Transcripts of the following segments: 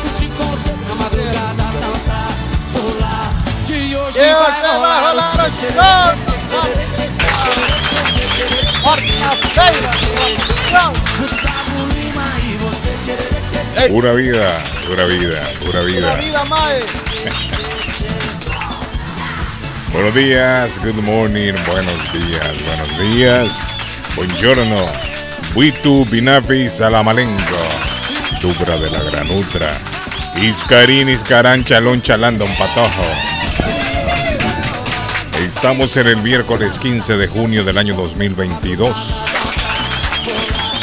curtir Una vida, una vida, una vida. Buenos días, good morning, buenos días, buenos días, buongiorno, Huitu Binapi Salamalenco, Dubra de la Granutra. Iscarín Iscarán Chalón Chalando un Patojo. Estamos en el miércoles 15 de junio del año 2022.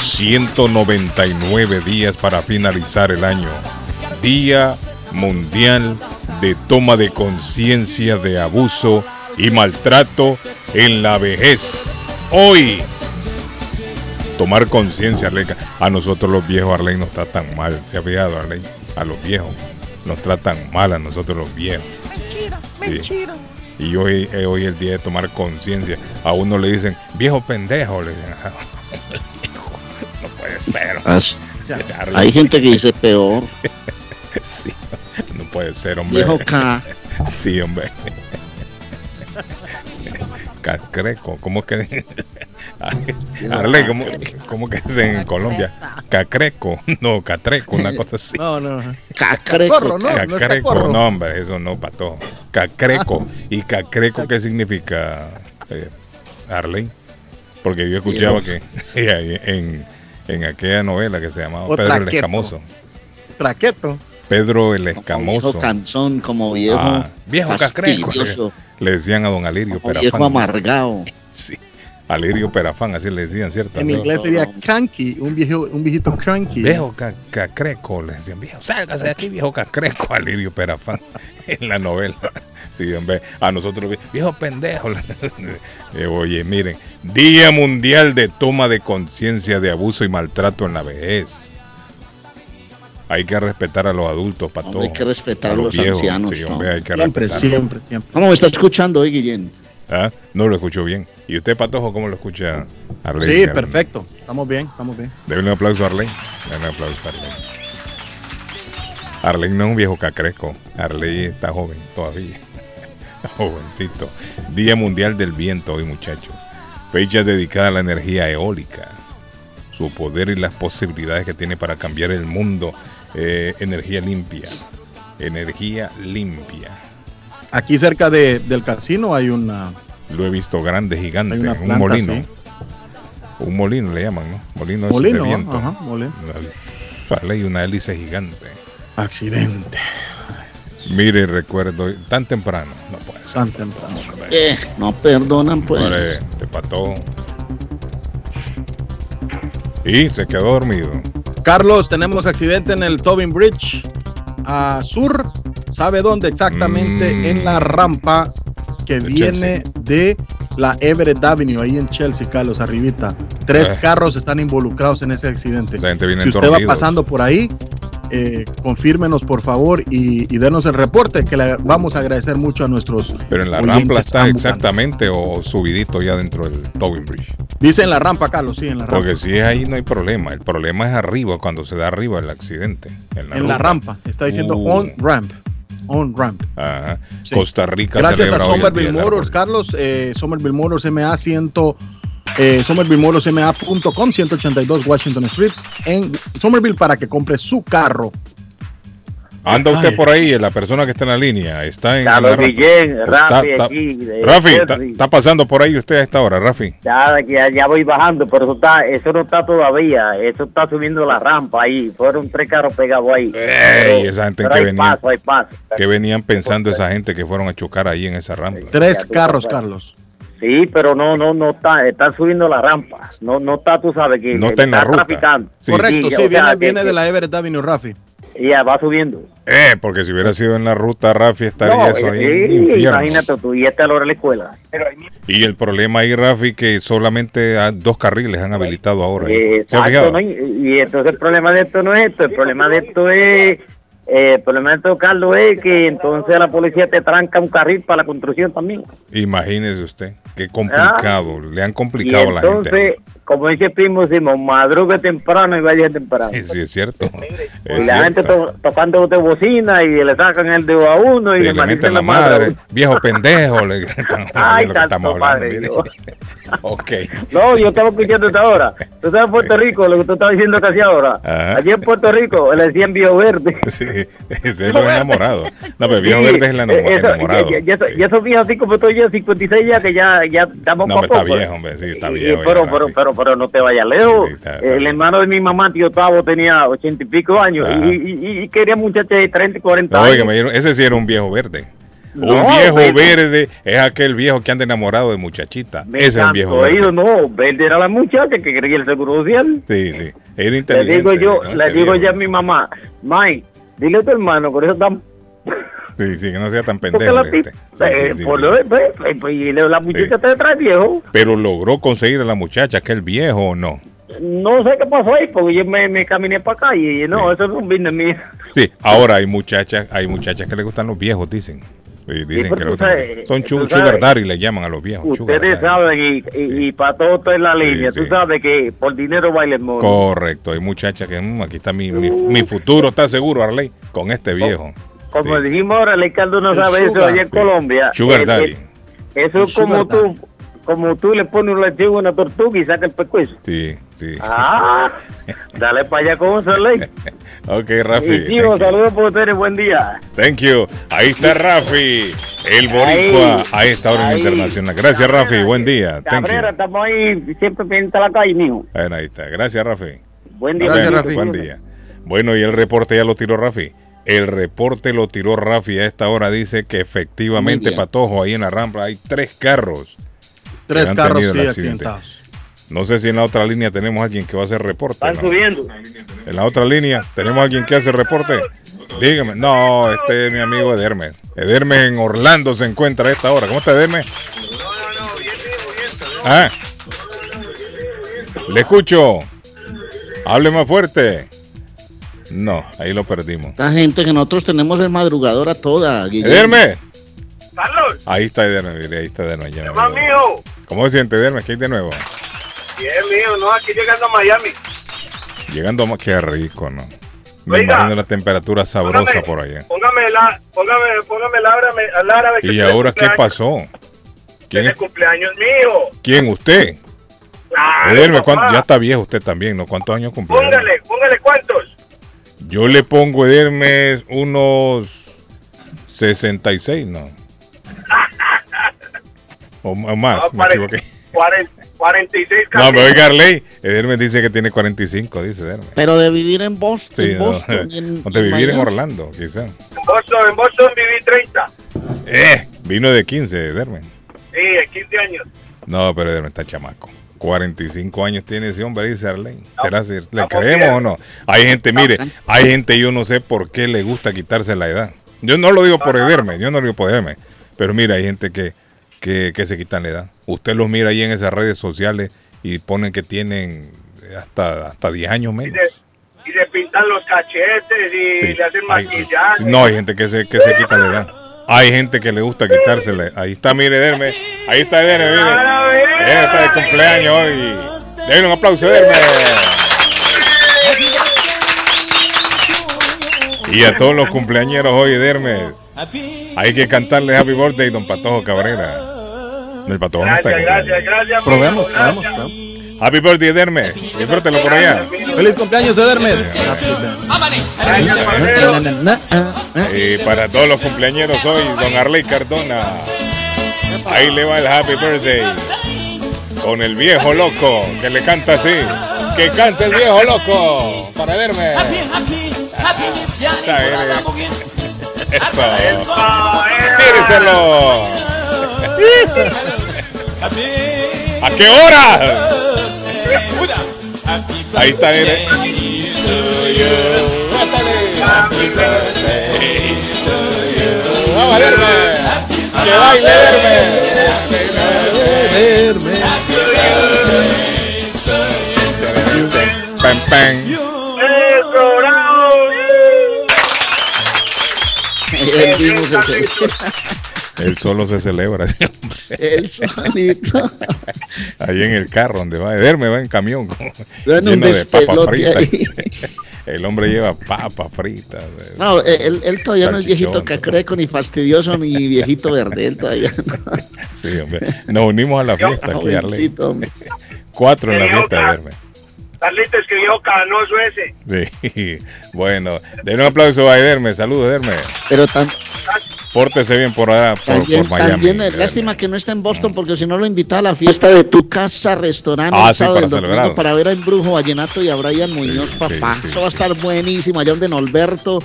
199 días para finalizar el año. Día Mundial de Toma de Conciencia de Abuso y Maltrato en la Vejez. Hoy, tomar conciencia. A nosotros los viejos, Arley, nos tratan mal. ¿Se ha fijado, Arley? A los viejos. Nos tratan mal a nosotros los viejos. Sí. Y hoy es hoy el día de tomar conciencia. A uno le dicen, viejo pendejo, le dicen. no puede ser. As-. Hay gente que dice peor. Sí, no puede ser, hombre. Viejo K. Sí, hombre. Cacreco, ¿cómo que? Arle, ¿cómo, cómo que es en Colombia? Cacreco, no, catreco, una cosa así. No, no. Cacreco. No, no es Cacreco, no, hombre, eso no, pato. Cacreco. ¿Y cacreco qué significa, eh, Arley? Porque yo escuchaba que en, en aquella novela que se llamaba O Pedro el. Escamoso. Traqueto. Pedro el Como Escamoso. viejo canzón, como viejo. Ah, viejo cacreco. Le, decían a don Alirio como viejo amargado. Sí, Alirio Perafán, así le decían, ¿cierto? En No, inglés no, sería no. cranky, un viejo, un viejito cranky. Viejo ca- cacreco, le decían, viejo, sálgase de aquí, viejo cacreco, Alirio Perafán, en la novela. Sí, hombre, a nosotros, viejo pendejo. Eh, Oye, miren, Día Mundial de Toma de Conciencia de Abuso y Maltrato en la Vejez. Hay que respetar a los adultos, para Hombre, hay que respetar a los viejos. ancianos, Sí, ¿no? hombre, hay que Siempre, respetar. siempre, siempre. ¿Cómo me está escuchando hoy, Guillén? ¿Ah? No lo escucho bien. ¿Y usted, Patojo, cómo lo escucha? Arley? Sí, perfecto. Estamos bien, estamos bien. Debe un aplauso a Arley. Debe un aplauso a. Arley no es un viejo cacreco. Arley está joven todavía. Jovencito. Día Mundial del Viento hoy, muchachos. Fecha dedicada a la energía eólica. Su poder y las posibilidades que tiene para cambiar el mundo. Eh, energía limpia. Energía limpia. Aquí cerca de- del casino hay una. Lo he visto grande, gigante. Hay una un molino. sí. Un molino le llaman, ¿no? Molino, es Molino, de viento. ajá, molino. Vale, y una hélice gigante. Accidente. Mire, recuerdo, tan temprano, no puede ser. Tan temprano. Eh, no perdonan, pues. Hombre, te pató. Y se quedó dormido. Carlos, tenemos accidente en el Tobin Bridge. A sur, ¿sabe dónde? Exactamente Mm. en la rampa que De viene de la Everett Avenue, ahí en Chelsea, Carlos, arribita. Tres Eh. carros están involucrados en ese accidente. La gente viene Si usted va pasando por ahí, eh, confírmenos por favor y, y denos el reporte, que le vamos a agradecer mucho a nuestros. Pero en la rampa está ambulantes. exactamente o subidito ya dentro del Tobin Bridge. Dice en la rampa, Carlos, sí, en la rampa. Porque si es ahí no hay problema. El problema es arriba, cuando se da arriba el accidente. En la, en la ruta. rampa, está diciendo Uh. on ramp. On Ramp. Ajá. Sí. Costa Rica. Gracias a eh, Somerville Motors, Carlos. Eh, Somerville Motors MA 100. Eh, SomervilleMotorsMA.com 182 Washington Street en Somerville para que compre su carro Anda usted Ay. por ahí, la persona que está en la línea. Está en. Carlos. Guillén, Está- Rafi está- aquí, de Rafi, está, está pasando por ahí usted a esta hora, Rafi. Ya, ya, ya voy bajando, pero eso, está, eso no está todavía. Eso está subiendo la rampa ahí. Fueron tres carros pegados ahí. Ey, esa gente pero que hay venía. paso, hay paso. ¿Qué venían pensando esa gente que fueron a chocar ahí en esa rampa? Tres carros, sabes. Carlos. Sí, pero no, no, no está, está subiendo la rampa. No, no está, tú sabes que No que está en la ruta. traficando. Sí. Correcto, sí, viene, que- viene que- de la Everett Avenue, Rafi. Y ya va subiendo. Eh, porque si hubiera sido en la ruta, Rafi estaría No, eso ahí eh, infierno. imagínate tú, y esta la hora de la escuela. Y el problema ahí, Rafi, que solamente a- dos carriles han habilitado ahora. Eh. Y, entonces el problema de esto no es esto, el problema de esto es, eh, el problema de esto, Carlos, es que entonces la policía te tranca un carril para la construcción también. Imagínese usted, qué complicado. Le han Y complicado a la gente. entonces, como dice Primo Simón, madrugue temprano y vaya temprano. Sí, es cierto. y Es la gente cierto. to- tocando de bocina y le sacan el dedo a uno y, Y le le meten la la madre. madre, viejo pendejo, le gritan. Ay, hablando. padre ok. No, yo estaba escuchando esta hora. Tú sabes en Puerto Rico, lo que tú estabas diciendo casi ahora. Ajá. Allí en Puerto Rico le decían viejo verde. Sí, ese es lo enamorado. No, pero el viejo Sí, verde es el enamorado. Ya, ya, ya, ya esos viejos así como estoy yo, 56 ya, que ya, ya estamos No, poco. pero está viejo, hombre, sí, está Y- viejo Pero, ya, pero, Rafi. pero, pero no te vayas lejos. Sí, el hermano de mi mamá, tío Tavo, tenía 80 y pico años y, y, y quería muchachas de 30 y 40 No, años. oiga, ese sí era un viejo verde. No, un viejo verde. verde es aquel viejo que anda enamorado de muchachita. Me Ese es un viejo verde. oído, no, verde era la muchacha que quería el seguro social. Sí, sí. Era Le inteligente. digo yo, ¿no? le Este digo viejo. ya a mi mamá, May, dile a tu hermano, por eso estamos... Sí, sí, que no sea tan pendejo. la este. Sí, sí, sí, y la muchacha está detrás viejo. Pero logró conseguir a la muchacha, aquel viejo o no. No sé qué pasó ahí, porque yo me, me caminé para acá y no, eso es un business mío. Sí, ahora hay muchachas, hay muchachas que le gustan los viejos, dicen. Dicen que le tú gustan. sabes, Son chu- sugar daddy, le llaman a los viejos. Ustedes saben, y, y, y para todo esto en la línea, tú sabes que por dinero baila el mono. Correcto, hay muchachas que mm, aquí está mi, mi, mi futuro, está seguro, Arley, con este viejo. Como Sí. dijimos ahora, Ricardo no El sabe eso allá en. Colombia. Sugar El- el- daddy. eso es como daddy. tú, como tú le pones un lechuga a una tortuga y saca el pescuezo. Sí, sí. Ah, dale para allá con un ley. Ok, Rafi. Y saludos por ustedes, buen día. Thank you. Ahí está Rafi, el boricua a esta hora en Ahí. internacional. Gracias, Rafi. Buen día. Thank Cabrera, estamos ahí siempre pendiente a la calle, mijo. Bueno, ahí está. Gracias, Rafi. Buen día. Gracias. Rafi. Buen día. Bueno, y el reporte ya lo tiró Rafi. El reporte lo tiró Rafi a esta hora. Dice que efectivamente, bien. Patojo, ahí en la rampa hay tres carros. Tres carros sí accidentados. No sé si en la otra línea tenemos alguien que va a hacer reporte. Están ¿no? subiendo. En la otra línea tenemos alguien que hace reporte. Dígame. No, este es mi amigo Ederme. Ederme en Orlando se encuentra a esta hora. ¿Cómo está Ederme? Ah. Le escucho. Hable más fuerte. No, ahí lo perdimos. Esta gente que nosotros tenemos en madrugadora toda, Guillermo. Ederme. Carlos, Ahí está Ederme, ahí está Ederme. ya más mío. ¿Cómo se siente Ederme? ¿Qué hay de nuevo? Bien, mío, no, aquí llegando a Miami. Llegando a... Qué rico, ¿no? Me Oiga. imagino la temperatura sabrosa por allá. Póngame la, póngame, póngame el árabe, al árabe que ¿Y ahora qué pasó? ¿Quién, es- cumpleaños mío. ¿Quién? ¿Usted? Claro, Ederme. ¿cuánto- ya está viejo usted también, ¿no? ¿Cuántos años cumplió? Póngale, póngale cuántos. Yo le pongo Ederme unos 66, ¿no? O, o más, No, me pare- equivoqué. 40, 46 No, pero oiga, Arley, Ederme dice que tiene 45, dice Ederme. Pero de vivir en Boston, Sí, en no, Boston y en, o de vivir en Miami. Orlando, quizá. En Boston, en Boston viví 30. Eh, vino de 15, Ederme. Sí, 15 años. No, pero Ederme está chamaco. 45 años tiene ese hombre, dice Arley. ¿Será si le creemos o no? Hay gente, mire, hay gente, yo no sé por qué le gusta quitarse la edad. Yo no lo digo por Ederme, yo no lo digo por Ederme. Pero mira, hay gente que, que, que se quitan la edad. Usted los mira ahí en esas redes sociales y ponen que tienen hasta, hasta 10 años Y menos. se, y se pintan los cachetes y Sí. le hacen maquillaje. no, hay gente que se, que se quita la edad. Hay gente que le gusta quitársela. Ahí está, mire, Ederme. Ahí está Ederme, mire. Ederme está de cumpleaños hoy. Denle un aplauso, Ederme. Y a todos los cumpleañeros hoy, Ederme. Hay que cantarle Happy Birthday, don Patojo Cabrera. El Patojo no está Gracias, aquí. gracias, gracias. Probemos, probemos, probemos. Happy Birthday, Ederme. Disfrútelo por allá. Feliz cumpleaños, Edermes. Y para todos los cumpleaños hoy, don Arley Cardona. Ahí le va el happy birthday. Con el viejo loco, que le canta así. Que cante el viejo loco. Para bien. Eso. Tíreselo. ¿A qué hora? Ahí está él. Vamos a verme. Que baile verme. Pam, pam. ¡Eso, bravo! Él mismo se. Él solo se celebra. ese hombre. Él solito. Ahí en el carro donde va. Verme va en camión. como Dan un lleno de papas despelote fritas. ahí. El hombre lleva papas fritas. eh, No, él, él todavía no es viejito cacreco, ni fastidioso, ni viejito verde. Él todavía no. Sí, hombre. Nos unimos a la fiesta aquí. Jovencito, hombre. Cuatro en la fiesta de verme. Carlito escribió canoso ese. Sí. Bueno, denle un aplauso a Ederme. Saludos, Ederme. Pero tan, Pórtese bien por allá, por, también, por Miami. también, eh, lástima que no está en Boston, porque si no lo invitaba a la fiesta de tu casa, restaurante, Ah, el sí, sábado para domingo, para ver a Embrujo Vallenato y a Brian Muñoz, sí, papá. sí, Eso va a estar buenísimo, allá donde Norberto.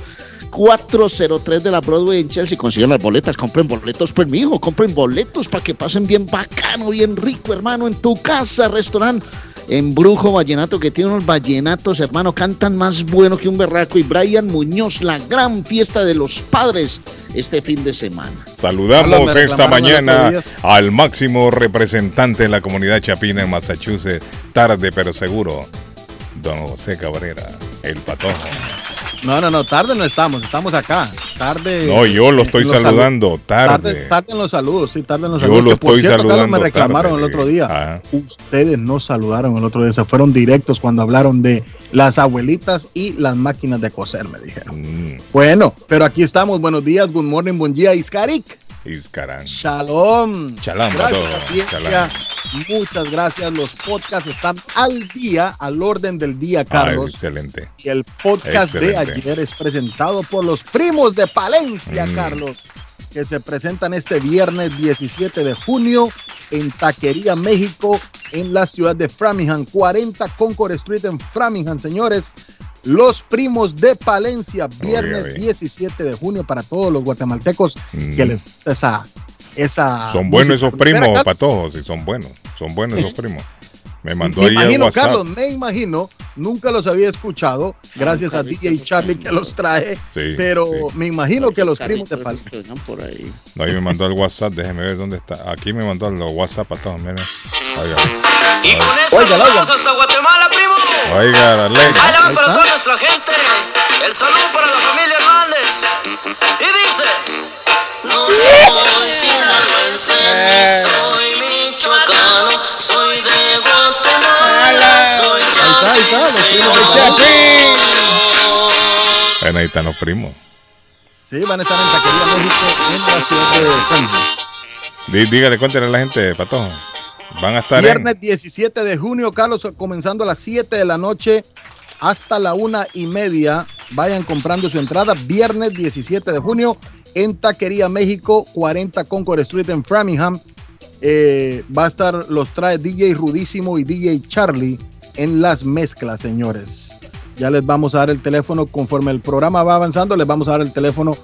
403 de la Broadway en Chelsea. Consiguen las boletas, compren boletos, pues mi hijo, compren boletos para que pasen bien bacano, bien rico, hermano, en tu casa, restaurante. En Brujo Vallenato, que tiene unos vallenatos, hermano, cantan más bueno que un berraco. Y Brian Muñoz, la gran fiesta de los padres este fin de semana. Saludamos Hola, esta mañana día. al máximo representante de la comunidad chapina en Massachusetts. Tarde pero seguro. Don José Cabrera, el patojo. No, no, no, tarde no estamos, estamos acá. Tarde. No, yo lo estoy saludando salu- Tarde, tarde. tarde en los saludos, sí, tarde en los Yo saludos. lo que, por estoy cierto, Carlos, saludando me reclamaron tarde. el otro día. Ajá. Ustedes no saludaron el otro día, se fueron directos cuando hablaron de las abuelitas y las máquinas de coser, me dijeron. Mm, Bueno, pero aquí estamos. Buenos días, good morning, buen día, Iskarik. Iscarán. Shalom. Shalom, Gracias. Muchas gracias. Los podcasts están al día, al orden del día, Ah, Carlos. excelente. Y el podcast de ayer es presentado por los primos de Palencia, Mm. Carlos, que se presentan este viernes 17 de junio en Taquería, México, en la ciudad de Framingham, 40 Concord Street en Framingham, señores. Los primos de Palencia, viernes Oiga, bien. 17 de junio para todos los guatemaltecos Mm. que les esa, esa Son buenos esos primos, patojos, sí, son buenos. Son buenos esos primos. Me mandó Me ahí imagino, WhatsApp. Carlos, me imagino, nunca los había escuchado, gracias a DJ Charlie que los trae, Sí, pero sí. me imagino que los primos de vengan por ahí. No, ahí me mandó el WhatsApp, déjeme ver dónde está. Aquí me mandó el WhatsApp a todos, miren. Oiga, Y con eso Oiga, nos oiga. vamos hasta Guatemala, primo. oiga, Arley. Ahí le va Ahí para toda nuestra gente. El saludo para la familia Hernández. Y dice: No soy sinaloense, ni soy michoacano, soy de Guatemala, soy está, ahí está, los primos de chapín. Bueno, ahí están los primos. Sí, van a estar en Taquería México en la ciudad de. Dí- Dígale, cuéntale a la gente, patojo. Van a estar Viernes en... 17 de junio, Carlos, comenzando a las 7 de la noche hasta la una y media. Vayan comprando su entrada. Viernes 17 de junio en Taquería México, 40 Concord Street en Framingham. Eh, va a estar, los trae DJ Rudísimo y DJ Charlie en las mezclas, señores. Ya les vamos a dar el teléfono conforme el programa va avanzando. Les vamos a dar el teléfono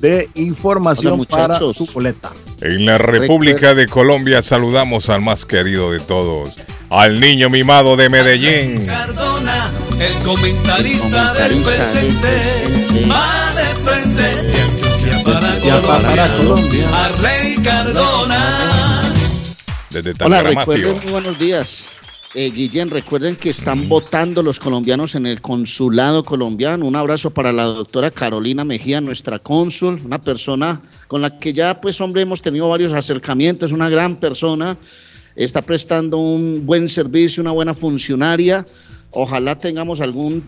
de información Hola, para su boleta. En la República de Colombia saludamos al más querido de todos, al niño mimado de Medellín. Cardona, el comentarista, El del comentarista del presente, presente. va de frente de para Colombia. para Colombia. Arley Cardona. Desde Hola, recuerden, muy buenos días. Eh, Guillén, recuerden que están votando los colombianos en el consulado colombiano. Un abrazo para la doctora Carolina Mejía, nuestra cónsul, una persona con la que ya, pues, hombre, hemos tenido varios acercamientos, una gran persona, está prestando un buen servicio, una buena funcionaria. Ojalá tengamos algún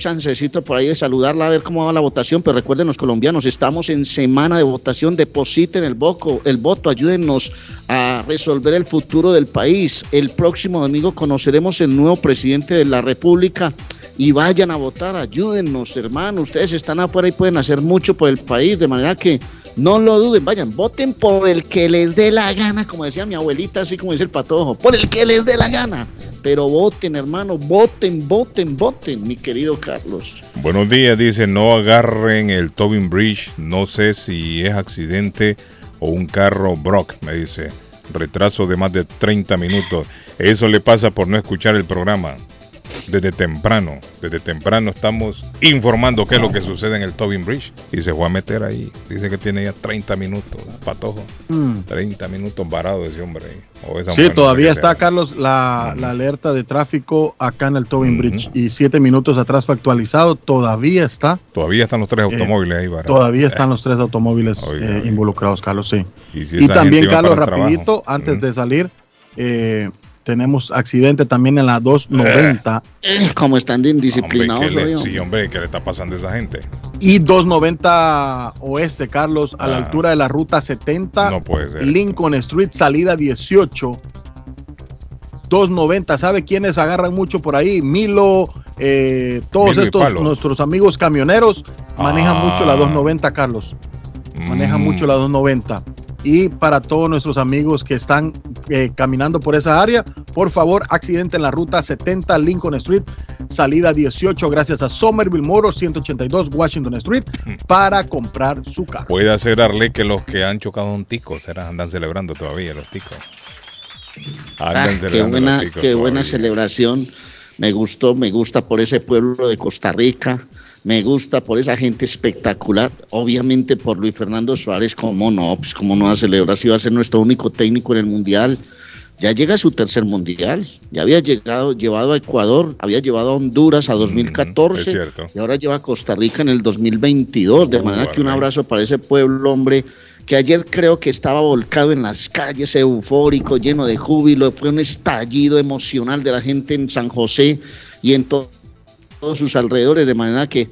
chancecito por ahí de saludarla a ver cómo va la votación, pero recuerden los colombianos, estamos en semana de votación, depositen el, voto, el voto, ayúdennos a resolver el futuro del país. El próximo domingo conoceremos el nuevo presidente de la República y vayan a votar, ayúdennos, hermano. Ustedes están afuera y pueden hacer mucho por el país, de manera que no lo duden, vayan, voten por el que les dé la gana, como decía mi abuelita, así como dice el patojo, por el que les dé la gana. Pero voten, hermano, voten, voten, voten, mi querido Carlos. Buenos días, dice, no agarren el Tobin Bridge, no sé si es accidente o un carro Brock, me dice. Retraso de más de 30 minutos. Eso le pasa por no escuchar el programa desde temprano, desde temprano estamos informando qué es lo que sucede en el Tobin Bridge y se fue a meter ahí. Dice que tiene ya 30 minutos, patojo. 30 mm. minutos varado ese hombre. sí, todavía está, Carlos, la, alerta de tráfico acá en el Tobin Bridge y siete minutos atrás fue actualizado, todavía está. Todavía están los tres eh, automóviles ahí varados. Todavía están los tres automóviles eh, involucrados, Carlos, sí. Y, también, Carlos, rapidito, antes de salir, eh, tenemos accidente también en la 290. Eh, como están indisciplinados. sí, hombre, ¿qué le está pasando a esa gente? Y 290 oeste, Carlos, a la altura de la ruta 70. No puede ser. Lincoln Street, salida 18. 290, ¿sabe quiénes agarran mucho por ahí? Milo, eh, todos estos, nuestros amigos camioneros manejan mucho la 290, ah. Carlos. Manejan mm. mucho la 290 y para todos nuestros amigos que están eh, caminando por esa área, por favor, accidente en la ruta 70 Lincoln Street, salida 18, gracias a Somerville Motors 182 Washington Street, para comprar su carro. Puede hacer Arle que los que han chocado un tico serán, andan celebrando todavía los ticos. Ah, qué buena, qué buena celebración. Me gustó, me gusta por ese pueblo de Costa Rica me gusta por esa gente espectacular, obviamente por Luis Fernando Suárez, como no, pues como no va a celebrar si va a ser nuestro único técnico en el Mundial. Ya llega a su tercer Mundial, ya había llegado, llevado a Ecuador, había llevado a Honduras a 2014 y ahora lleva a Costa Rica en el 2022, de manera que un abrazo para ese pueblo, hombre, que ayer creo que estaba volcado en las calles, eufórico, lleno de júbilo, fue un estallido emocional de la gente en San José y en todo todos sus alrededores, de manera que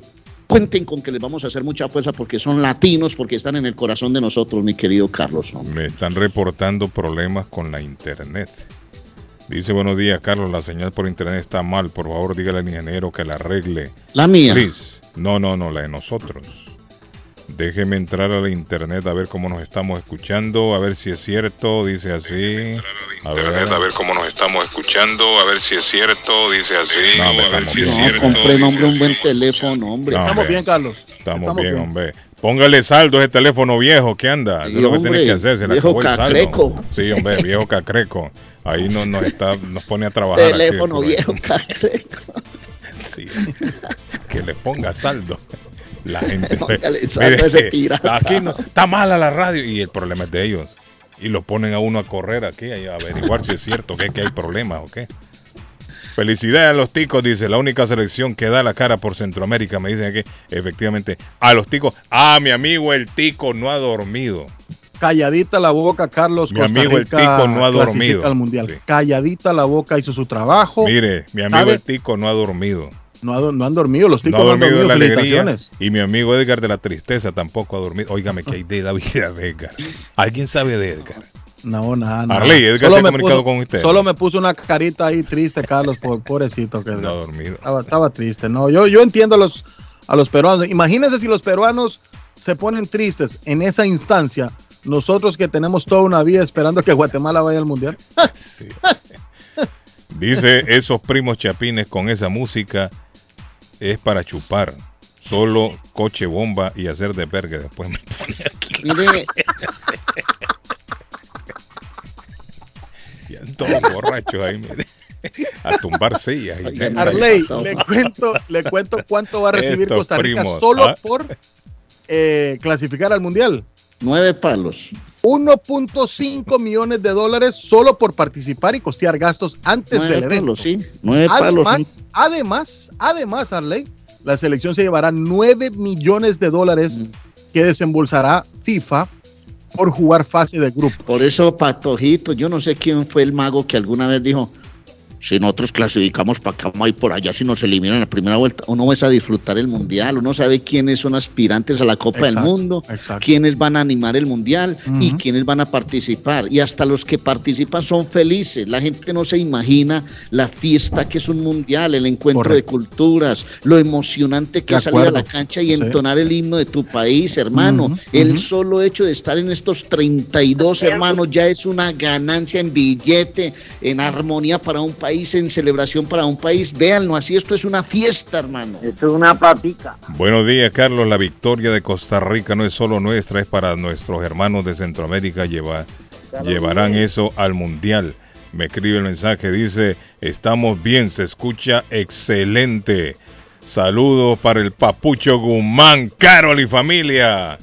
cuenten con que les vamos a hacer mucha fuerza porque son latinos, porque están en el corazón de nosotros, mi querido Carlos. Me están reportando problemas con la internet. Dice, buenos días, Carlos, la señal por internet está mal. Por favor, dígale al ingeniero que la arregle. La mía. No, no, no, la de nosotros. Déjeme entrar a la internet a ver cómo nos estamos escuchando, a ver si es cierto, dice así. A ver, a ver cómo nos estamos escuchando, a ver si es cierto, dice así. a ver si es cierto. Compré, hombre, un buen teléfono, hombre. estamos bien, Carlos. Estamos, bien, hombre. Póngale saldo a ese teléfono viejo que anda. Eso es lo que tiene que hacer. Se viejo cacreco. Sí, hombre, viejo cacreco. Ahí nos, nos, está, nos pone a trabajar. Teléfono viejo cacreco. Sí. Que le ponga saldo. La gente. aquí no, está mala la radio y el problema es de ellos. Y lo ponen a uno a correr aquí a averiguar si es cierto que, que hay problemas o qué. Felicidades a los ticos, dice, la única selección que da la cara por Centroamérica. Me dicen que efectivamente a los ticos. Ah, mi amigo el tico no ha dormido. Calladita la boca, Carlos. Mi amigo el tico no ha dormido. Al mundial. Calladita la boca, hizo su trabajo. Mire, mi amigo el tico no ha dormido. No, no han dormido, los ticos no, han dormido. La alegría, y mi amigo Edgar de la tristeza tampoco ha dormido. Óigame, que hay de la vida de Edgar? ¿Alguien sabe de Edgar? No, nada. nada. Arley, Edgar solo se ha comunicado con usted. Solo me puso una carita ahí triste, Carlos, por, pobrecito. Que no ha dormido. Estaba, triste. No, yo, yo entiendo a los, a los peruanos. Imagínense si los peruanos se ponen tristes en esa instancia. Nosotros que tenemos toda una vida esperando que Guatemala vaya al mundial. Dice esos primos chapines con esa música es para chupar. Solo coche bomba y hacer de verga. Después me pone aquí. Mire. y todos borrachos ahí, mire. A tumbar sillas. Arley, le cuento, le cuento cuánto va a recibir Costa Rica solo ¿ah? por eh, clasificar al Mundial. Nueve palos. 1.5 millones de dólares solo por participar y costear gastos antes del evento. sí. Nueve además, palos. Además, además, Arley, la selección se llevará 9 millones de dólares mm. que desembolsará FIFA por jugar fase de grupo. Por eso, Patojito, yo no sé quién fue el mago que alguna vez dijo, Si nosotros clasificamos para acá y por allá, si nos eliminan en la primera vuelta, uno va a disfrutar el mundial, uno sabe quiénes son aspirantes a la Copa del Mundo, exacto. quiénes van a animar el mundial y quiénes van a participar. Y hasta los que participan son felices. La gente no se imagina la fiesta que es un mundial, el encuentro Correcto. de culturas, lo emocionante que De es salir a la cancha y Sí. entonar el himno de tu país, hermano. El solo hecho de estar en estos 32 hermanos ya es una ganancia en billete, en armonía para un país, en celebración para un país. Véanlo así, esto es una fiesta, hermano. Esto es una platica. Buenos días, Carlos. La victoria de Costa Rica no es solo nuestra, es para nuestros hermanos de Centroamérica. Lleva, llevarán eso al Mundial. Me escribe el mensaje, dice, estamos bien, se escucha excelente. Saludos para el Papucho Guzmán, Carol y familia.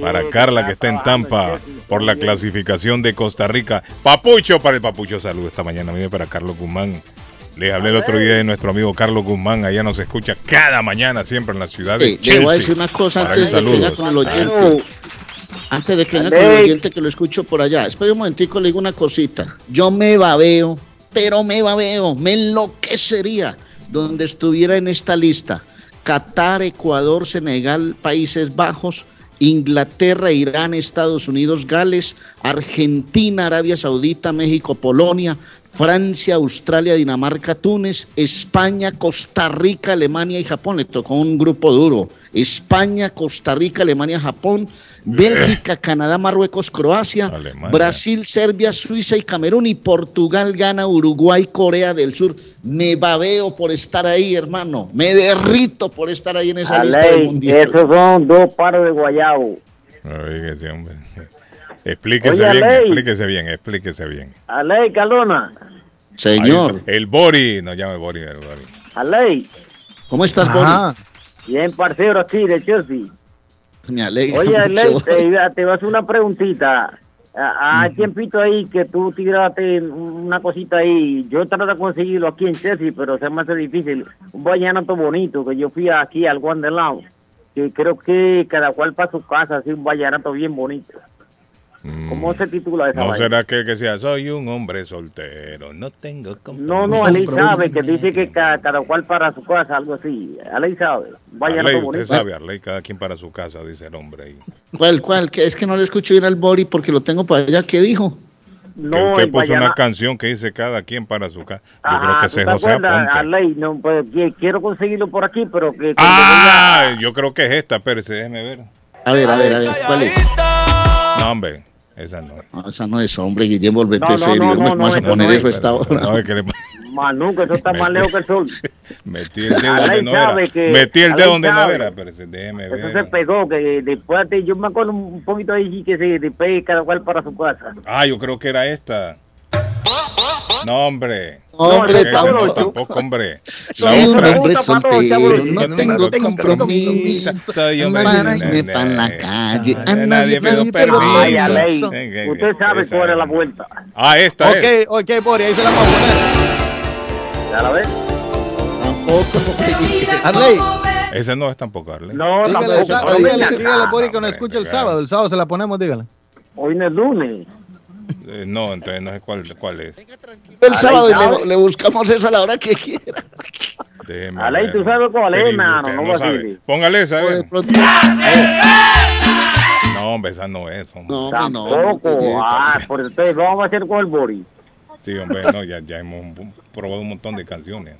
Para Carla que está en Tampa por la clasificación de Costa Rica. Papucho para el Papucho, saludos esta mañana. Mire para Carlos Guzmán. Les hablé el otro día de nuestro amigo Carlos Guzmán. Allá nos escucha cada mañana, siempre en la ciudad de Eh, Chelsea. le voy a decir una cosa Para antes de que venga saludos. con el oyente. Antes de que venga con el oyente que lo escucho por allá. Espera un momentico, le digo una cosita. Yo me babeo, pero me babeo, me enloquecería donde estuviera en esta lista. Qatar, Ecuador, Senegal, Países Bajos, Inglaterra, Irán, Estados Unidos, Gales, Argentina, Arabia Saudita, México, Polonia, Francia, Australia, Dinamarca, Túnez, España, Costa Rica, Alemania y Japón. Le tocó un grupo duro. España, Costa Rica, Alemania, Japón, Bélgica, Canadá, Marruecos, Croacia, Alemania. Brasil, Serbia, Suiza y Camerún y Portugal, Ghana, Uruguay, Corea del Sur. Me babeo por estar ahí, hermano. Me derrito por estar ahí en esa lista del mundial. esos son dos paros de guayabo. Oiga, ese hombre. Explíquese Oye, bien, explíquese bien, explíquese bien. Aley, Caldona. Señor, el Bori, no llame Bori, el Bori. Aley. ¿cómo estás, Ajá. Bien, parcero, aquí de Chelsea. Bori? Me alegra Oye, mucho. Aley, te, hacer una preguntita. Ah, Hay tiempito ahí que tú tiraste una cosita ahí. Yo trato de conseguirlo aquí en Chelsea, pero se me hace difícil. Un vallenato bonito que yo fui aquí al Wanderlao. Que creo que cada cual para su casa, así un vallenato bien bonito. ¿Cómo se titula esa Mm. ¿No vaina? será que, que sea, soy un hombre soltero, no tengo No, no, Aley sabe que dice que ca- cada, cual para su casa, algo así. Aley sabe. Vallenato Arley, bonito. usted sabe, Arley, cada quien para su casa, dice el hombre ahí. ¿Cuál, cuál? Que es que no le escucho ir al Bori porque lo tengo para allá. ¿Qué dijo? que No, usted el puso una canción que dice cada quien para su casa. Yo creo que ¿tú ese es te José acuerdas, Aponte. Arley? No, pues, qui- quiero conseguirlo por aquí, pero que... cuando Ah, yo creo que es esta, espérese, déjeme ver. A ver, a ver, a ver, ¿cuál es? No, hombre, esa no. No, esa no es, hombre, Guillermo, volvete No, no, serio. no, ¿Cómo no, a poner no eso es. esta hora? No, es que le vaya- Manu, que eso está más lejos que el sol. metí el dedo donde no era. Metí el dedo donde no era, espérese, déjeme Eso se ver. pegó, que después, de- yo me acuerdo un poquito ahí que se despegue cada cual para su casa. Ah, yo creo que era esta. No, hombre. Hombre, no, tampoco. tampoco, hombre. Soy un hombre soltero, no tengo compromiso. Soy hombre Para sin irme para la calle. A nadie pido permiso. Usted sabe cuál es la vuelta. Ah, esta Ok, es. ok, Bori, ahí se la vamos a poner. ¿Ya la ves? Tampoco. Arley, Ese no es tampoco, Arley. No, dígale, tampoco. dígale, dígale. Bori, que nos hombre, escucha el sábado. El sábado se la ponemos, dígale. Hoy no es lunes. Eh, no, entonces no sé cuál, cuál es. El sábado y le, le buscamos eso a la hora que quiera. Déjeme Aley, ver. tú sabes cuál es, hermano, no no sabe. Póngale esa. De eh. pronto- No, hombre, esa no es. hombre. No, hombre, no. Tampoco. Ah, por entonces vamos a hacer con el Bori. Sí, hombre, no, ya, ya hemos probado un montón de canciones.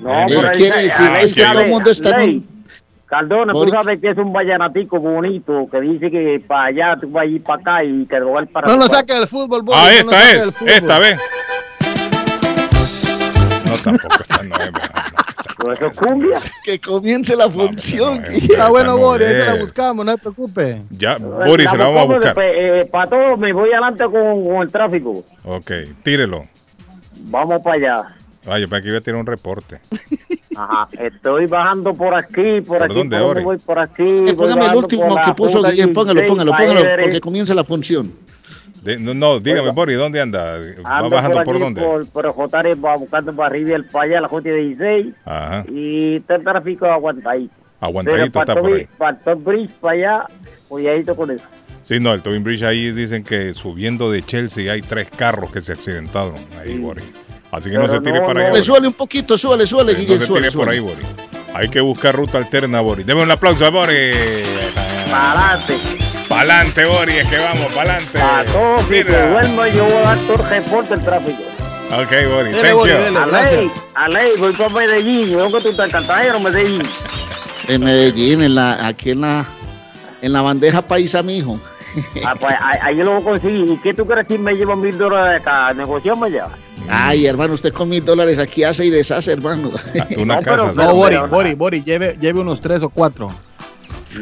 No, Eh, pero quiere decir es que todo el mundo está en Ley, Cardona, tú sabes que es un vallanatico bonito que dice que para allá tú vas a ir para acá y que lo va a ir para No nos tu saque del fútbol, Bori. Ah, no esta del es. Esta vez. No, tampoco, esta no es. eso es cumbia. Que comience la función. no, no, Guillermo. Está bueno, no Bori, ahí se la buscamos, no se preocupe. Ya, Boris, se la vamos a buscar. para todo me voy adelante con, con el tráfico. Ok, tírelo. Vamos para allá. Ah, yo pensé que iba a tirar un reporte. Ajá, estoy bajando por aquí, por, ¿Por aquí, dónde, por voy por aquí. Póngame el último por que puso Guillén, póngalo, 16, póngalo, póngalo, porque comience la función. De- no, no, dígame, Boris, ¿dónde anda? ¿Va Ando bajando por, aquí dónde? Por, por Jotare, va buscando para arriba el para allá, la Junta 16. Ajá. Y está el tráfico aguantadito. Aguantadito está por ahí. Para el Bridge, para allá, cuidadito con eso. Sí, no, el Tobin Bridge ahí dicen que subiendo de Chelsea hay tres carros que se accidentaron. Ahí, Boris. Así que no se tire no, para no. allá. Suele un poquito, suele, suele, no se suele, tire por ahí. Boris. Hay que buscar ruta alterna, Boris. Deme un aplauso a Boris. Pa'lante. Pa'lante, Boris, es que vamos, pa'lante. A todos, si Mira. te duermo, yo voy a dar todo el reporte del tráfico. Ok, Boris, Dele, thank Boris, you. dele. A ley, a ley, voy para Medellín. Yo que tú estás en Medellín. En Medellín, en la, aquí en la, en la bandeja paisa, mijo. Ah, pues ahí, ahí yo lo voy a conseguir. ¿Y qué tú crees si me llevo mil dólares acá? ¿Negocio me lleva? Ay, hermano, usted con mil dólares aquí hace y deshace, hermano. Una No, pero- casa. No, Pero- pero- Boris, Boris, lleve, lleve unos tres o cuatro.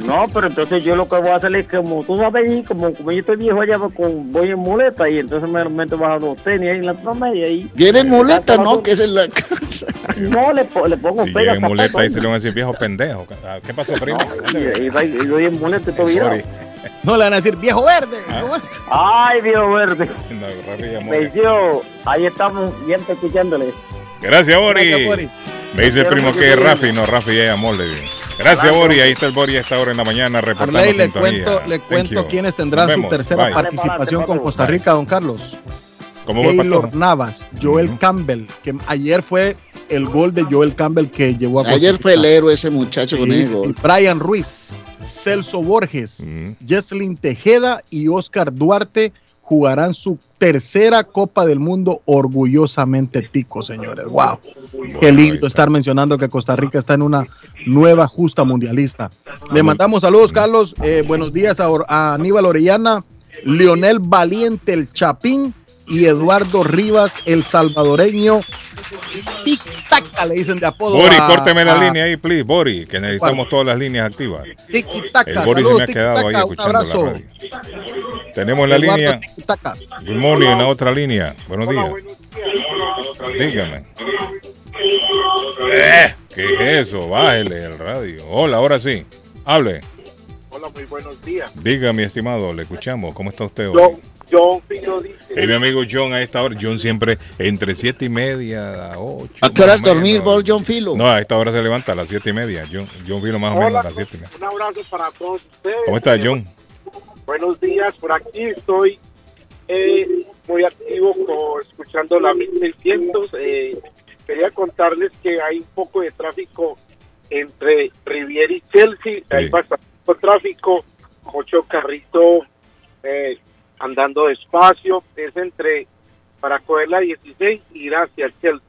No, pero entonces yo lo que voy a hacer es que, como tú sabes, ahí, como, como yo estoy viejo allá, pues, con, voy en muleta y entonces me meto bajo los tenis ahí en la promedia y Vienen muleta, ¿no? Que es en la casa. No, le, le pongo Si pega en muleta ahí se le van a decir viejo pendejo. ¿Qué pasó, primo? Y, y, y, y doy en muleta y. Boris. No le van a decir viejo verde. Ah. ¿Cómo es? Ay, viejo verde. No. Bendición. Ahí estamos bien escuchándole. Gracias, Boris. Gracias, Boris. Me dice el primo que es Rafi, no, Rafi ya llamó, le digo. Gracias, Gracias. Boris. Ahí está el Boris a esta hora en la mañana reportando Arley, le sintonía. cuento, le cuento quiénes tendrán su tercera Bye. participación con Costa Bye. Rica, don Carlos. ¿Cómo Patojo? Navas, Joel Ujú. Campbell, que ayer fue el gol de Joel Campbell que llevó a Costa Ayer fue el Rica. héroe ese muchacho con Sí, sí. gol. Brian Ruiz, Celso Borges, Mm. Jesslyn Tejeda y Oscar Duarte jugarán su tercera Copa del Mundo orgullosamente tico, señores. Wow. Qué lindo estar mencionando que Costa Rica está en una nueva justa mundialista. Le mandamos saludos, Carlos. Eh, buenos días a, Aníbal Orellana, Leonel Valiente, el Chapín, y Eduardo Rivas, el salvadoreño. Tic-tac, le dicen de apodo. Boris, a- córteme la a línea ahí, please, Boris, que necesitamos todas las líneas activas. Tiki-taka. El Boris se me ha quedado ahí tiki-taka, un escuchando la abrazo. radio. Tenemos la Eduardo línea. Good morning, en la otra línea. Buenos días. Dígame. Eh, ¿Qué es eso? Bájele el radio. Hola, ahora sí. Hable. Hola, muy buenos días. Diga, mi estimado, le escuchamos. ¿Cómo está usted hoy? John, John Fino dice. Y mi amigo John a esta hora, John siempre entre siete y media a ocho. ¿A qué horas dormir vos, John Filo? No, a esta hora se levanta a las siete y media. John, John vino más o menos a las siete y media. un abrazo para todos ustedes. ¿Cómo está, John? Buenos días, por aquí estoy eh, muy activo con- escuchando la 1600. Eh, quería contarles que hay un poco de tráfico entre Riviera y Chelsea. Hay bastante tráfico, mucho carrito eh, andando despacio. Es entre, para coger la 16 y ir hacia Chelsea.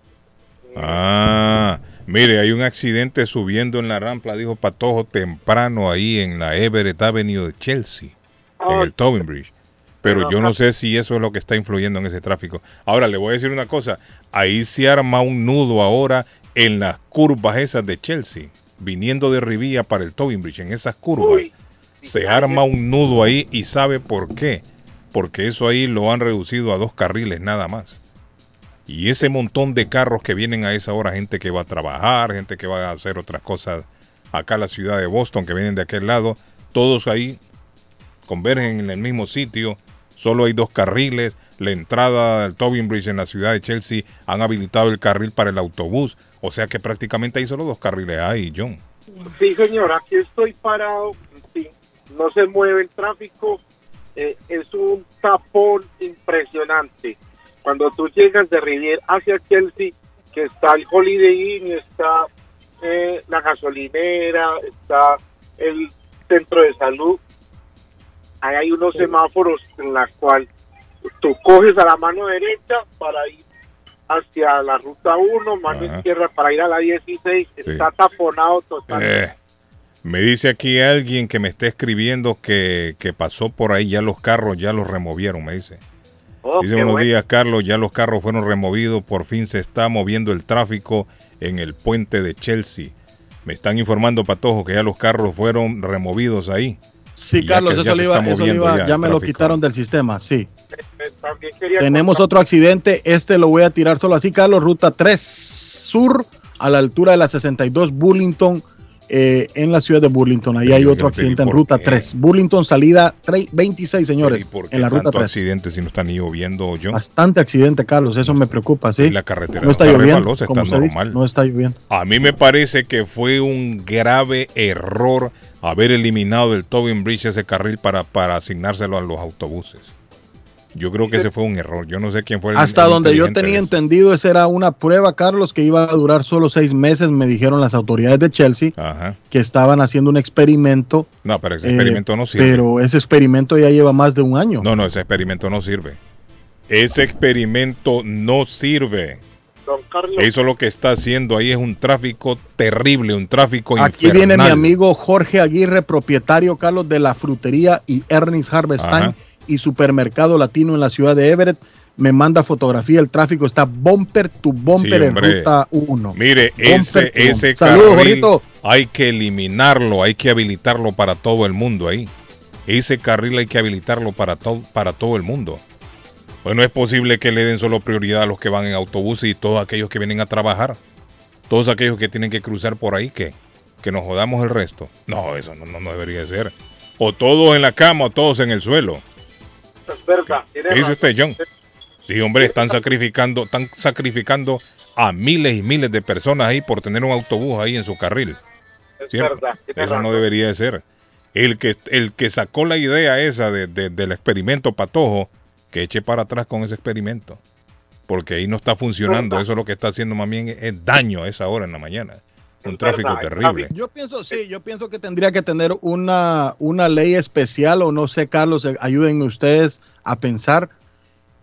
Ah, mire, hay un accidente subiendo en la rampa, dijo Patojo, temprano ahí en la Everett Avenue de Chelsea, en el Tobin Bridge. Pero yo no sé si eso es lo que está influyendo en ese tráfico. Ahora, le voy a decir una cosa, ahí se arma un nudo ahora en las curvas esas de Chelsea, viniendo de Rivilla para el Tobin Bridge, en esas curvas. Uy, Se arma un nudo ahí y sabe por qué. Porque eso ahí lo han reducido a dos carriles nada más. Y ese montón de carros que vienen a esa hora, gente que va a trabajar, gente que va a hacer otras cosas acá la ciudad de Boston, que vienen de aquel lado, todos ahí convergen en el mismo sitio. Solo hay dos carriles. La entrada al Tobin Bridge en la ciudad de Chelsea han habilitado el carril para el autobús. O sea que prácticamente hay solo dos carriles ahí, John. Sí, señor, aquí estoy parado. Sí, no se mueve el tráfico. Eh, es un tapón impresionante. Cuando tú llegas de Rivier hacia Chelsea, que está el Holiday Inn, está eh, la gasolinera, está el centro de salud, ahí hay unos semáforos en la cual tú coges a la mano derecha para ir hacia la ruta 1, mano Ajá. izquierda para ir a la 16, está taponado totalmente. Eh, me dice aquí alguien que me está escribiendo que, que pasó por ahí, ya los carros ya los removieron, me dice. Oh, dice buenos bueno. días, Carlos, ya los carros fueron removidos, por fin se está moviendo el tráfico en el puente de Chelsea. Me están informando, Patojo, que ya los carros fueron removidos ahí. Sí, Carlos, eso se iba, eso iba- ya me lo quitaron del sistema, sí. Tenemos contar- otro accidente, este lo voy a tirar solo así, Carlos, ruta 3 sur, a la altura de la 62 Burlington, eh, en la ciudad de Burlington. Ahí Pero hay yo otro accidente en ruta qué. 3. Burlington, salida tre- 26, señores, ¿Y por qué en la ruta tanto 3. accidente si no está ni lloviendo, John? Bastante accidente, Carlos, eso me preocupa, sí. Y la carretera no está está lloviendo, está dice, normal. no está lloviendo. A mí me parece que fue un grave error haber eliminado del Tobin Bridge ese carril para, para asignárselo a los autobuses. Yo creo que ese fue un error. Yo no sé quién fue el Hasta el donde yo tenía entendido, esa era una prueba, Carlos, que iba a durar solo seis meses, me dijeron las autoridades de Chelsea, Ajá. que estaban haciendo un experimento. No, pero ese eh, experimento no sirve. Pero ese experimento ya lleva más de un año. No, no, ese experimento no sirve. Ese experimento no sirve. Don Carlos, Eso lo que está haciendo ahí es un tráfico terrible, un tráfico Aquí viene mi amigo Jorge Aguirre, propietario, Carlos, de la frutería y Ernest Harvest Ajá. Time y supermercado latino en la ciudad de Everett. Me manda fotografía, el tráfico está bumper to bumper Sí, en ruta 1. Mire, Bumper ese, ese Saludos, carril hay que eliminarlo, hay que habilitarlo para todo el mundo ahí. Ese carril hay que habilitarlo para, to- para todo el mundo. Pues no es posible que le den solo prioridad a los que van en autobús y todos aquellos que vienen a trabajar. Todos aquellos que tienen que cruzar por ahí, que, que nos jodamos el resto. No, eso no, no, no debería ser. O todos en la cama o todos en el suelo. Es ¿Qué dice usted, John? Sí, hombre, están sacrificando, están sacrificando a miles y miles de personas ahí por tener un autobús ahí en su carril. Es ¿cierto? verdad. Eso no debería de ser. El que, el que sacó la idea esa de- de- del experimento patojo, que eche para atrás con ese experimento. Porque ahí no está funcionando. Eso lo que está haciendo más bien es, es daño a esa hora en la mañana. Un tráfico verdad, terrible. Yo pienso, sí, yo pienso que tendría que tener una, una ley especial, o no sé, Carlos, eh, ayúdenme ustedes a pensar.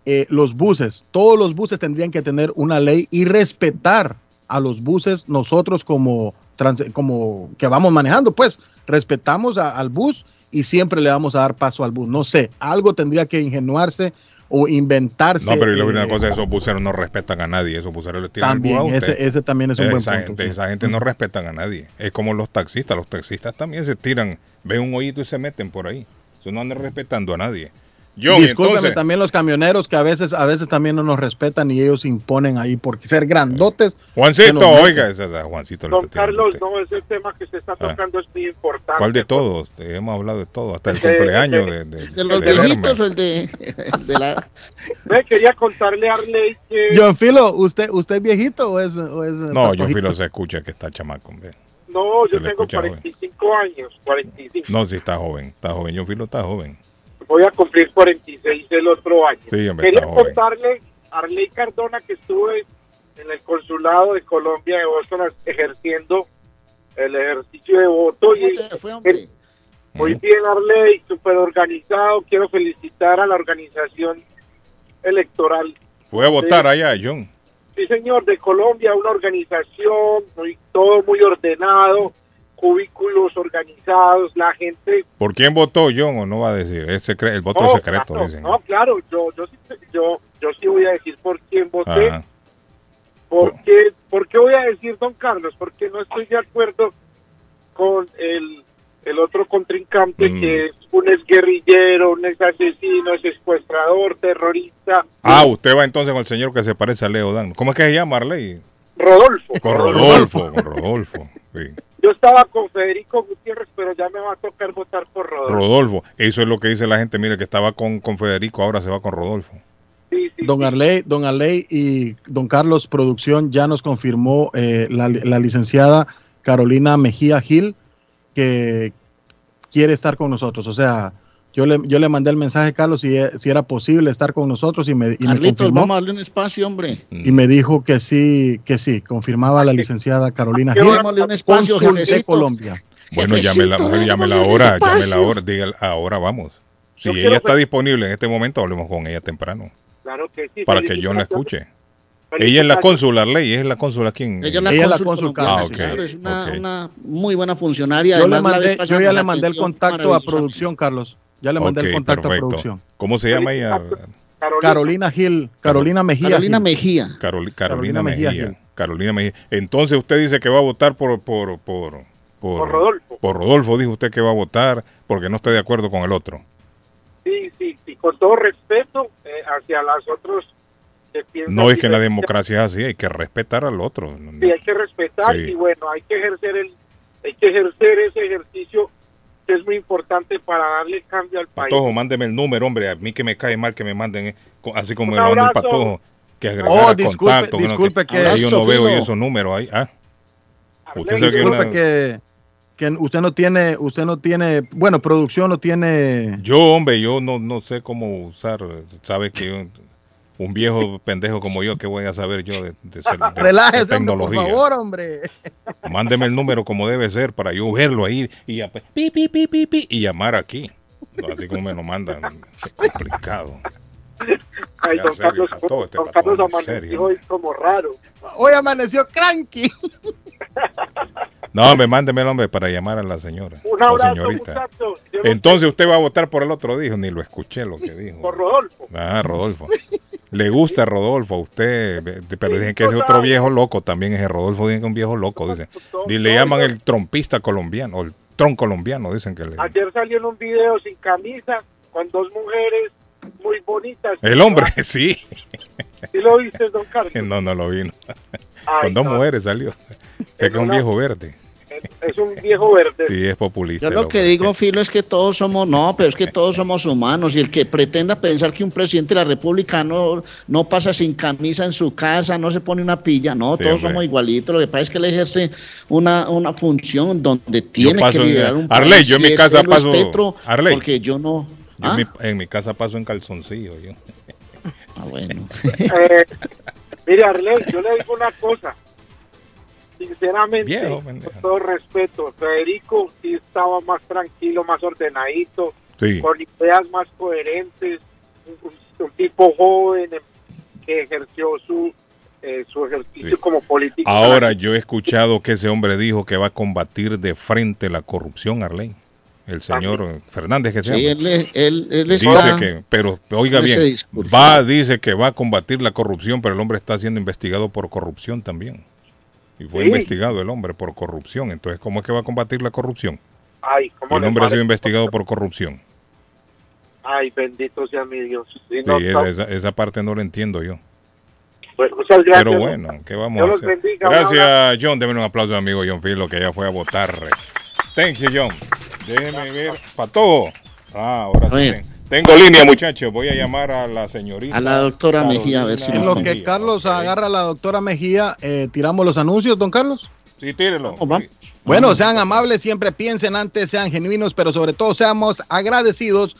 eh, los buses, todos los buses tendrían que tener una ley y respetar a los buses, nosotros como, trans- como que vamos manejando, pues respetamos a- al bus y siempre le vamos a dar paso al bus. No sé, algo tendría que ingenuarse o inventarse. No, pero y luego eh, una cosa, esos buceros no respetan a nadie. Esos buceros le el también, ese, ese también es un buen esa, punto. gente, sí. esa gente no respetan a nadie. Es como los taxistas. Los taxistas también se tiran, ven un hoyito y se meten por ahí. Eso no andan respetando a nadie. Yo, Discúlpeme entonces, también los camioneros que a veces, a veces también no nos respetan y ellos imponen ahí por ser grandotes. Juancito, oiga, esa, esa- Juancito. Don Carlos, no, ese tema que se está Ah. tocando es muy importante. ¿Cuál de todos? Eh, Hemos hablado de todo, hasta el De- cumpleaños de- de, de, ¿De los viejitos o el de, de la... Me quería contarle a Arley que... John Filo, ¿usted, ¿usted es viejito o es, o es No, yo patojito? filo se escucha que está chamaco. hombre. No, Se yo tengo escucha, joven. 45 años, 45. No, si está joven, está joven. Yo filo está joven. Voy a cumplir 46 el otro año. Sí, hombre, Quería contarle a Arley Cardona que estuve en el consulado de Colombia de Boston ejerciendo el ejercicio de voto y muy bien Arley, súper organizado. Quiero felicitar a la organización electoral. Fue a votar allá, John. Sí, señor, de Colombia, una organización, muy, todo muy ordenado, cubículos organizados, la gente ¿Por quién votó John o no va a decir? Es el voto No, secreto, claro, dicen. No, claro, yo, yo, sí, yo, yo sí voy a decir por quién voté. Ajá. ¿Por qué, ¿Por qué voy a decir, don Carlos? Porque no estoy de acuerdo con el, el otro contrincante Mm. que es un exguerrillero, un exasesino, es secuestrador, terrorista. Ah, usted va entonces con el señor que se parece a Leo Dan. ¿Cómo es que se llama Arley? Rodolfo. Con Rodolfo, con Rodolfo. Sí. Yo estaba con Federico Gutiérrez, pero ya me va a tocar votar por Rodolfo. Rodolfo. Eso es lo que dice la gente. Mire, que estaba con, con Federico, ahora se va con Rodolfo. Sí, sí, Don. Arley, don Arley y don Carlos Producción ya nos confirmó eh, la, la licenciada Carolina Mejía Gil que quiere estar con nosotros. O sea, yo le, yo le mandé el mensaje, Carlos, si, si era posible estar con nosotros y me, y me Carlitos, confirmó. vamos a darle un espacio, hombre. y me dijo que sí, que sí, confirmaba la licenciada Carolina qué Gil, un espacio, de. Colombia. Bueno, llámela, mujer, llámela démosle un ahora, llámela espacio. ahora, diga, ahora vamos. Si Yo ella está disponible en este momento, hablemos con ella temprano, Claro que sí. para que John la escuche. Ella es la cónsul, Arley, es la cónsula aquí en... Ella es la Ella es la cónsul Ah, ok, claro, es una, muy buena funcionaria. Yo, le Además, la mandé, yo ya le mandé el contacto a producción, Carlos. Ya le mandé Ok, el contacto a perfecto. producción. ¿Cómo se llama ella? Carolina. Carolina Gil, Carolina Mejía. Carolina Gil. Mejía. Caroli- Carolina, Carolina Mejía. Carolina Mejía. Entonces usted dice que va a votar por por por Por Rodolfo. Por Rodolfo dijo usted que va a votar porque no está de acuerdo con el otro. Sí, sí, sí, con todo respeto eh, hacia los otros que piensan. No es que en la democracia es así, hay que respetar al otro. Sí, hay que respetar Sí. y bueno, hay que ejercer el, hay que ejercer ese ejercicio que es muy importante para darle cambio al país. Patojo, mándeme el número, hombre. A mí que me cae mal que me manden, eh, así como me lo manda el. Patojo, que agregar Oh, disculpe, contacto. que disculpe que- ahí yo no veo Filo. esos números ahí. Ah, usted sabe que Disculpe una- que, que usted no tiene, usted no tiene, bueno, producción no tiene. Yo, hombre, yo no, no sé cómo usar, sabe que yo- un viejo pendejo como yo, ¿qué voy a saber yo de, de ser- de- de Relájese, hombre, por tecnología? favor, hombre. Mándeme el número como debe ser para yo verlo ahí y, ap- pi, pi, pi, pi, pi, y llamar aquí. Así como me lo mandan, qué complicado. Ay, don serio, Carlos, está todo este don Carlos amaneció serio. hoy como raro. Hoy amaneció cranky. No, hombre, mándeme el hombre para llamar a la señora Un abrazo, señorita. Entonces usted va a votar por el otro, dijo, ni lo escuché lo que dijo. Por Rodolfo. Ah, Rodolfo. Le gusta Rodolfo a usted, pero dicen que ese total. otro viejo loco también es Rodolfo, dicen que es un viejo loco, dicen. Y le llaman el trompista colombiano, o el tron colombiano, dicen que le Ayer salió en un video sin camisa con dos mujeres muy bonitas. El hombre, sí. ¿Sí lo viste, don Carlos? No, no lo vino. Ay, Con dos no, mujeres salió. Es que es un viejo verde. Es un viejo verde. Sí, es populista. Yo lo que digo, Filo, es que todos somos, no, pero es que todos somos humanos y el que pretenda pensar que un presidente de la República no, no pasa sin camisa en su casa, no se pone una pilla, no, Sí, todos hombre. somos igualitos, lo que pasa es que él ejerce una, una función donde tiene paso que liderar un Arley, país, yo en mi casa es paso- Petro, Arley. porque yo no... Yo ¿Ah? en, mi, en mi casa paso en calzoncillo. Yo. Ah, bueno. Eh, mire, Arley, yo le digo una cosa. Sinceramente, Viejo, con todo respeto, Federico sí estaba más tranquilo, más ordenadito, Sí. con ideas más coherentes, un, tipo joven em, que ejerció su, eh, su ejercicio Sí. como político. Ahora yo he escuchado que ese hombre dijo que va a combatir de frente la corrupción, Arley. El señor Fernández que se Sí, llama. él, él, él Dice está... que, pero oiga bien, discurso. va, dice que va a combatir la corrupción, pero el hombre está siendo investigado por corrupción también. Y fue Sí. investigado el hombre por corrupción. Entonces, ¿cómo es que va a combatir la corrupción? Ay, Y ¿cómo el hombre ha sido investigado por corrupción. Ay, bendito sea mi Dios. Sí, Sí, no, esa, no. esa- esa parte no lo entiendo yo. Muchas gracias. Pero bueno, ¿qué vamos Dios a hacer? bendiga. Gracias, John. Deme un aplauso a mi amigo John Filo, que ya fue a votar. Thank you, John. Déjeme ver. Para todo. Ah, ahora sí. Tengo línea, muchachos. Voy a llamar a la señorita. A la doctora Mejía, a ver si En lo que Mejía. Carlos agarra a la doctora Mejía, eh, tiramos los anuncios, don Carlos. Sí. Vamos, vamos. Bueno, sean amables, siempre piensen antes, sean genuinos, pero sobre todo seamos agradecidos.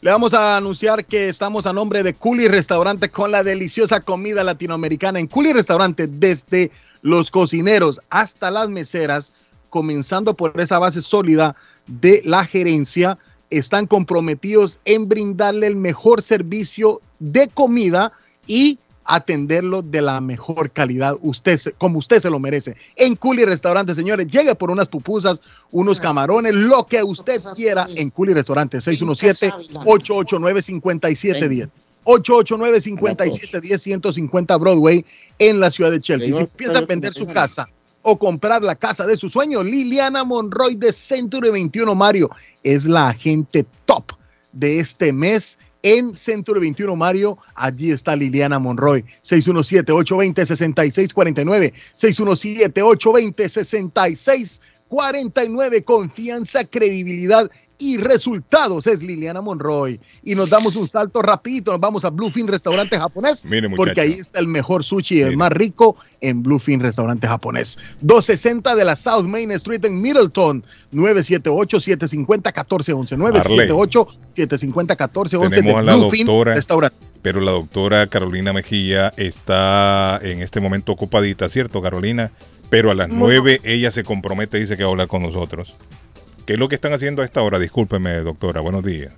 Le vamos a anunciar que estamos a nombre de Culi Restaurante con la deliciosa comida latinoamericana. En Culi Restaurante, desde los cocineros hasta las meseras, comenzando por esa base sólida de la gerencia, están comprometidos en brindarle el mejor servicio de comida y atenderlo de la mejor calidad, usted como usted se lo merece. En Culi Restaurante, señores, llegue por unas pupusas, unos camarones, lo que usted quiera en Culi Restaurante, 617-889-5710. 889-5710, 150 Broadway en la ciudad de Chelsea. Si piensan vender su casa o comprar la casa de su sueño, Liliana Monroy de Century 21 Mario es la agente top de este mes en Century 21 Mario. Allí está Liliana Monroy. 617-820-6649. 617-820-6649. Confianza, credibilidad y resultados es Liliana Monroy. Y nos damos un salto rapidito. Nos vamos a Bluefin Restaurante Japonés. Mire, porque ahí está el mejor sushi, el Mire. más rico en Bluefin Restaurante Japonés. 260 de la South Main Street en Middleton. 978-750-1411. 978-750-1411 de Bluefin doctora. Restaurante. Pero la doctora Carolina Mejía está en este momento ocupadita, ¿cierto, Carolina? Pero a las nueve ella se compromete, dice que va a hablar con nosotros. ¿Qué es lo que están haciendo a esta hora? Discúlpeme, doctora. Buenos días.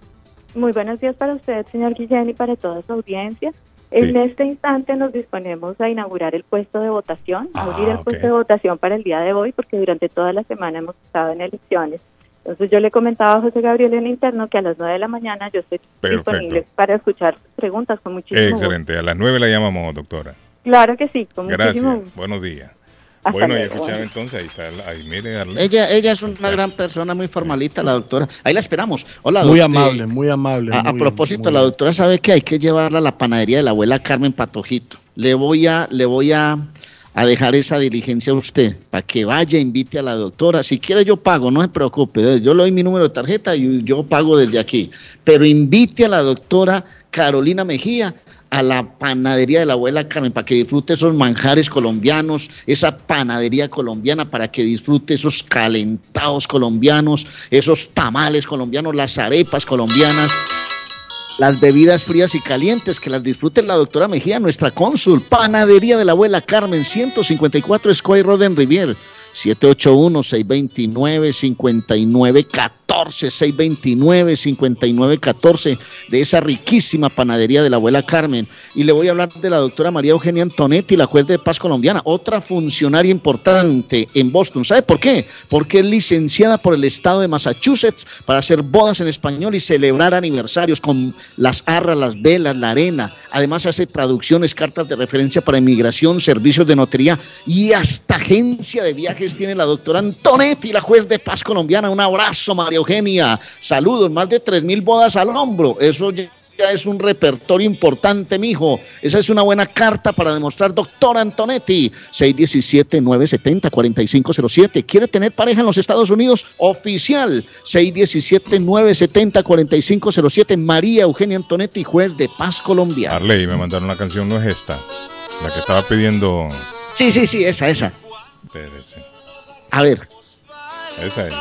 Muy buenos días para usted, señor Guillén, y para toda su audiencia. En este instante nos disponemos a inaugurar el puesto de votación, a Ah, abrir el puesto de votación para el día de hoy, porque durante toda la semana hemos estado en elecciones. Entonces yo le comentaba a José Gabriel en interno que a las 9 de la mañana yo estoy Perfecto. disponible para escuchar sus preguntas con muchísimo gusto. Excelente. A las nueve la llamamos, doctora. Claro que sí, con muchísimo Gracias. gusto. Buenos días. Hasta bueno, y luego. escuchar entonces, ahí está, ahí mire. Ella, ella es una gran persona, muy formalita, la doctora. Ahí la esperamos. Hola, Muy doctor. amable, muy amable. A, a propósito, la doctora sabe que hay que llevarla a la panadería de la abuela Carmen Patojito. Le voy a, le voy a, a dejar esa diligencia a usted para que vaya, invite a la doctora. Si quiere yo pago, no se preocupe. Yo le doy mi número de tarjeta y yo pago desde aquí. Pero invite a la doctora Carolina Mejía a la panadería de la abuela Carmen para que disfrute esos manjares colombianos, esa panadería colombiana para que disfrute esos calentados colombianos, esos tamales colombianos, las arepas colombianas las bebidas frías y calientes, que las disfrute la doctora Mejía, nuestra cónsul. Panadería de la abuela Carmen, 154 Square Road en Rivier. 781-629-5914, 629-5914 de esa riquísima panadería de la abuela Carmen. Y le voy a hablar de la doctora María Eugenia Antonetti, la juez de paz colombiana, otra funcionaria importante en Boston. ¿Sabe por qué? Porque es licenciada por el estado de Massachusetts para hacer bodas en español y celebrar aniversarios con las arras, las velas, la arena. Además hace traducciones, cartas de referencia para inmigración, servicios de notaría y hasta agencia de viajes tiene la doctora Antonetti, la juez de paz colombiana. Un abrazo, María. Saludos, más de tres mil bodas al hombro. Eso ya es un repertorio importante, mijo. Esa es una buena carta para demostrar, doctora Antonetti. 617-970-4507. ¿Quiere tener pareja en los Estados Unidos? Oficial. 617-970-4507. María Eugenia Antonetti, juez de paz colombiana. Arley, me mandaron la canción, no es esta. La que estaba pidiendo. Sí, sí, sí, esa, esa. Espérese. A ver. Esa es.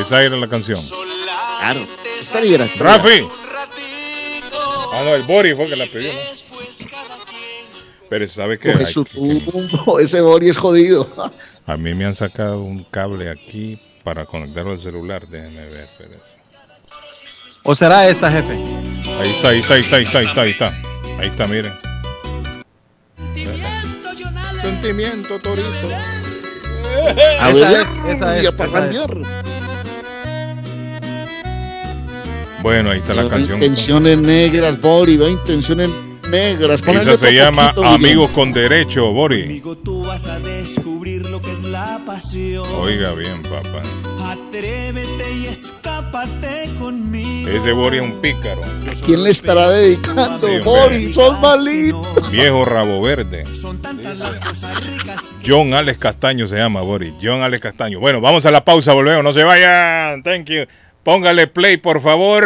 Esa era la canción. Claro. Está liberación. Rafi. Ah, no, el Bori fue que la pidió. ¿no? Pero ¿sabe qué? Su tumbo, ese Bori es jodido. A mí me han sacado un cable aquí para conectarlo al celular. Déjenme ver. ¿O será esta, jefe? Ahí está, ahí está, ahí está, ahí está, ahí está, ahí está. Ahí está, miren. Sentimiento, Torito. A Esa ver, es, esa es, y a esa es. parrandear. Bueno, ahí está la canción. Intenciones negras, Bori, ve intenciones negras. Ponle Esa se llama poquito. Amigos con Derecho, Bori. Conmigo tú vas a descubrir lo que es la pasión. Oiga bien, papá. Atrévete y escápate conmigo. Ese Bori es un pícaro. ¿Quién le estará dedicando? Sí, hombre. Bori, sol malito. Viejo rabo verde. Son tantas las cosas ricas John Alex Castaño se llama, Bori. John Alex Castaño. Bueno, vamos a la pausa, volvemos. No se vayan. Thank you. Póngale play, por favor.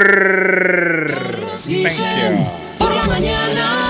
Thank you. Por la mañana.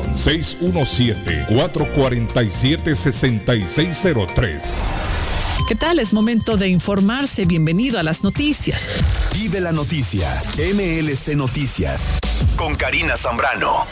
617-447-6603. ¿Qué tal? Es momento de informarse. Bienvenido a las noticias. Vive la noticia. MLC Noticias. Con Karina Zambrano.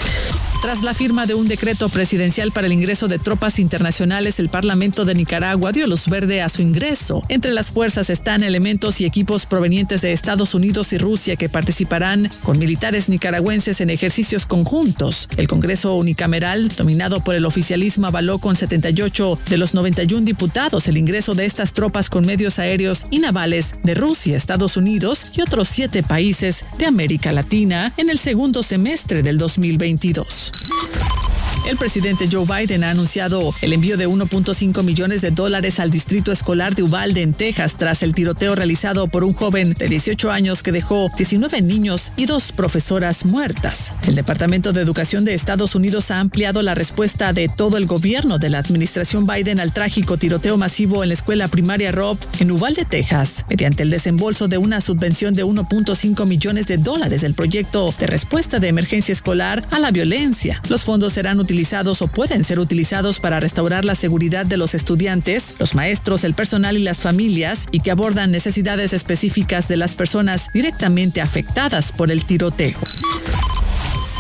Tras la firma de un decreto presidencial para el ingreso de tropas internacionales, el Parlamento de Nicaragua dio luz verde a su ingreso. Entre las fuerzas están elementos y equipos provenientes de Estados Unidos y Rusia que participarán con militares nicaragüenses en ejercicios conjuntos. El Congreso unicameral, dominado por el oficialismo, avaló con 78 de los 91 diputados el ingreso de estas tropas con medios aéreos y navales de Rusia, Estados Unidos y otros siete países de América Latina en el segundo semestre del 2022. News. El presidente Joe Biden ha anunciado el envío de 1.5 millones de dólares al distrito escolar de Uvalde, en Texas, tras el tiroteo realizado por un joven de 18 años que dejó 19 niños y dos profesoras muertas. El Departamento de Educación de Estados Unidos ha ampliado la respuesta de todo el gobierno de la administración Biden al trágico tiroteo masivo en la escuela primaria Rob en Uvalde, Texas, mediante el desembolso de una subvención de 1.5 millones de dólares del proyecto de respuesta de emergencia escolar a la violencia. Los fondos serán utilizados o pueden ser utilizados para restaurar la seguridad de los estudiantes, los maestros, el personal y las familias y que abordan necesidades específicas de las personas directamente afectadas por el tiroteo.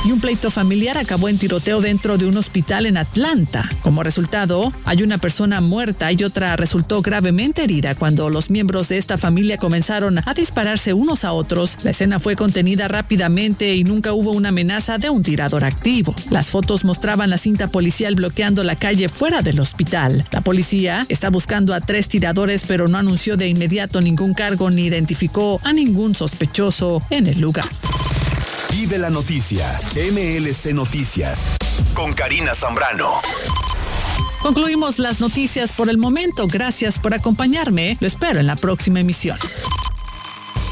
Y un pleito familiar acabó en tiroteo dentro de un hospital en Atlanta. Como resultado, hay una persona muerta y otra resultó gravemente herida cuando los miembros de esta familia comenzaron a dispararse unos a otros. La escena fue contenida rápidamente y nunca hubo una amenaza de un tirador activo. Las fotos mostraban la cinta policial bloqueando la calle fuera del hospital. La policía está buscando a tres tiradores pero no anunció de inmediato ningún cargo ni identificó a ningún sospechoso en el lugar. Vive la noticia. MLC Noticias. Con Karina Zambrano. Concluimos las noticias por el momento. Gracias por acompañarme. Lo espero en la próxima emisión.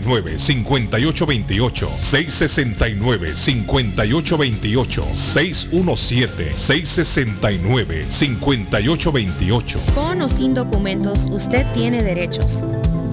669-5828, 669-5828, 617-669-5828. Con o sin documentos, usted tiene derechos.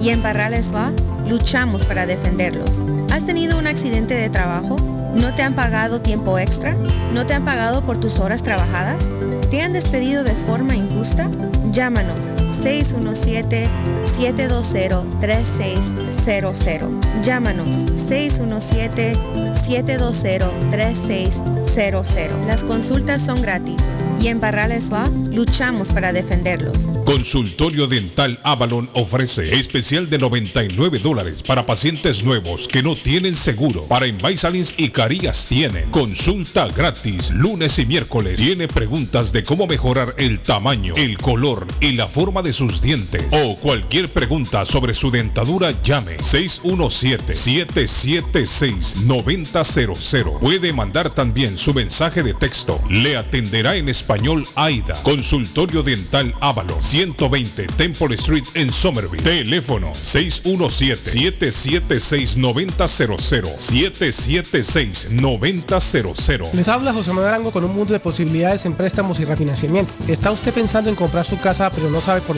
Y en Barrales Law luchamos para defenderlos. ¿Has tenido un accidente de trabajo? ¿No te han pagado tiempo extra? ¿No te han pagado por tus horas trabajadas? ¿Te han despedido de forma injusta? Llámanos 617-720-3600. Llámanos 617-720-3600. Las consultas son gratis y en Barrales Law luchamos para defenderlos. Consultorio Dental Avalon ofrece especial de 99 dólares para pacientes nuevos que no tienen seguro. Para Invisalins y Carías tienen consulta gratis lunes y miércoles. Tiene preguntas de cómo mejorar el tamaño, el color y la forma de sus dientes o cualquier pregunta sobre su dentadura llame 617-776-9000. Puede mandar también su mensaje de texto. Le atenderá en español AIDA. Consultorio Dental Ávalo 120 Temple Street en Somerville. Teléfono 617-776-9000. 776-9000. Les habla José Manuel Arango con un mundo de posibilidades en préstamos y refinanciamiento. ¿Está usted pensando en comprar su casa pero no sabe por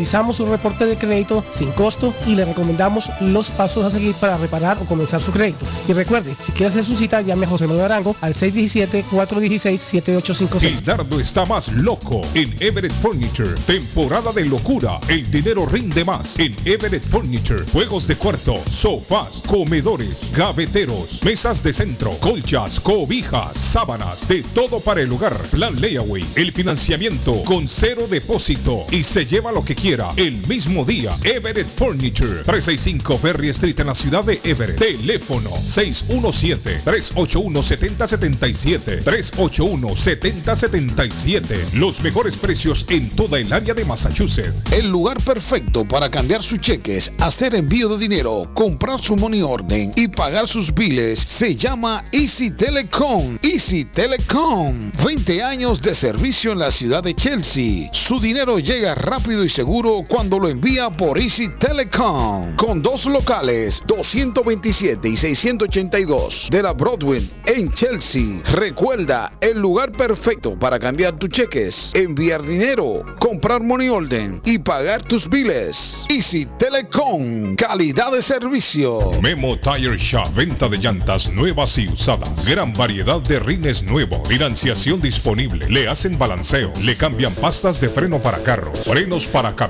Revisamos su reporte de crédito sin costo y le recomendamos los pasos a seguir para reparar o comenzar su crédito. Y recuerde, si quiere hacer su cita, llame a José Manuel Arango al 617-416-7856. El dardo está más loco en Everett Furniture. Temporada de locura. El dinero rinde más en Everett Furniture. Juegos de cuarto, sofás, comedores, gaveteros, mesas de centro, colchas, cobijas, sábanas, de todo para el hogar. Plan Layaway. El financiamiento con cero depósito y se lleva lo que el mismo día. Everett Furniture. 365 Ferry Street en la ciudad de Everett. Teléfono 617-381-7077. 381-7077. Los mejores precios en toda el área de Massachusetts. El lugar perfecto para cambiar sus cheques, hacer envío de dinero, comprar su money orden y pagar sus biles se llama Easy Telecom. Easy Telecom. 20 años de servicio en la ciudad de Chelsea. Su dinero llega rápido y seguro cuando lo envía por Easy Telecom. Con dos locales, 227 y 682 de la Broadway en Chelsea. Recuerda, el lugar perfecto para cambiar tus cheques, enviar dinero, comprar money order y pagar tus biles. Easy Telecom, calidad de servicio. Memo Tire Shop, venta de llantas nuevas y usadas. Gran variedad de rines nuevos, financiación disponible. Le hacen balanceo, le cambian pastas de freno para carros, frenos para camiones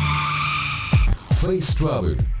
Face Travel.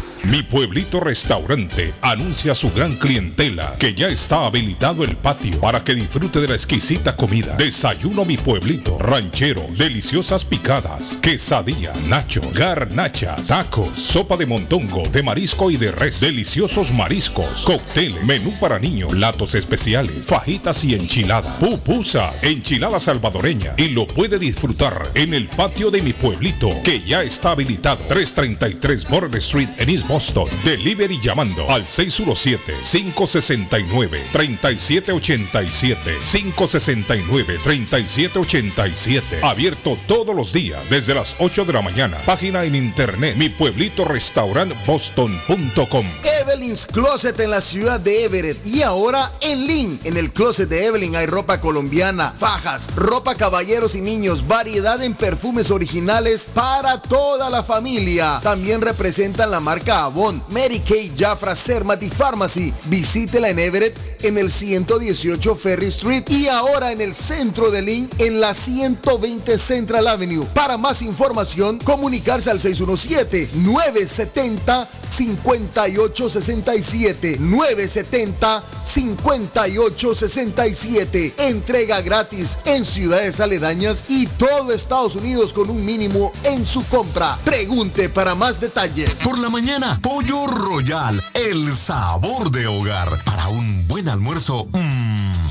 Mi pueblito restaurante anuncia su gran clientela que ya está habilitado el patio para que disfrute de la exquisita comida. Desayuno mi pueblito, ranchero, deliciosas picadas, quesadillas, nacho, garnachas, tacos, sopa de montongo, de marisco y de res, deliciosos mariscos, cócteles, menú para niños, platos especiales, fajitas y enchiladas, pupusas, enchilada salvadoreña y lo puede disfrutar en el patio de mi pueblito que ya está habilitado. 333 Border Street en East Boston. Delivery llamando al 617-569-3787. 569-3787. Abierto todos los días desde las 8 de la mañana. Página en internet mi pueblito restaurant boston.com. Evelyn's Closet en la ciudad de Everett y ahora en Lynn. En el closet de Evelyn hay ropa colombiana, fajas, ropa caballeros y niños, variedad en perfumes originales para toda la familia. También representan la marca Avon, Mary Kay, Jafra, Pharmacy. Visítela en Everett en el 118 Ferry Street y ahora en el centro de Lynn en la 120 Central Avenue. Para más información, comunicarse al 617-970-5867. 970-5867. Entrega gratis en ciudades aledañas y todo Estados Unidos con un mínimo en su compra. Pregunte para más detalles. Por la mañana, Pollo Royal, el sabor de hogar. Para un buen almuerzo, mmm,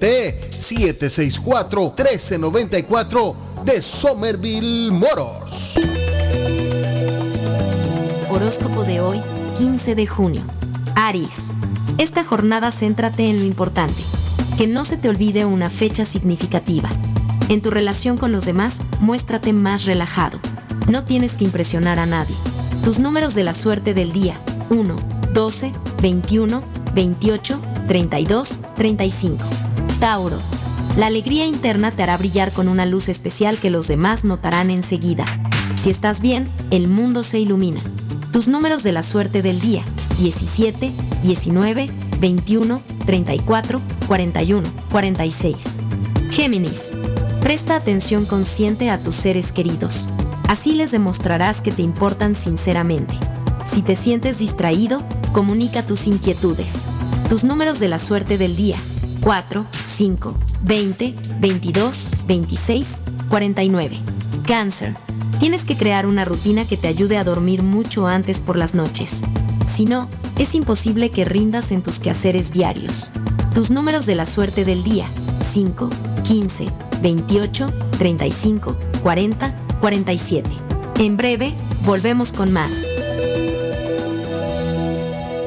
764-1394 de Somerville Motors. Horóscopo de hoy, 15 de junio. Aries. Esta jornada céntrate en lo importante. Que no se te olvide una fecha significativa. En tu relación con los demás, muéstrate más relajado. No tienes que impresionar a nadie. Tus números de la suerte del día. 1, 12, 21, 28, 32, 35. Tauro. La alegría interna te hará brillar con una luz especial que los demás notarán enseguida. Si estás bien, el mundo se ilumina. Tus números de la suerte del día. 17, 19, 21, 34, 41, 46. Géminis. Presta atención consciente a tus seres queridos. Así les demostrarás que te importan sinceramente. Si te sientes distraído, comunica tus inquietudes. Tus números de la suerte del día. 4, 5, 20, 22, 26, 49. Cáncer. Tienes que crear una rutina que te ayude a dormir mucho antes por las noches. Si no, es imposible que rindas en tus quehaceres diarios. Tus números de la suerte del día. 5, 15, 28, 35, 40, 47. En breve, volvemos con más.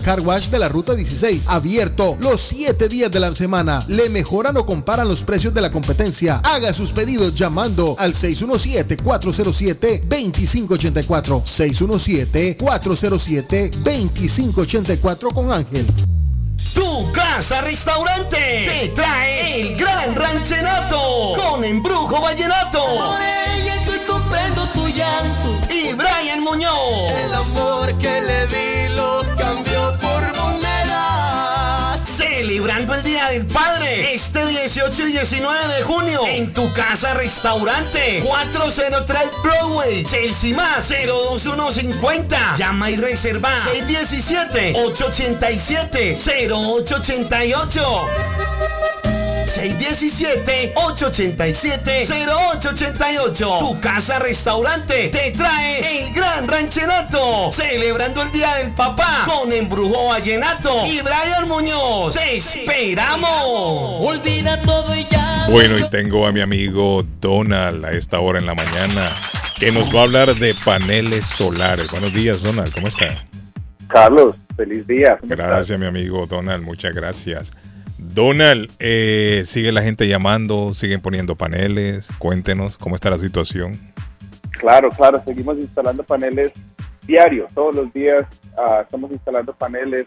car wash de la ruta 16. Abierto los 7 días de la semana. Le mejoran o comparan los precios de la competencia. Haga sus pedidos llamando al 617-407-2584. 617-407-2584 con Ángel. Tu casa restaurante te trae el gran ranchenato con embrujo vallenato. Por ella estoy comprendo tu llanto. Y Brian Muñoz. El amor que le di Celebrando el Día del Padre este 18 y 19 de junio en tu casa restaurante 403 Broadway, Chelsea más 02150. Llama y reserva 617 887 0888. 617-887-0888. Tu casa restaurante te trae el gran ranchenato. Celebrando el Día del Papá con Embrujo Vallenato y Brian Muñoz. ¡Te esperamos! Olvida todo y ya. Bueno, y tengo a mi amigo Donald a esta hora en la mañana que nos va a hablar de paneles solares. Buenos días, Donald, ¿cómo está? Carlos, feliz día. ¿Cómo Gracias, mi amigo Donald, muchas gracias. Donald, eh, sigue la gente llamando, siguen poniendo paneles. Cuéntenos cómo está la situación. Claro, claro, seguimos instalando paneles diarios, todos los días ah, estamos instalando paneles,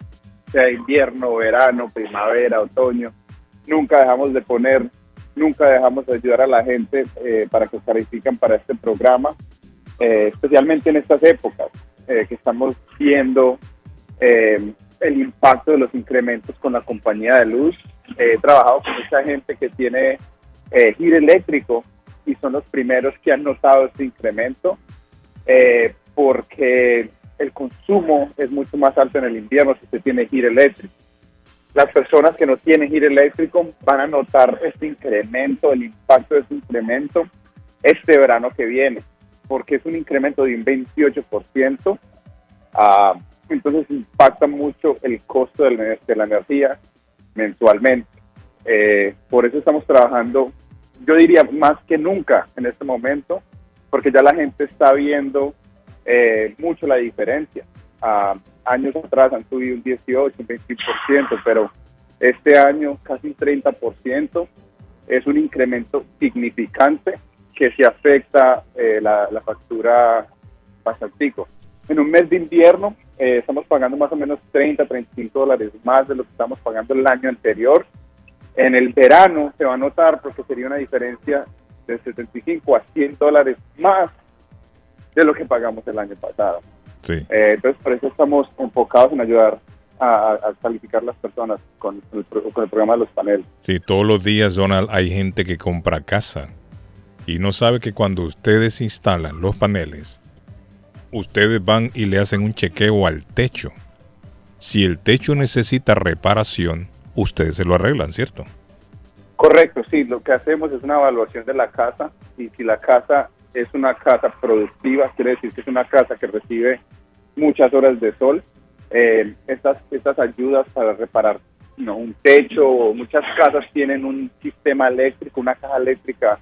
sea invierno, verano, primavera, otoño. Nunca dejamos de poner, nunca dejamos de ayudar a la gente eh, para que califiquen para este programa, eh, especialmente en estas épocas eh, que estamos viendo el impacto de los incrementos con la compañía de luz. He trabajado con mucha gente que tiene eh, giro eléctrico y son los primeros que han notado este incremento eh, porque el consumo es mucho más alto en el invierno si usted tiene giro eléctrico. Las personas que no tienen giro eléctrico van a notar este incremento, el impacto de este incremento este verano que viene, porque es un incremento de un 28%. ah, entonces impacta mucho el costo de la, energía mensualmente. Eh, por eso estamos trabajando, yo diría más que nunca en este momento, porque ya la gente está viendo eh, mucho la diferencia. Ah, años atrás han subido un 18, un 20%, pero este año casi un 30%. Es un incremento significante que se afecta eh, la, la factura bastantico. En un mes de invierno eh, estamos pagando más o menos 30, 35 dólares más de lo que estamos pagando el año anterior. En el verano se va a notar porque sería una diferencia de 75 a 100 dólares más de lo que pagamos el año pasado. Sí. Eh, entonces, por eso estamos enfocados en ayudar a, a- calificar las personas con, el, con el programa de los paneles. Sí, todos los días, Donald, hay gente que compra casa y no sabe que cuando ustedes instalan los paneles, ustedes van y le hacen un chequeo al techo. Si el techo necesita reparación, ustedes se lo arreglan, ¿cierto? Correcto, sí, lo que hacemos es una evaluación de la casa y si la casa es una casa productiva, quiere decir que es una casa que recibe muchas horas de sol, eh, estas, estas ayudas para reparar ¿no? un techo, muchas casas tienen un sistema eléctrico, una caja eléctrica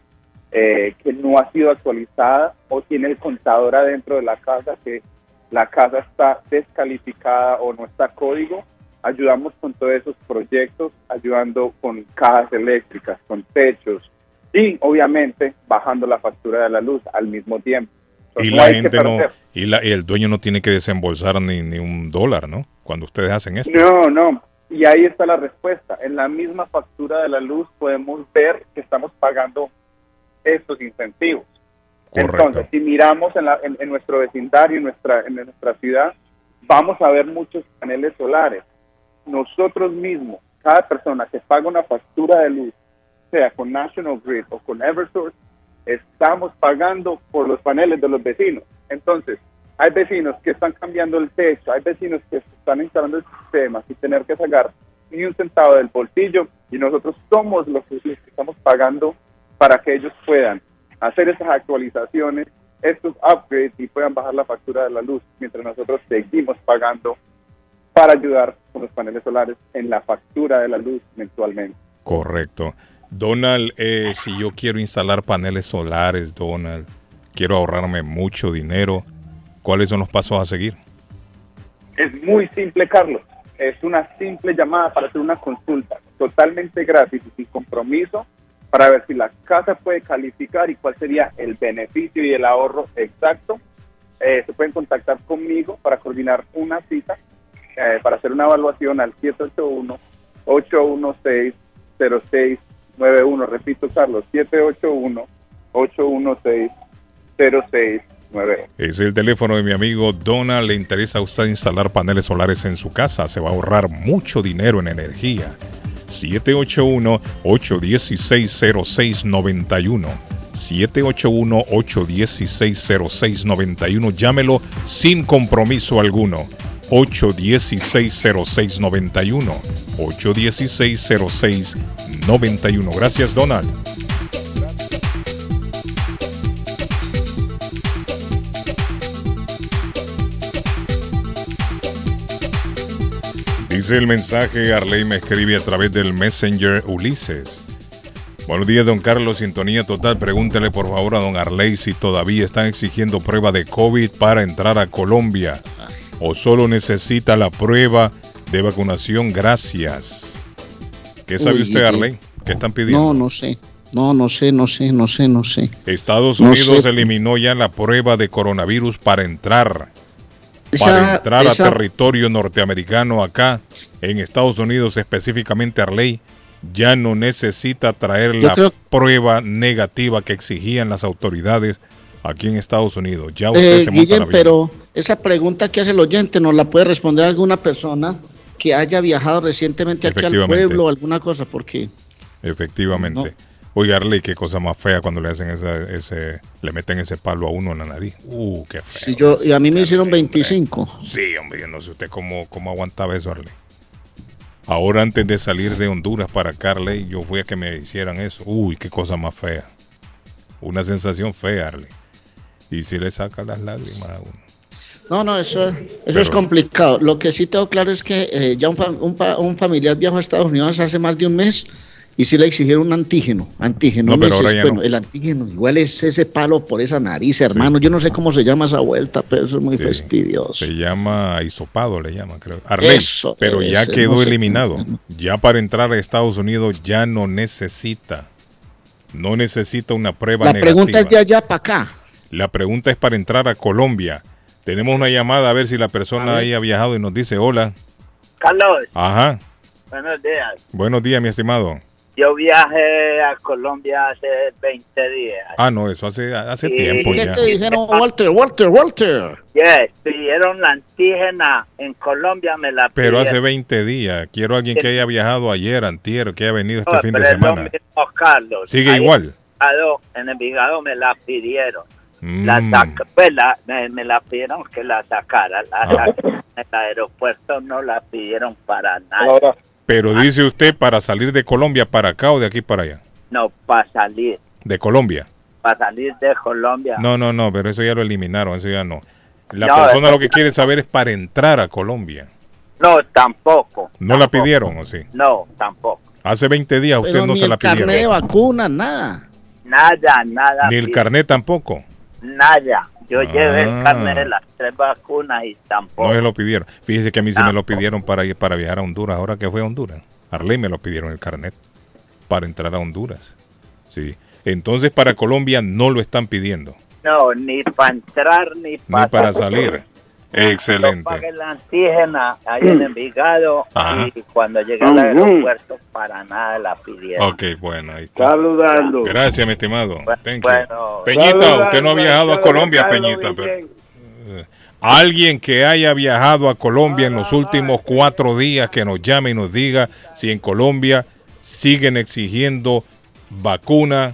eh, que no ha sido actualizada o tiene el contador adentro de la casa que la casa está descalificada o no está código. Ayudamos con todos esos proyectos, ayudando con cajas eléctricas, con techos y obviamente bajando la factura de la luz al mismo tiempo. Y Entonces, la hay que gente no, y, la, y el dueño no tiene que desembolsar ni, ni un dólar, ¿no? Cuando ustedes hacen esto. No, no. Y ahí está la respuesta. En la misma factura de la luz podemos ver que estamos pagando estos incentivos. Entonces, si miramos en, la- en- en nuestro vecindario, en nuestra, en nuestra ciudad, vamos a ver muchos paneles solares. Nosotros mismos, cada persona que paga una factura de luz, sea con National Grid o con Eversource, estamos pagando por los paneles de los vecinos. Entonces, hay vecinos que están cambiando el techo, hay vecinos que están instalando el sistema sin tener que sacar ni un centavo del bolsillo y nosotros somos los que estamos pagando para que ellos puedan hacer esas actualizaciones, estos upgrades y puedan bajar la factura de la luz, mientras nosotros seguimos pagando para ayudar con los paneles solares en la factura de la luz mensualmente. Correcto. Donald, eh, si yo quiero instalar paneles solares, Donald, quiero ahorrarme mucho dinero, ¿cuáles son los pasos a seguir? Es muy simple, Carlos. Es una simple llamada para hacer una consulta totalmente gratis y sin compromiso para ver si la casa puede calificar y cuál sería el beneficio y el ahorro exacto. Eh, se pueden contactar conmigo para coordinar una cita eh, para hacer una evaluación al 781-816-0691. Repito, Carlos, 781-816-0691. Es el teléfono de mi amigo Donald. Le interesa a usted instalar paneles solares en su casa. Se va a ahorrar mucho dinero en energía. 781-816-0691. 781-816-0691. Llámelo sin compromiso alguno. 816-0691. 816-0691. Gracias, Donald. Dice el mensaje, Arley me escribe a través del Messenger Ulises. Buenos días, don Carlos, sintonía total. Pregúntele por favor a don Arley si todavía están exigiendo prueba de COVID para entrar a Colombia o solo necesita la prueba de vacunación. Gracias. ¿Qué sabe Uy, usted, Arley? ¿Qué están pidiendo? No, no sé. No, no sé, no sé, no sé, no sé. Estados No Unidos sé. eliminó ya la prueba de coronavirus para entrar. Esa- para entrar esa- a territorio norteamericano acá, en Estados Unidos, específicamente Arley, ya no necesita traer Yo la creo- prueba negativa que exigían las autoridades aquí en Estados Unidos. Ya usted Eh, se Guillem, pero esa pregunta que hace el oyente nos la puede responder alguna persona que haya viajado recientemente aquí al pueblo o alguna cosa, porque Efectivamente. Oiga, Arley, qué cosa más fea cuando le hacen esa- ese, le meten ese palo a uno en la nariz. Uh, qué feo. si yo y a mí me hicieron 25. Sí, hombre, yo no sé usted cómo, cómo aguantaba eso, Arley. Ahora, antes de salir de Honduras para Carley, yo fui a que me hicieran eso. Uy, qué cosa más fea. Una sensación fea, Arley. Y si le saca las lágrimas a uno. No, no, eso, eso es complicado. Lo que sí tengo claro es que eh, ya un, fa- un, un familiar viajó a Estados Unidos hace más de un mes y sí le exigieron un antígeno. Antígeno. No, pero ahora ya bueno, no. el antígeno igual es ese palo por esa nariz, hermano. Yo no sé cómo se llama esa vuelta, pero eso es muy Sí. fastidioso. Se llama hisopado, le llaman, creo. Arley, Eso, pero ya ese, quedó no sé eliminado. Ya para entrar a Estados Unidos ya no necesita. No necesita una prueba La negativa. pregunta es de allá para acá. La pregunta es para entrar a Colombia. Tenemos una llamada a ver si la persona ahí ha viajado y nos dice hola. Carlos, Ajá. buenos días. Buenos días, mi estimado. Yo viajé a Colombia hace 20 días. Ah, no, eso hace, hace Sí. tiempo ¿Qué ya. te dijeron, Walter, Walter, Walter? Yes, pidieron la antígena en Colombia, me la Pero hace pidieron. 20 días. Quiero alguien que haya viajado ayer, antier, que haya venido este No, fin de pero es lo semana. mismo, Carlos. Sigue Ahí igual. En Envigado, en Envigado me la pidieron. Mm. La saca- pues la- me, me la pidieron que la sacara. La Ah. sacaron en el aeropuerto no la pidieron para nada. Pero dice usted para salir de Colombia para acá o de aquí para allá. No, para salir. De Colombia. Para salir de Colombia. No, no, no, pero eso ya lo eliminaron, eso ya no. La No, persona eso- lo que quiere saber es para entrar a Colombia. No, tampoco. ¿No la pidieron o sí? No, tampoco. Hace 20 días usted Pero no ni se el la carnet de pidieron. vacuna, nada. Nada, nada. Ni el pidieron. carnet tampoco. Nada. Yo llevé el Ah. carnet de las tres vacunas y tampoco. No se lo pidieron. Fíjese que a mí sí me lo Tampoco. pidieron para ir para viajar a Honduras. Ahora que fue a Honduras. Arley me lo pidieron el carnet para entrar a Honduras. Sí. Entonces para Colombia no lo están pidiendo. No, ni para entrar ni Ni para, para salir. Excelente. pagué la antígena ahí en Envigado Ajá. y cuando llegué al Ujú. aeropuerto para nada la pidieron. Ok, bueno, ahí está. Saludando. Gracias, mi estimado. Thank you. bueno. Peñita, Saludando, usted no ha viajado a Colombia, Peñita. pero- Eh, Alguien que haya viajado a Colombia en los últimos cuatro días que nos llame y nos diga si en Colombia siguen exigiendo vacuna,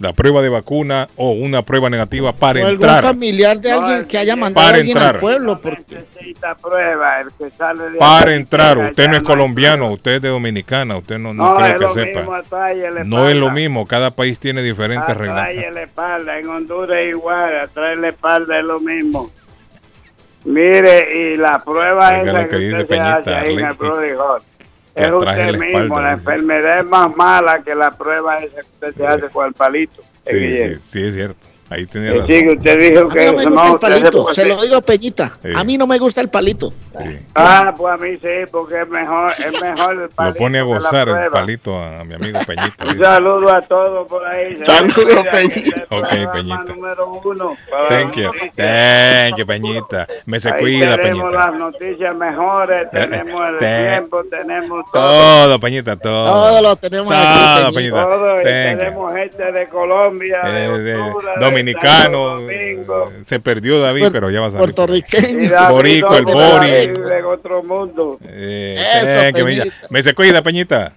la prueba de vacuna o una prueba negativa para o algún entrar. familiar de alguien que haya mandado Para a alguien entrar. al pueblo. Porque... Necesita prueba, el que sale de Para entrar, usted no es colombiano, usted es de Dominicana, usted no, no No, creo es que lo sepa. No es lo mismo, cada país tiene diferentes reglas. La espalda, en Honduras igual, atrás y la espalda es lo mismo. Mire, y la prueba esa lo que que dice usted se Peñita, hace ahí en el. Que es usted la mismo. La espalda. enfermedad es más mala que la prueba esa que usted se hace con el palito. Sí, sí, sí, es cierto. Ahí tiene Que razón. sí, que usted dijo A que mí no me no, gusta el se palito, se lo digo a Peñita. Sí. A mí no me gusta el palito. Ah, pues a mí sí, porque es mejor, es mejor el Lo palito. pone a gozar el palito a, a mi amigo Peñita. Un saludo a todos por ahí. Saludos, Peñita. este Ok, programa Peñita. número uno Thank you. Thank you, Peñita. Me se Ahí cuida, tenemos Peñita. las noticias mejores, tenemos el tiempo, tenemos todo. Todo, Peñita, todo. Todo lo tenemos Todo, aquí, Peñita. Todo, y Thank you. tenemos gente de Colombia, de Eh, de- Honduras, de dominicano. Domingo. Se perdió David, pero ya va a salir. Puertorriqueño. Borico, el Bori. En otro mundo. Eh, Eso, thank you, Peñita. Peñita. Me se cuida, Peñita.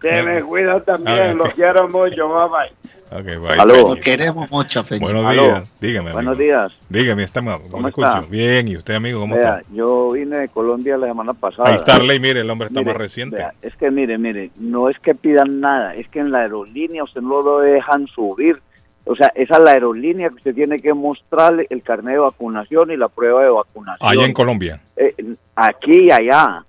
Se me cuida también, Ah, los ok. quiero mucho, bye bye. Ok, bye. Aló. Lo queremos mucho, Peñita. Buenos Aló. días. Dígame. Buenos días. Dígame, está mal. ¿Cómo está? Bien, ¿y usted, amigo, cómo Vea, está? yo vine de Colombia la semana pasada. Ahí está Arley, mire, el hombre está Mire, más reciente. vea, es que mire, mire, no es que pidan nada, es que en la aerolínea usted no lo dejan subir. O sea, esa es la aerolínea que usted tiene que mostrarle el carnet de vacunación y la prueba de vacunación. Allá en Colombia. Eh, aquí y allá.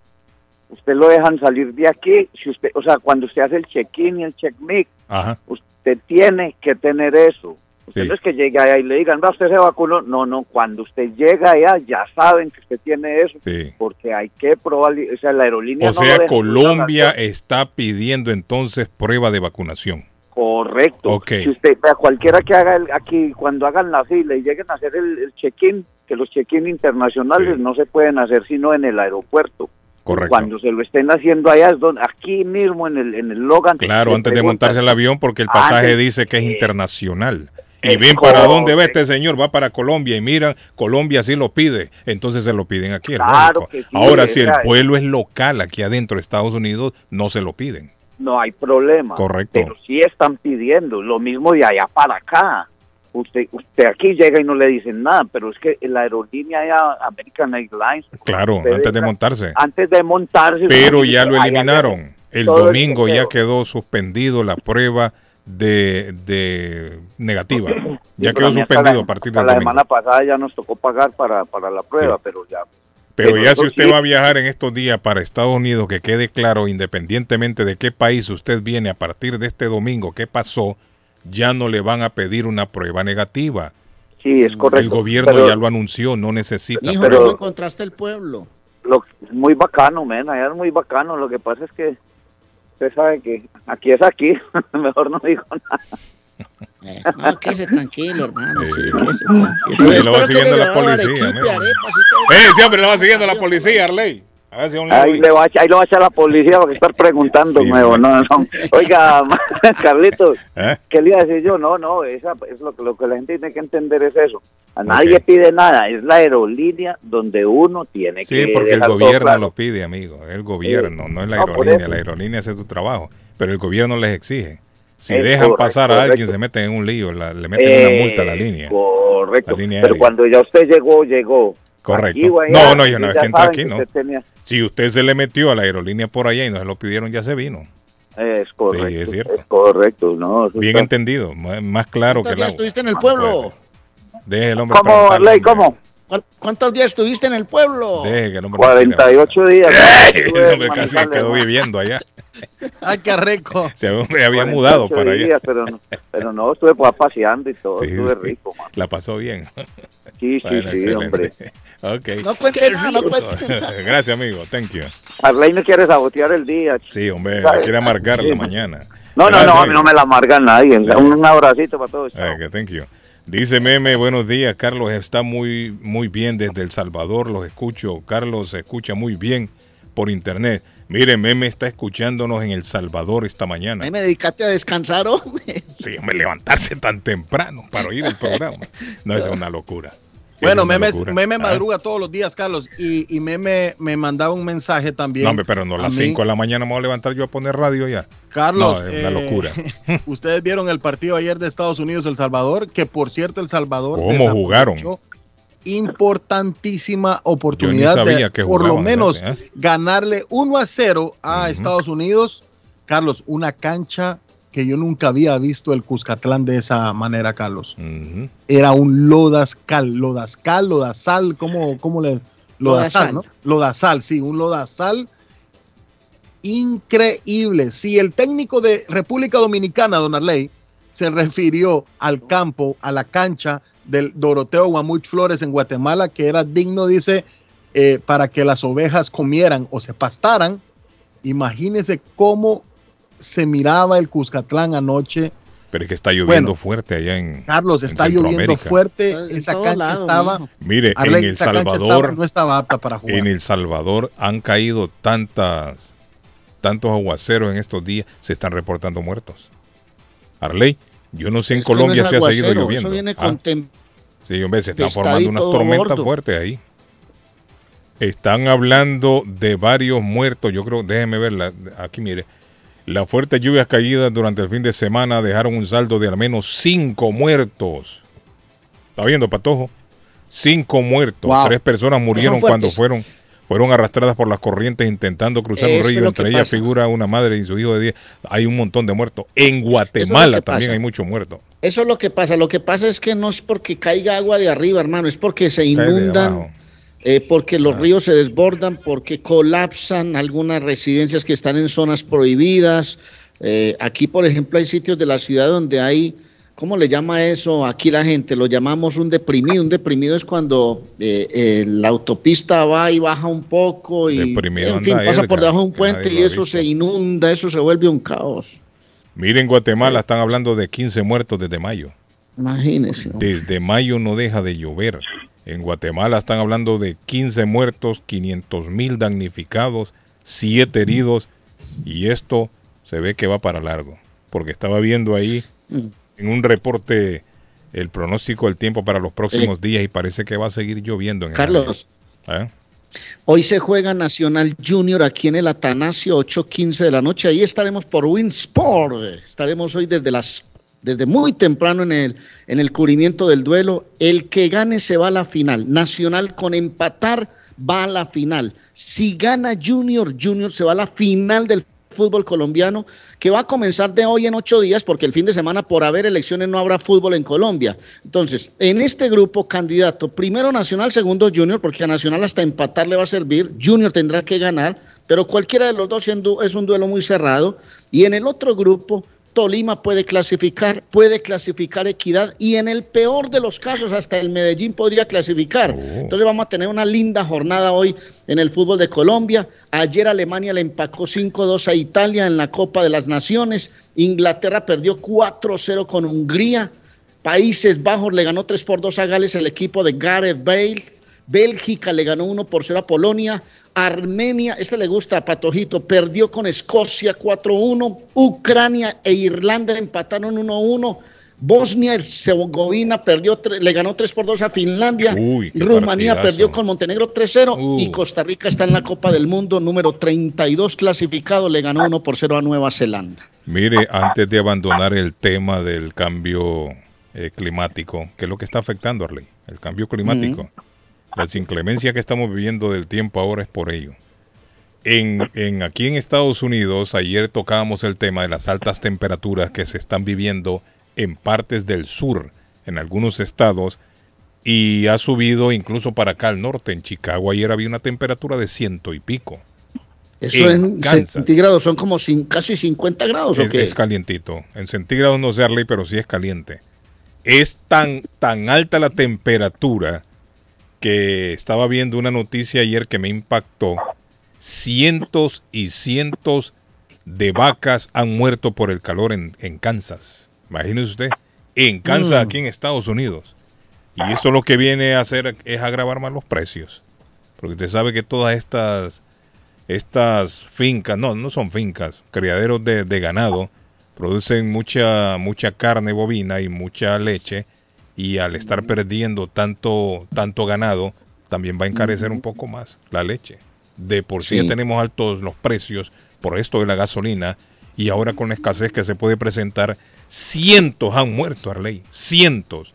Usted lo dejan salir de aquí, si usted, o sea, cuando usted hace el check-in y el check-me, Ajá. usted tiene que tener eso. Usted Sí. no es que llegue allá y le digan, va, usted se vacunó. No, no, cuando usted llega allá ya saben que usted tiene eso, Sí. porque hay que probar, o sea, la aerolínea O no sea, Colombia está pidiendo entonces prueba de vacunación. Correcto. Ok. Si usted, vea, cualquiera que haga el, aquí, cuando hagan la fila y lleguen a hacer el, el check-in, que los check-in internacionales no se pueden hacer sino en el aeropuerto. Correcto. Cuando se lo estén haciendo allá, es donde, aquí mismo en el, en el Logan. Claro, antes de montarse el avión, porque el pasaje Antes- dice que es internacional. Y ven para dónde va este señor, va para Colombia y miran, Colombia sí lo pide, entonces se lo piden aquí. Claro que sí, Ahora, si el esa- vuelo es local aquí adentro de Estados Unidos, no se lo piden. No hay problema. Correcto. Pero sí están pidiendo, lo mismo de allá para acá. Usted, usted aquí llega y no le dicen nada, pero es que la aerolínea allá, American Airlines, Claro, antes de montarse. antes de montarse... Pero ya lo eliminaron. El el domingo ya quedó suspendido la prueba de, de negativa. Sí, Ya quedó suspendido la- a partir del la domingo. semana pasada ya nos tocó pagar para, para la prueba, pero ya... Pero ya si usted va a viajar en estos días para Estados Unidos, que quede claro, independientemente de qué país usted viene a partir de este domingo, qué pasó, ya no le van a pedir una prueba negativa. Sí, es correcto. El gobierno pero ya lo anunció, no necesita. Hijo, pero- ¿cómo encontraste el pueblo? lo- es muy bacano, men, allá es muy bacano. Lo que pasa es que usted sabe que aquí es aquí, mejor no digo nada. Eh, no, quédese tranquilo, hermano. Sí, quédese tranquilo. lo va siguiendo le la policía. ¡Eh, siempre lo va siguiendo la policía, Arley! A Ahí, ahí. le va a, echar- ahí lo va a echar la policía porque estar preguntando Sí, nuevo. No, no. Oiga, Carlitos, ¿Eh? ¿qué le iba a decir yo? No, no, esa es lo, que- lo que la gente tiene que entender es eso. A nadie pide nada, es la aerolínea donde uno tiene Sí, que porque el gobierno claro. lo pide, amigo. El gobierno, no es la aerolínea. La aerolínea hace su trabajo, pero el gobierno les exige. Si Es dejan correcto, pasar a alguien, correcto. se meten en un lío, la- le meten una multa a la Eh, línea. Correcto. La línea Pero cuando ya usted llegó, llegó. Correcto. Aquí o allá, no, no, yo no, es ya que entra saben aquí, que no. usted tenía- Si usted se le metió a la aerolínea por allá y no se lo pidieron, ya se vino. Es correcto. Sí, es cierto. correcto, no. Bien está- entendido, más, más claro que ¿Cuántos el días agua. estuviste en el pueblo? Deje el hombre ¿Cómo, Arley? hombre. ¿Cómo? ¿Cuál- ¿Cuántos días estuviste en el pueblo? Deje hombre 48 días. El hombre casi se quedó viviendo allá. Ay, qué rico. Se había había mudado 48 para allá. días, pero, no, pero no, estuve pues, paseando y todo, Sí, estuve sí. rico, man. La pasó bien. Sí, sí, Bueno, sí, excelente. hombre. Ok. No cuente nada, no cuente nada. Gracias, amigo. Thank you. Arley me quiere sabotear el día. Sí, hombre, ¿Sabe? me quiere amargar Sí. la mañana. No, no, Gracias, no, a mí amigo. no me la amarga nadie. Un abracito para todos. Eh, que thank you. Dice Meme, buenos días, Carlos está muy muy bien desde El Salvador, los escucho. Carlos se escucha muy bien por internet. Mire, Meme está escuchándonos en El Salvador esta mañana. Me dedicaste a descansar, hombre. Sí, hombre, levantarse tan temprano para oír el programa. No, es una locura. Bueno, Es una Meme, locura. Meme Ah, madruga todos los días, Carlos, y, y Meme me mandaba un mensaje también. No, hombre, pero no, a las mí. 5 de la mañana me voy a levantar yo a poner radio ya. Carlos, No, es una eh, locura. Ustedes vieron el partido ayer de Estados Unidos El Salvador, que por cierto El Salvador ¿Cómo jugaron? importantísima oportunidad de que por lo menos ¿eh? ganarle 1 a 0 a Estados Unidos. Carlos, una cancha que yo nunca había visto el Cuscatlán de esa manera, Carlos. Era un lodazcal, lodazcal, lodazal, ¿cómo, cómo le? Lodazal, Lodazal. ¿no? Lodazal, sí, un lodazal increíble. Si el técnico de República Dominicana, Don Arley, se refirió al campo, a la cancha del Doroteo Guamuch Flores en Guatemala, que era digno, dice, eh, para que las ovejas comieran o se pastaran. Imagínense cómo se miraba el Cuscatlán anoche. Pero es que está lloviendo fuerte allá en. Carlos, está lloviendo fuerte. Esa cancha estaba. Mire, en El Salvador. no estaba apta para jugar. En El Salvador han caído tantas, tantos aguaceros en estos días, se están reportando muertos. Arley, yo no sé en Colombia si ha seguido lloviendo. Eso viene con ah. Sí, hombre, se están formando unas tormentas fuertes ahí. Están hablando de varios muertos. Yo creo, déjeme verla. Aquí, mire. Las fuertes lluvias caídas durante el fin de semana dejaron un saldo de al menos cinco muertos. ¿Está viendo, Patojo? Cinco muertos. Tres personas murieron cuando fueron, fueron arrastradas por las corrientes intentando cruzar un río. Entre ellas figura una madre y su hijo de 10. Hay un montón de muertos. En Guatemala también hay muchos muertos. Eso es lo que pasa. Lo que pasa es que no es porque caiga agua de arriba, hermano. Es porque se inundan eh, porque los ríos se desbordan, porque colapsan algunas residencias que están en zonas prohibidas. Eh, aquí, por ejemplo, hay sitios de la ciudad donde hay, ¿cómo le llama eso? Aquí la gente lo llamamos un deprimido. Un deprimido es cuando eh, la autopista va y baja un poco y, en fin, pasa por debajo de un puente y eso se inunda, eso se vuelve un caos. Miren, Guatemala están hablando de 15 muertos desde mayo. Imagínense. Desde mayo no deja de llover. En Guatemala están hablando de 15 muertos, 500 mil damnificados, 7 heridos y esto se ve que va para largo. Porque estaba viendo ahí en un reporte el pronóstico del tiempo para los próximos días y parece que va a seguir lloviendo. En Carlos, ¿Eh? hoy se juega Nacional Junior aquí en el Atanasio, 8.15 de la noche. Ahí estaremos por Winsport. Estaremos hoy desde las desde muy temprano en el, en el cubrimiento del duelo. El que gane se va a la final. Nacional con empatar va a la final. Si gana Junior, Junior se va a la final del fútbol colombiano, que va a comenzar de hoy en ocho días, porque el fin de semana por haber elecciones no habrá fútbol en Colombia. Entonces, en este grupo, candidato, primero Nacional, segundo Junior, porque a Nacional hasta empatar le va a servir, Junior tendrá que ganar, pero cualquiera de los dos es un duelo muy cerrado. Y en el otro grupo, Tolima puede clasificar, puede clasificar Equidad y en el peor de los casos hasta el Medellín podría clasificar. Oh. Entonces vamos a tener una linda jornada hoy en el fútbol de Colombia. Ayer Alemania le empacó 5-2 a Italia en la Copa de las Naciones. Inglaterra perdió 4-0 con Hungría. Países Bajos le ganó 3 por 2 a Gales el equipo de Gareth Bale. Bélgica le ganó 1 por 0 a Polonia. Armenia, este le gusta a Patojito, perdió con Escocia 4-1. Ucrania e Irlanda empataron 1-1. Bosnia Herzegovina perdió, le ganó 3 por 2 a Finlandia. Rumanía perdió con Montenegro 3-0 y Costa Rica está en la Copa del Mundo número 32 clasificado, le ganó 1 por 0 a Nueva Zelanda. Mire, antes de abandonar el tema del cambio eh, climático, ¿qué es lo que está afectando, Arley? El cambio climático. Las inclemencias que estamos viviendo del tiempo ahora es por ello. En, en, aquí en Estados Unidos, ayer tocábamos el tema de las altas temperaturas que se están viviendo en partes del sur, en algunos estados, y ha subido incluso para acá al norte. En Chicago ayer había una temperatura de ciento y pico. Eso en, centígrados son como casi 50 grados, ¿o es, qué? Es calientito. En centígrados no sé, Arley, pero sí es caliente. Es tan, tan alta la temperatura que estaba viendo una noticia ayer que me impactó. Cientos y cientos de vacas han muerto por el calor en, Kansas. Imagínese usted, en Kansas, mm. aquí en Estados Unidos. Y eso lo que viene a hacer es agravar más los precios. Porque usted sabe que todas estas, estas fincas, no, no son fincas, criaderos de, de ganado, producen mucha, mucha carne bovina y mucha leche y al estar perdiendo tanto, tanto ganado, también va a encarecer un poco más la leche. De por sí, ya tenemos altos los precios por esto de la gasolina y ahora con la escasez que se puede presentar, cientos han muerto, Arley, cientos.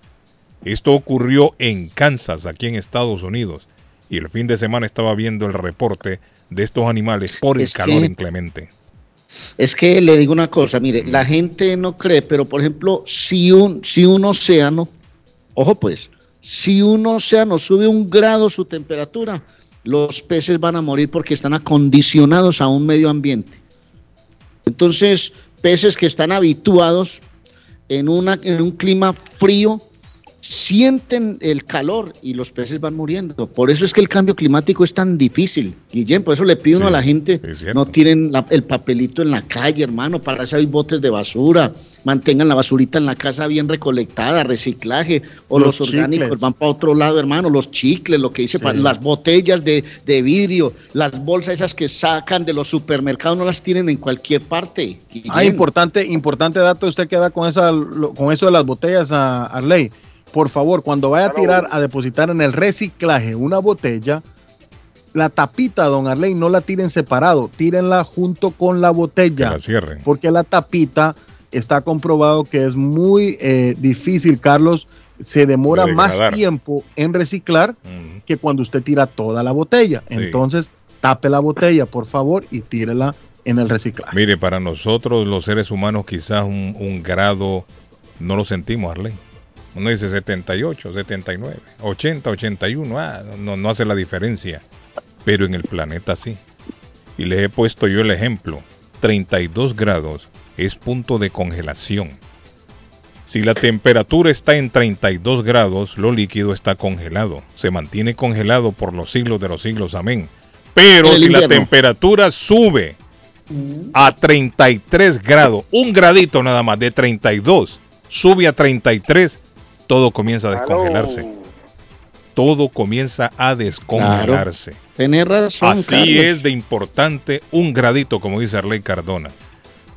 Esto ocurrió en Kansas, aquí en Estados Unidos, y el fin de semana estaba viendo el reporte de estos animales por el calor inclemente. Es que le digo una cosa, mire, la gente no cree, pero por ejemplo, si un, si un océano Ojo pues, si un océano sube un grado su temperatura, los peces van a morir porque están acondicionados a un medio ambiente. Entonces, peces que están habituados en, una, en un clima frío sienten el calor y los peces van muriendo. Por eso es que el cambio climático es tan difícil. Guillén, por eso le pido a la gente, no tiren la- el papelito en la calle, hermano, para eso hay botes de basura, mantengan la basurita en la casa bien recolectada, reciclaje, o los, Los orgánicos chicles. van para otro lado, hermano, los chicles, lo que dice, pa- las botellas de, de vidrio, las bolsas esas que sacan de los supermercados, no las tienen en cualquier parte. Ah, importante, importante dato usted que da con esa, con eso de las botellas a Arley. Por favor, cuando vaya a tirar a depositar en el reciclaje una botella, la tapita, don Arley, no la tiren separado, tírenla junto con la botella. la cierren. Porque la tapita está comprobado que es muy eh, difícil, Carlos. Se demora De más tiempo en reciclar que cuando usted tira toda la botella. Sí. Entonces, tape la botella, por favor, y tírela en el reciclaje. Mire, para nosotros los seres humanos quizás un, un grado no lo sentimos, Arley. Uno dice 78, 79, 80, 81, ah, no, no hace la diferencia. Pero en el planeta sí. Y les he puesto yo el ejemplo. 32 grados es punto de congelación. Si la temperatura está en 32 grados, lo líquido está congelado. Se mantiene congelado por los siglos de los siglos. Amén. Pero si la temperatura sube a 33 grados, un gradito nada más de 32, sube a 33, todo comienza a descongelarse. Todo comienza a descongelarse. Tenés razón, Así Carlos. es de importante un gradito, como dice Arley Cardona.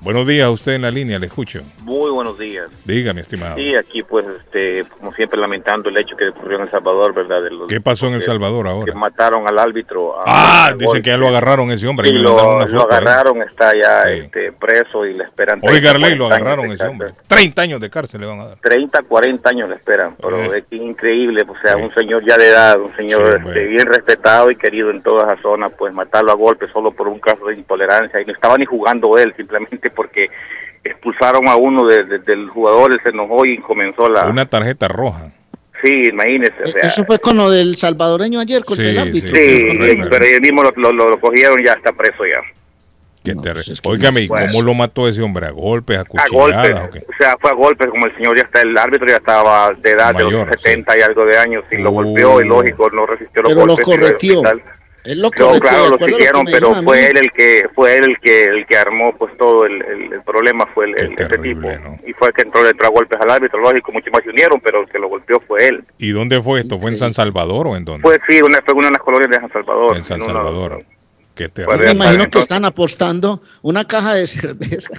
Buenos días a usted en la línea, le escucho. Muy buenos días. Diga, mi estimado. Sí, aquí pues, este, como siempre lamentando el hecho que ocurrió en El Salvador, ¿verdad? De los- ¿Qué pasó en El que- Salvador Que ahora? mataron al árbitro. a- Ah, al dicen que ya lo agarraron ese hombre. Y lo, ¿eh? agarraron, está ya este, preso y le esperan. Oiga, 30, Arley, lo 40 años agarraron ese hombre. cárcel. 30 años de cárcel le van a dar. 30, 40 años le esperan, pero Eh. es que increíble, o sea, un señor ya de edad, un señor este, bien respetado y querido en toda esa zona, pues matarlo a golpe solo por un caso de intolerancia y no estaba ni jugando él, simplemente porque expulsaron a uno de- de- del jugador, él se enojó y comenzó la... Una tarjeta roja. Sí, imagínese, o sea, Eso fue con lo del salvadoreño ayer, con Sí, el árbitro. Sí, pero ellos mismos lo, lo- lo- cogieron ya está preso ya. Qué terrible. Óigame, ¿y Bueno. cómo lo mató ese hombre? ¿A golpes, a A cuchilladas? golpes, o qué? o sea, fue a golpes, como el señor ya está, el árbitro ya estaba de edad de los 70 y algo de años y lo golpeó y lógico, no resistió los Pero lo golpes. y al correteó. Lo No, correteó, claro, lo siguieron, pero fue él el que fue él el que el que armó pues todo el, el, el problema fue el, el- este tipo y fue el que entró le a golpes al árbitro, lógico, muchos más se unieron, pero el que lo golpeó fue él. ¿Y dónde fue esto? ¿Fue en San Salvador o en dónde? Fue sí, una, fue una de las colonias de San Salvador. En San una- Salvador. Qué Fue terrible. Me imagino que están apostando una caja de cerveza.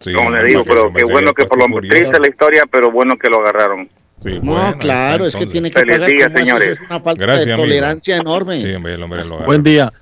Sí, Como le digo, pero qué bueno que por lo triste la historia, pero bueno que lo agarraron. Sí, No, bueno, claro, es que tiene que Feliz pagar día, como eso, señores. eso es una falta Gracias, de amigo. tolerancia enorme. Sí, hombre, el hombre lo. Buen día.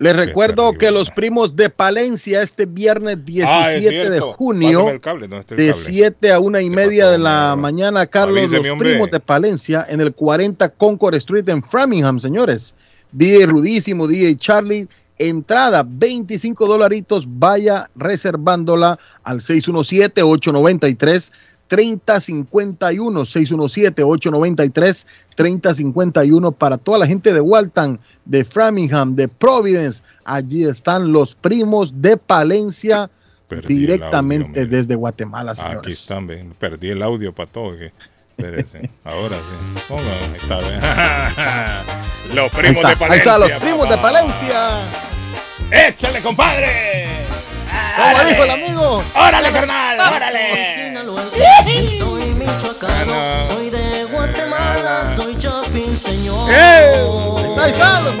Les recuerdo que los primos de Palencia este viernes 17 Ah, de junio cable, ¿dónde está el de cable? 7 a una y media de la mañana, Carlos, los primos de Palencia en el 40 Concord Street en Framingham, señores. DJ Rudísimo, DJ Charlie, entrada 25 dolaritos, vaya reservándola al 617-893. 3051 617 893 3051 para toda la gente de Walton, de Framingham, de Providence. Allí están los primos de Palencia Perdí directamente audio, desde Guatemala, señores. Aquí están, ven, perdí el audio para todo. que- espérese, Ahora sí. Ponga, ahí está, los Ahí primos está, de Palencia. ahí está, los primos de papá. Palencia. ¡Échale, compadre! Como dijo el amigo. ¡Órale, carnal! Sinaloense, soy michoacano, soy de Guatemala, soy chapín, señor. Ahí están los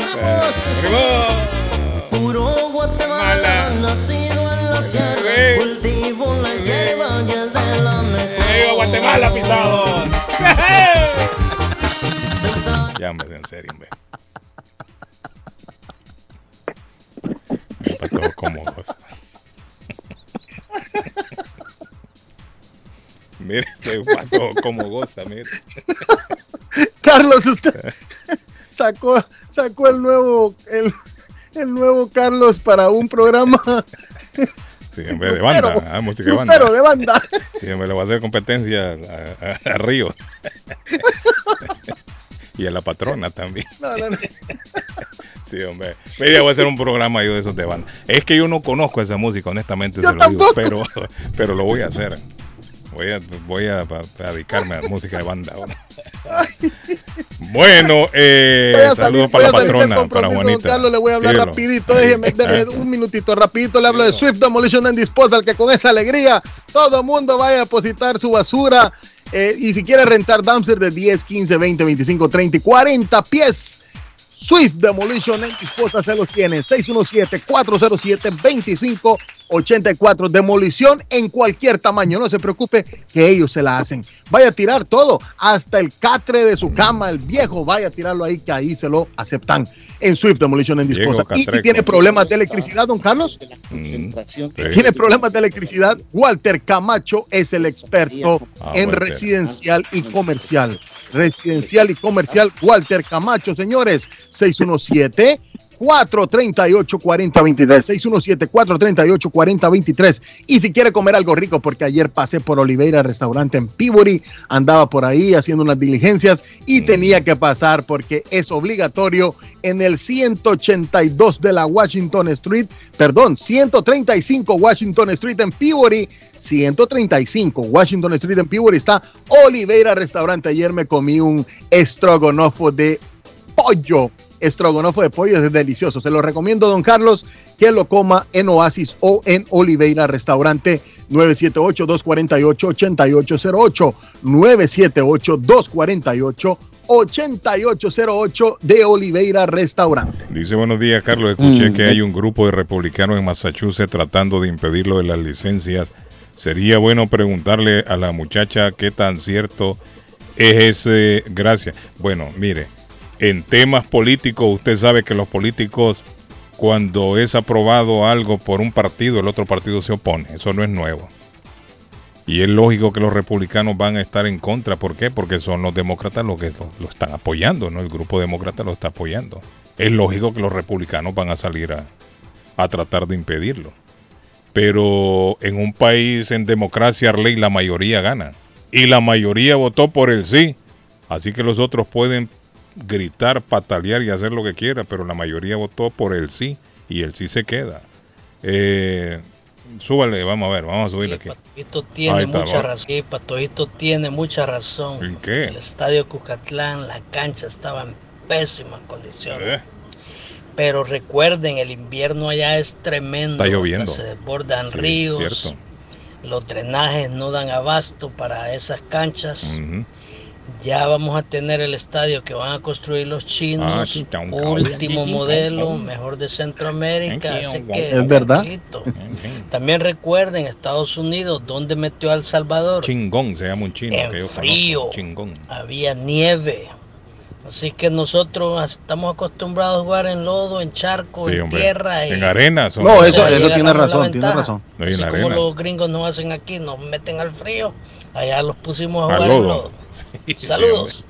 Puro Guatemala, nacido en la sierra, cultivo la hierba y es de la mejor. ¡Viva Guatemala, pisados! Ya, hombre, en serio, hombre. Para todo como goza. Mire, este pato como goza, mire. Carlos, usted sacó, sacó el nuevo, el, el nuevo Carlos para un programa. Sí, en vez de banda, Grupero. ah, música de banda. Grupero de banda. Sí, me le voy a hacer competencia a, a- a Río. Y a la patrona también. No, no, no. Sí, hombre. Mira, voy a hacer un programa yo de esos de banda. Es que yo no conozco esa música, honestamente, Yo se lo digo, pero, pero lo voy a hacer. Voy a, voy a, a dedicarme a música de banda ahora. Bueno, eh, saludos para la patrona, para Juanita. Carlos, le voy a hablar Dígalo. rapidito, déjeme, déjeme un minutito, rapidito le hablo de Swift Demolition and Disposal, que con esa alegría todo el mundo vaya a depositar su basura eh, y si quiere rentar dumpster de 10, 15, 20, 25, 30 y 40 pies, Swift Demolition and Disposal se los tiene, 617-407-2584, demolición en cualquier tamaño, no se preocupe que ellos se la hacen. Vaya a tirar todo, hasta el catre de su cama, el viejo, vaya a tirarlo ahí, que ahí se lo aceptan en Swift Demolition and Viejo Disposal. Y si tiene problemas de electricidad, don Carlos, Sí. tiene problemas de electricidad, Walter Camacho es el experto Ah, en Walter. residencial y comercial. Residencial y comercial, Walter Camacho, señores, 617. 438-4023, 617-438-4023. Y si quiere comer algo rico, porque ayer pasé por Oliveira Restaurante en Peabody, andaba por ahí haciendo unas diligencias y tenía que pasar porque es obligatorio en el 182 de la Washington Street, perdón, 135 Washington Street en Peabody, 135 Washington Street en Peabody está Oliveira Restaurante. Ayer me comí un estrogonofo de pollo. Estrogonofo de pollo es delicioso. Se lo recomiendo, don Carlos, que lo coma en Oasis o en Oliveira Restaurante 978-248-8808. 978-248-8808 de Oliveira Restaurante. Dice buenos días, Carlos. Escuché Mm. que hay un grupo de republicanos en Massachusetts tratando de impedir lo de las licencias. Sería bueno preguntarle a la muchacha qué tan cierto es ese. Gracias. Bueno, mire, en temas políticos, usted sabe que los políticos, cuando es aprobado algo por un partido, el otro partido se opone. Eso no es nuevo. Y es lógico que los republicanos van a estar en contra. ¿Por qué? Porque son los demócratas los que lo, están apoyando, ¿no? El grupo demócrata lo está apoyando. Es lógico que los republicanos van a salir a, tratar de impedirlo. Pero en un país en democracia, ley, la mayoría gana. Y la mayoría votó por el sí. Así que los otros pueden gritar, patalear y hacer lo que quieran, pero la mayoría votó por el sí y el sí se queda. Eh, súbale, vamos a ver, vamos a subirle aquí. Patojito tiene está, mucha vamos. razón. Patojito tiene mucha razón. ¿En qué? El estadio Cucatlán, la cancha estaba en pésimas condiciones. Eh, Pero recuerden, el invierno allá es tremendo. Está lloviendo. Se desbordan Sí, ríos. cierto. Los drenajes no dan abasto para esas canchas. Ujú. Ya vamos a tener el estadio que van a construir los Ah, chinos. un último modelo, mejor de Centroamérica. así que, Es verdad. También recuerden Estados Unidos, donde metió a El Salvador. Chingón se llama un chino En que yo frío. Chingón. Había nieve. Así que nosotros estamos acostumbrados a jugar en lodo, en charco, Sí, en hombre. tierra. En arena son- No, eso, tiene razón, tiene razón. No, y en Así como arena. los gringos nos hacen aquí, nos meten al frío. Allá los pusimos a Al jugar en lodo. lodo. Saludos.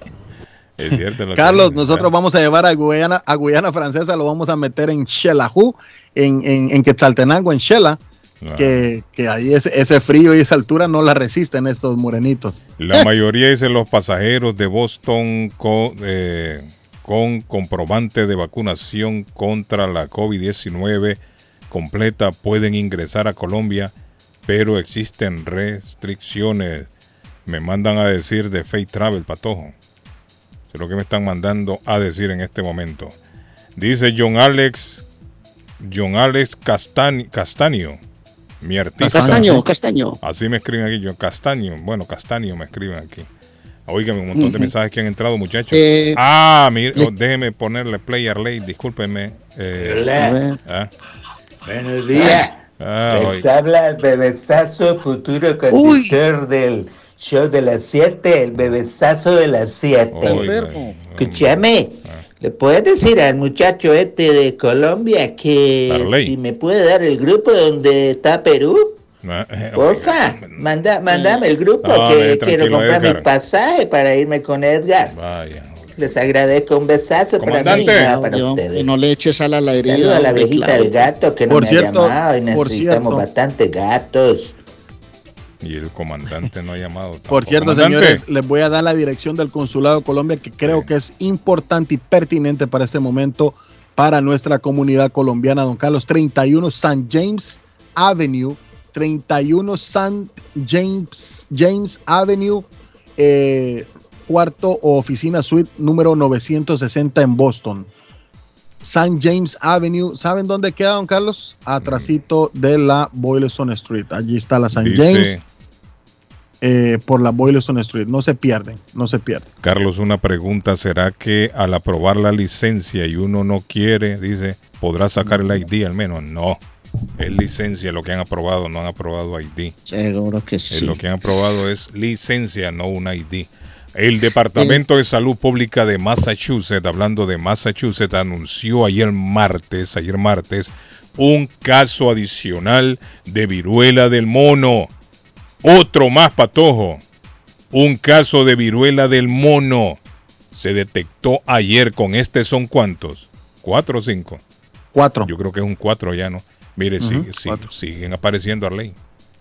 Es cierto. lo que Carlos, nosotros vamos a llevar a Guyana, a Guyana Francesa, lo vamos a meter en Xelajú, en, en, en Quetzaltenango, en Xela, Ah. que, que ahí ese, ese frío y esa altura no la resisten estos morenitos. La mayoría dicen los pasajeros de Boston con, eh, con comprobante de vacunación contra la COVID-19 completa pueden ingresar a Colombia, pero existen restricciones. Me mandan a decir de Fate Travel, Patojo. Es lo que me están mandando a decir en este momento. Dice John Alex, John Alex Castaño, Castaño mi artista. Castaño, Castaño. Así me escriben aquí, yo Castaño. Bueno, Castaño me escriben aquí. Oígame, un montón de mensajes que han entrado, muchachos. Eh, ah, mire, oh, déjeme ponerle player late, discúlpeme. Eh, Hola. ah, Buenos días. ah, Les oiga. habla el bebesazo futuro conductor del show de las 7, el bebesazo de las 7. Oiga, Escúchame, ¿le puedes decir al muchacho este de Colombia que Darley. si me puede dar el grupo donde está Perú? ah, eh, Porfa, manda, mandame el grupo Ah, que deje quiero comprar mi Edgar. pasaje para irme con Edgar. Vaya. Les agradezco un besazo para mí Comandante. y para Yo, ustedes. no le eches sal a la herida. Saludos a la viejita claro. del gato que no Por me cierto, ha llamado y por necesitamos cierto. bastantes gatos. Y el comandante no ha llamado. Por cierto, Comandante, señores, les voy a dar la dirección del Consulado de Colombia que creo que es importante y pertinente para este momento para nuestra comunidad colombiana. Don Carlos, 31 St. James Avenue, 31 St. James, James Avenue, eh, cuarto o oficina suite número 960 en Boston. St. James Avenue, ¿saben dónde queda, don Carlos? Atrasito de la Boylston Street. Allí está la St. Dice- James eh, por la Boylston Street. No se pierden, no se pierden. Carlos, una pregunta. ¿Será que al aprobar la licencia y uno no quiere, dice, podrá sacar el ID al menos? No. Es licencia lo que han aprobado, no han aprobado ID. Seguro que Eh, sí. Lo que han aprobado es licencia, no un ID. El Departamento de Salud Pública de Massachusetts, hablando de Massachusetts, anunció ayer martes, ayer martes, un caso adicional de viruela del mono. Otro más patojo. Un caso de viruela del mono. Se detectó ayer con este son cuántos? ¿Cuatro o cinco? Cuatro. Yo creo que es un cuatro ya, ¿no? Mire, Ujú, sigue- sigue- siguen apareciendo, Arley.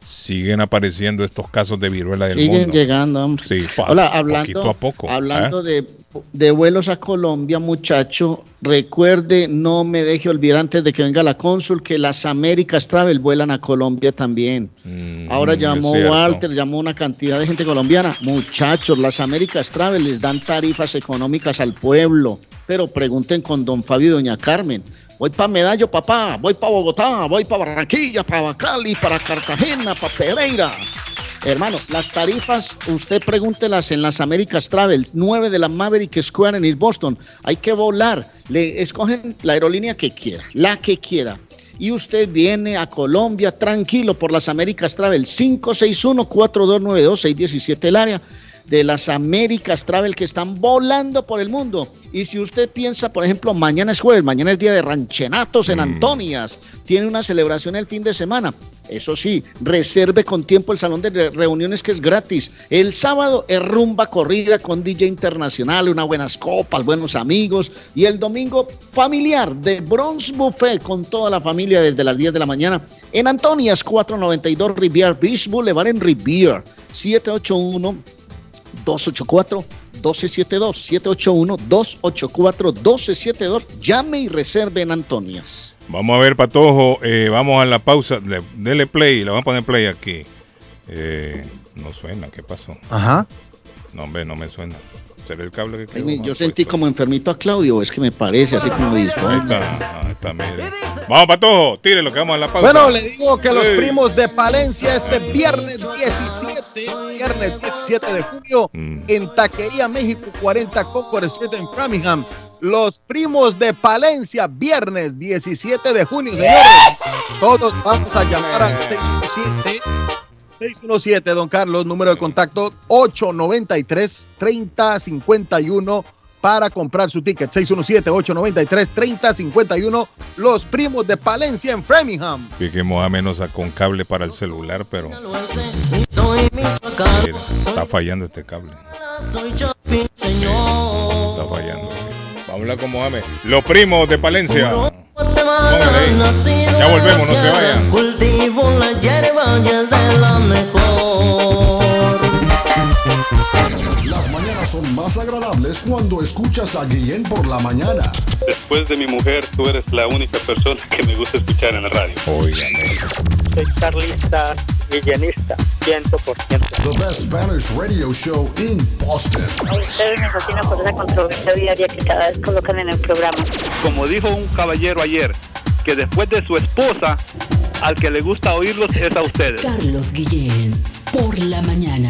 Siguen apareciendo estos casos de viruela del Siguen llegando, hombre. Sí, Hola, poquito hablando, a poco, hablando ¿eh? de, de vuelos a Colombia, muchacho, recuerde, no me deje olvidar antes de que venga la cónsul que las Américas Travel vuelan a Colombia también. Ahora Mm, llamó es cierto. Walter, llamó una cantidad de gente colombiana. Muchachos, las Américas Travel les dan tarifas económicas al pueblo, pero pregunten con don Fabio y doña Carmen. Voy para Medallo, papá, voy para Bogotá, voy para Barranquilla, para Cali, para Cartagena, para Pereira. Hermano, las tarifas, usted pregúntelas en las Américas Travel, 9 de la Maverick Square en East Boston. Hay que volar. Le escogen la aerolínea que quiera, la que quiera. Y usted viene a Colombia tranquilo por las Américas Travel, 561-4292-617 el área de las Américas Travel que están volando por el mundo. Y si usted piensa, por ejemplo, mañana es jueves, mañana es día de ranchenatos en Antonias, tiene una celebración el fin de semana. Eso sí, reserve con tiempo el salón de re- reuniones que es gratis. El sábado es rumba corrida con DJ internacional, unas buenas copas, buenos amigos. Y el domingo familiar de Bronze Buffet con toda la familia desde las 10 de la mañana en Antonias 492 Rivier Beach Boulevard en Rivier 781 284-1272, 781-284-1272. Llame y reserve en Antonias. Vamos a ver, Patojo. eh, vamos a la pausa. Le- dele play. Le vamos a poner play aquí. Eh, no suena. ¿Qué pasó? Ajá. No, hombre, no me suena. ¿Será el cable que Ay, quedó mi- mal Yo sentí como enfermito a Claudio, es que me parece así como Ahí disfraz. está, ahí está, mire. Vamos, Patojo. Tire lo que vamos a la pausa. Bueno, le digo que los primos de Palencia este viernes 17, viernes 17 de junio, Mm. en Taquería México 40 Concord Street en Framingham. Los primos de Palencia, viernes 17 de junio, señores. Todos vamos a llamar al 617. 617, don Carlos, número de contacto 893-3051 para comprar su ticket. 617-893-3051. Los primos de Palencia en Framingham. Vi que Mohamed nos sacó un cable para el celular, pero Soy mira, está fallando este cable. soy Chapín, señor. Está fallando. Vamos a hablar con Mohamed. Los primos de Palencia. Ya volvemos, no se vayan. Cultivo la hierba y es de la mejor. Las mañanas son más agradables cuando escuchas a Guillén por la mañana. Después de mi mujer, tú eres la única persona que me gusta escuchar en la radio. Soy carlista, villanista, 100%. The best Spanish radio show in Boston. A ustedes me fascina por esa controversia diaria que cada vez colocan en el programa. Como dijo un caballero ayer, que después de su esposa, al que le gusta oírlos es a ustedes. Carlos Guillén, por la mañana.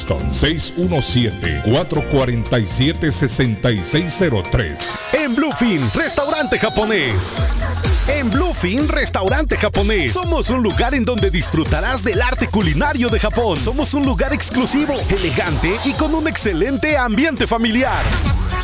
617-447-6603. En Bluefin, restaurante japonés. En Bluefin Restaurante Japonés. Somos un lugar en donde disfrutarás del arte culinario de Japón. Somos un lugar exclusivo, elegante y con un excelente ambiente familiar.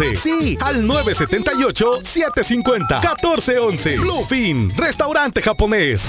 978-750-1411. Sí, al 978-750-1411. Bluefin, restaurante japonés.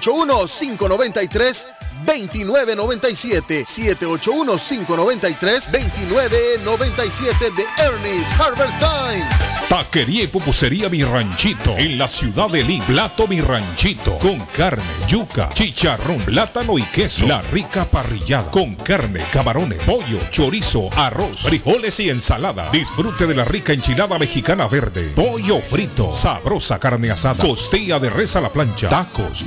2997 781-593-2997 de Ernest Harvest Time. Taquería y pupusería Mi Ranchito en la ciudad de Lima. Plato Mi Ranchito con carne, yuca, chicharrón, plátano y queso. La rica parrillada con carne, camarones, pollo, chorizo, arroz, frijoles y ensalada. Disfrute de la rica enchilada mexicana verde, pollo frito, sabrosa carne asada, costilla de res a la plancha, tacos,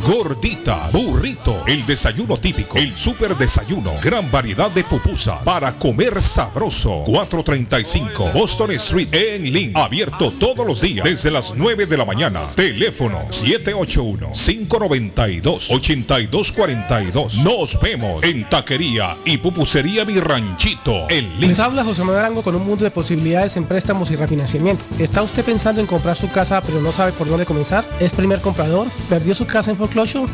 burrito, el desayuno típico, el super desayuno, gran variedad de pupusa para comer sabroso. 435 Boston Street en Lynn, abierto todos los días desde las 9 de la mañana. Teléfono 781-592-8242. Nos vemos en Taquería y Pupusería Mi Ranchito en Lynn. Les habla José Manuel Arango con un mundo de posibilidades en préstamos y refinanciamiento. ¿Está usted pensando en comprar su casa pero no sabe por dónde comenzar? ¿Es primer comprador? ¿Perdió su casa en foreclosure?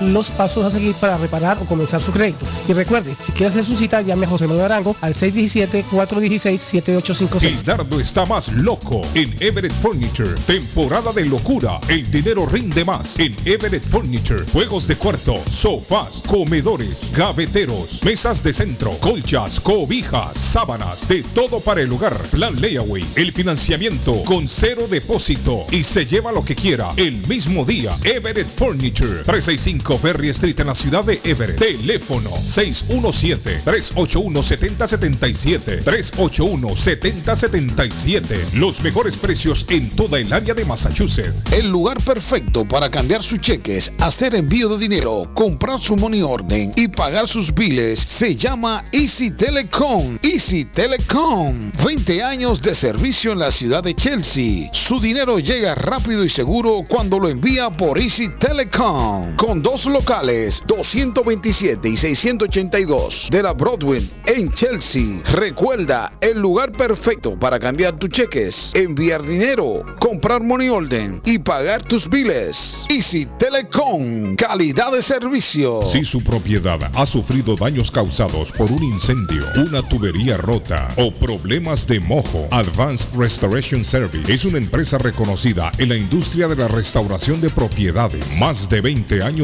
los pasos a seguir para reparar o comenzar su crédito. Y recuerde, si quiere hacer su cita, llame a José Manuel Arango al 617-416-7856. Gildardo está más loco en Everett Furniture. Temporada de locura. El dinero rinde más en Everett Furniture. Juegos de cuarto, sofás, comedores, gaveteros, mesas de centro, colchas, cobijas, sábanas, de todo para el hogar. Plan Layaway. El financiamiento con cero depósito y se lleva lo que quiera el mismo día. Everett Furniture. 365 Ferry Street en la ciudad de Everett. Teléfono 617-381-7077. 381-7077. Los mejores precios en toda el área de Massachusetts. El lugar perfecto para cambiar sus cheques, hacer envío de dinero, comprar su money order y pagar sus biles se llama Easy Telecom. Easy Telecom. 20 años de servicio en la ciudad de Chelsea. Su dinero llega rápido y seguro cuando lo envía por Easy Telecom. Dos locales, 227 y 682 de la Broadway en Chelsea. Recuerda, el lugar perfecto para cambiar tus cheques, enviar dinero comprar money order y pagar tus biles. Easy Telecom, calidad de servicio. Si su propiedad ha sufrido daños causados por un incendio, una tubería rota o problemas de mojo, Advanced Restoration Service es una empresa reconocida en la industria de la restauración de propiedades. Más de 20 años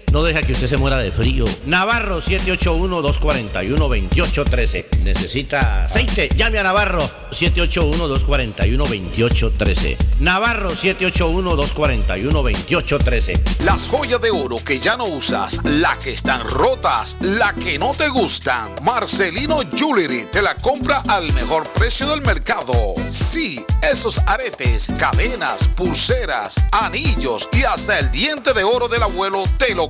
no deja que usted se muera de frío. Navarro 781-241-2813. Necesita aceite. Llame a Navarro 781-241-2813. Navarro 781-241-2813. Las joyas de oro que ya no usas, la que están rotas, la que no te gustan. Marcelino Jewelry te la compra al mejor precio del mercado. Sí, esos aretes, cadenas, pulseras, anillos y hasta el diente de oro del abuelo te lo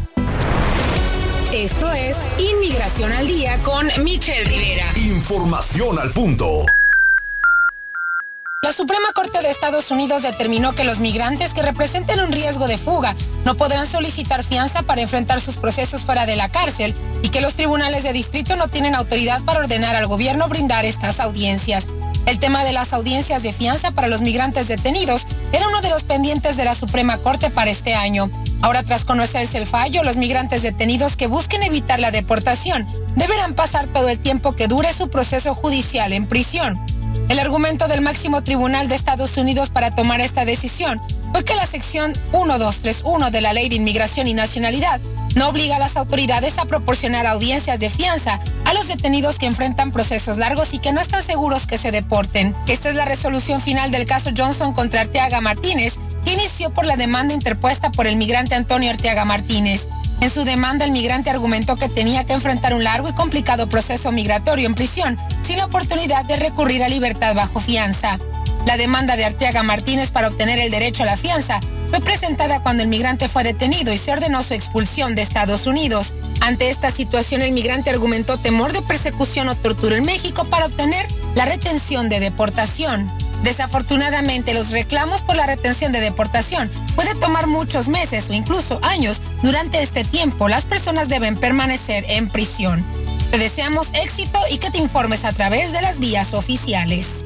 Esto es Inmigración al Día con Michelle Rivera. Información al punto. La Suprema Corte de Estados Unidos determinó que los migrantes que representen un riesgo de fuga no podrán solicitar fianza para enfrentar sus procesos fuera de la cárcel y que los tribunales de distrito no tienen autoridad para ordenar al gobierno brindar estas audiencias. El tema de las audiencias de fianza para los migrantes detenidos era uno de los pendientes de la Suprema Corte para este año. Ahora, tras conocerse el fallo, los migrantes detenidos que busquen evitar la deportación deberán pasar todo el tiempo que dure su proceso judicial en prisión. El argumento del máximo tribunal de Estados Unidos para tomar esta decisión fue que la sección 1231 de la Ley de Inmigración y Nacionalidad no obliga a las autoridades a proporcionar audiencias de fianza a los detenidos que enfrentan procesos largos y que no están seguros que se deporten. Esta es la resolución final del caso Johnson contra Arteaga Martínez, que inició por la demanda interpuesta por el migrante Antonio Arteaga Martínez. En su demanda, el migrante argumentó que tenía que enfrentar un largo y complicado proceso migratorio en prisión, sin la oportunidad de recurrir a libertad bajo fianza. La demanda de Arteaga Martínez para obtener el derecho a la fianza fue presentada cuando el migrante fue detenido y se ordenó su expulsión de Estados Unidos. Ante esta situación, el migrante argumentó temor de persecución o tortura en México para obtener la retención de deportación. Desafortunadamente, los reclamos por la retención de deportación puede tomar muchos meses o incluso años. Durante este tiempo, las personas deben permanecer en prisión. Te deseamos éxito y que te informes a través de las vías oficiales.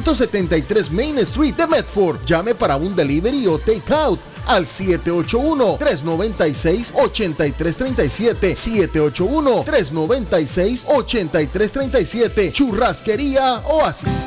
373 Main Street de Medford. Llame para un delivery o take out al 781-396-8337. 781-396-8337. Churrasquería Oasis.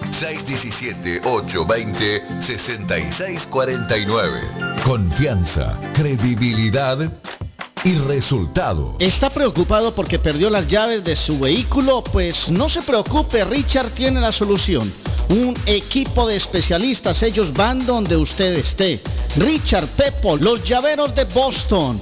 617-820-6649. Confianza, credibilidad y resultado. ¿Está preocupado porque perdió las llaves de su vehículo? Pues no se preocupe, Richard tiene la solución. Un equipo de especialistas, ellos van donde usted esté. Richard Pepo, los llaveros de Boston.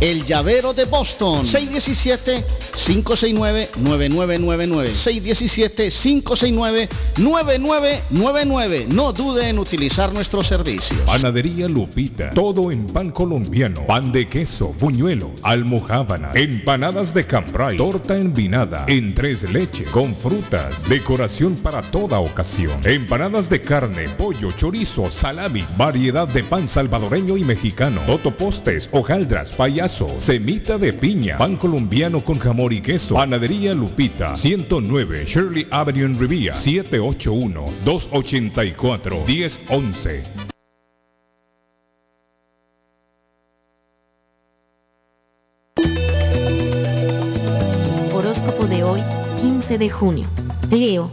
el llavero de Boston. 617-569-9999. 617-569-9999. No dude en utilizar nuestro servicio. Panadería Lupita. Todo en pan colombiano. Pan de queso, buñuelo, almojábana, empanadas de cambray, torta envinada, en tres leches, con frutas, decoración para toda ocasión. Empanadas de carne, pollo, chorizo, salamis, variedad de pan salvadoreño y mexicano, totopostes, hojaldras, semita de piña, pan colombiano con jamón y queso, panadería Lupita, 109 Shirley Avenue en Rivia, 781-284-1011. Horóscopo de hoy, 15 de junio. Leo,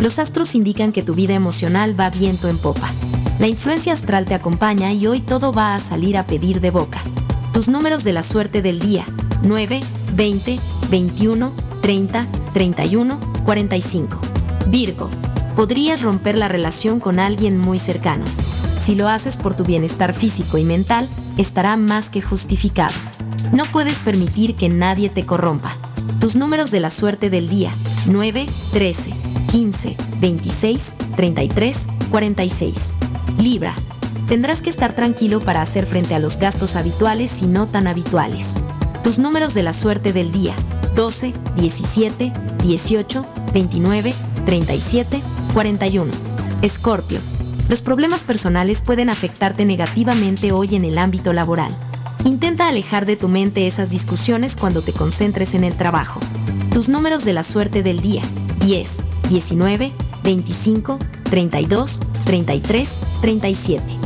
los astros indican que tu vida emocional va viento en popa. La influencia astral te acompaña y hoy todo va a salir a pedir de boca. Tus números de la suerte del día. 9, 20, 21, 30, 31, 45. Virgo. Podrías romper la relación con alguien muy cercano. Si lo haces por tu bienestar físico y mental, estará más que justificado. No puedes permitir que nadie te corrompa. Tus números de la suerte del día. 9, 13, 15, 26, 33, 46. Libra. Tendrás que estar tranquilo para hacer frente a los gastos habituales y no tan habituales. Tus números de la suerte del día. 12, 17, 18, 29, 37, 41. Escorpio. Los problemas personales pueden afectarte negativamente hoy en el ámbito laboral. Intenta alejar de tu mente esas discusiones cuando te concentres en el trabajo. Tus números de la suerte del día. 10, 19, 25, 32, 33, 37.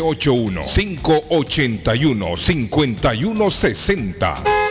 781-581-5160.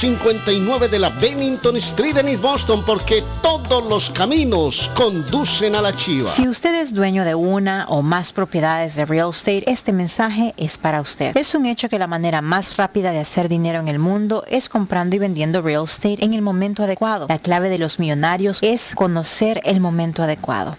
259 de la Bennington Street en East Boston porque todos los caminos conducen a la chiva. Si usted es dueño de una o más propiedades de real estate, este mensaje es para usted. Es un hecho que la manera más rápida de hacer dinero en el mundo es comprando y vendiendo real estate en el momento adecuado. La clave de los millonarios es conocer el momento adecuado.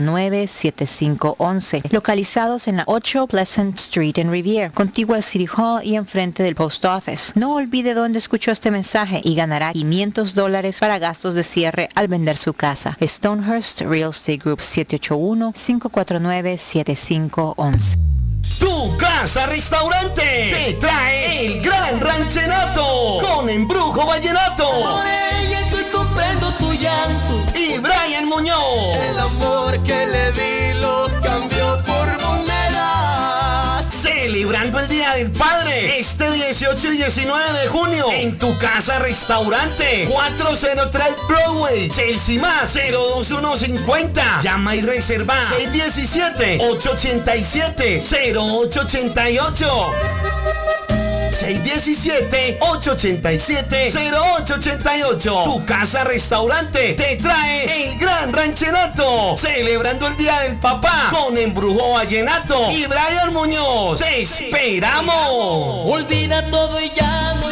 549-7511. Localizados en la 8 Pleasant Street en Riviera, contigua al City Hall y enfrente del Post Office. No olvide dónde escuchó este mensaje y ganará 500 dólares para gastos de cierre al vender su casa. Stonehurst Real Estate Group 781-549-7511. Tu casa restaurante te trae el gran ranchenato con embrujo vallenato. Muñoz. El amor que le di lo cambió por monedas. Celebrando el Día del Padre. Este 18 y 19 de junio. En tu casa restaurante. 403 Broadway. Chelsea más 02150 llama y reserva. 617 887 0888 617-887-0888. Tu casa restaurante te trae el gran ranchenato. Celebrando el Día del Papá con Embrujo Vallenato y Brian Muñoz. ¡Te esperamos! Olvida todo y ya no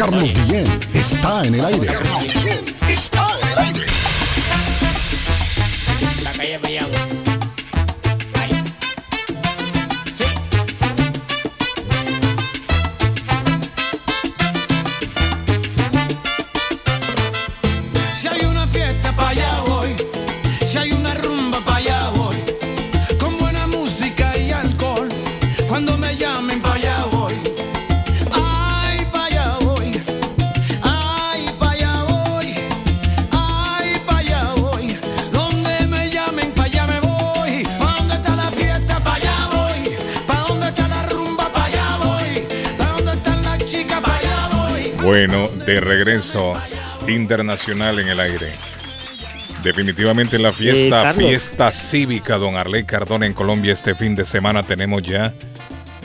Carlos Guillén está en el aire. Carlos Guillén está en el aire. La calle Payagua. Si Bueno, de regreso internacional en el aire. Definitivamente la fiesta, Eh, Carlos. fiesta cívica, don Arley Cardona en Colombia este fin de semana tenemos ya.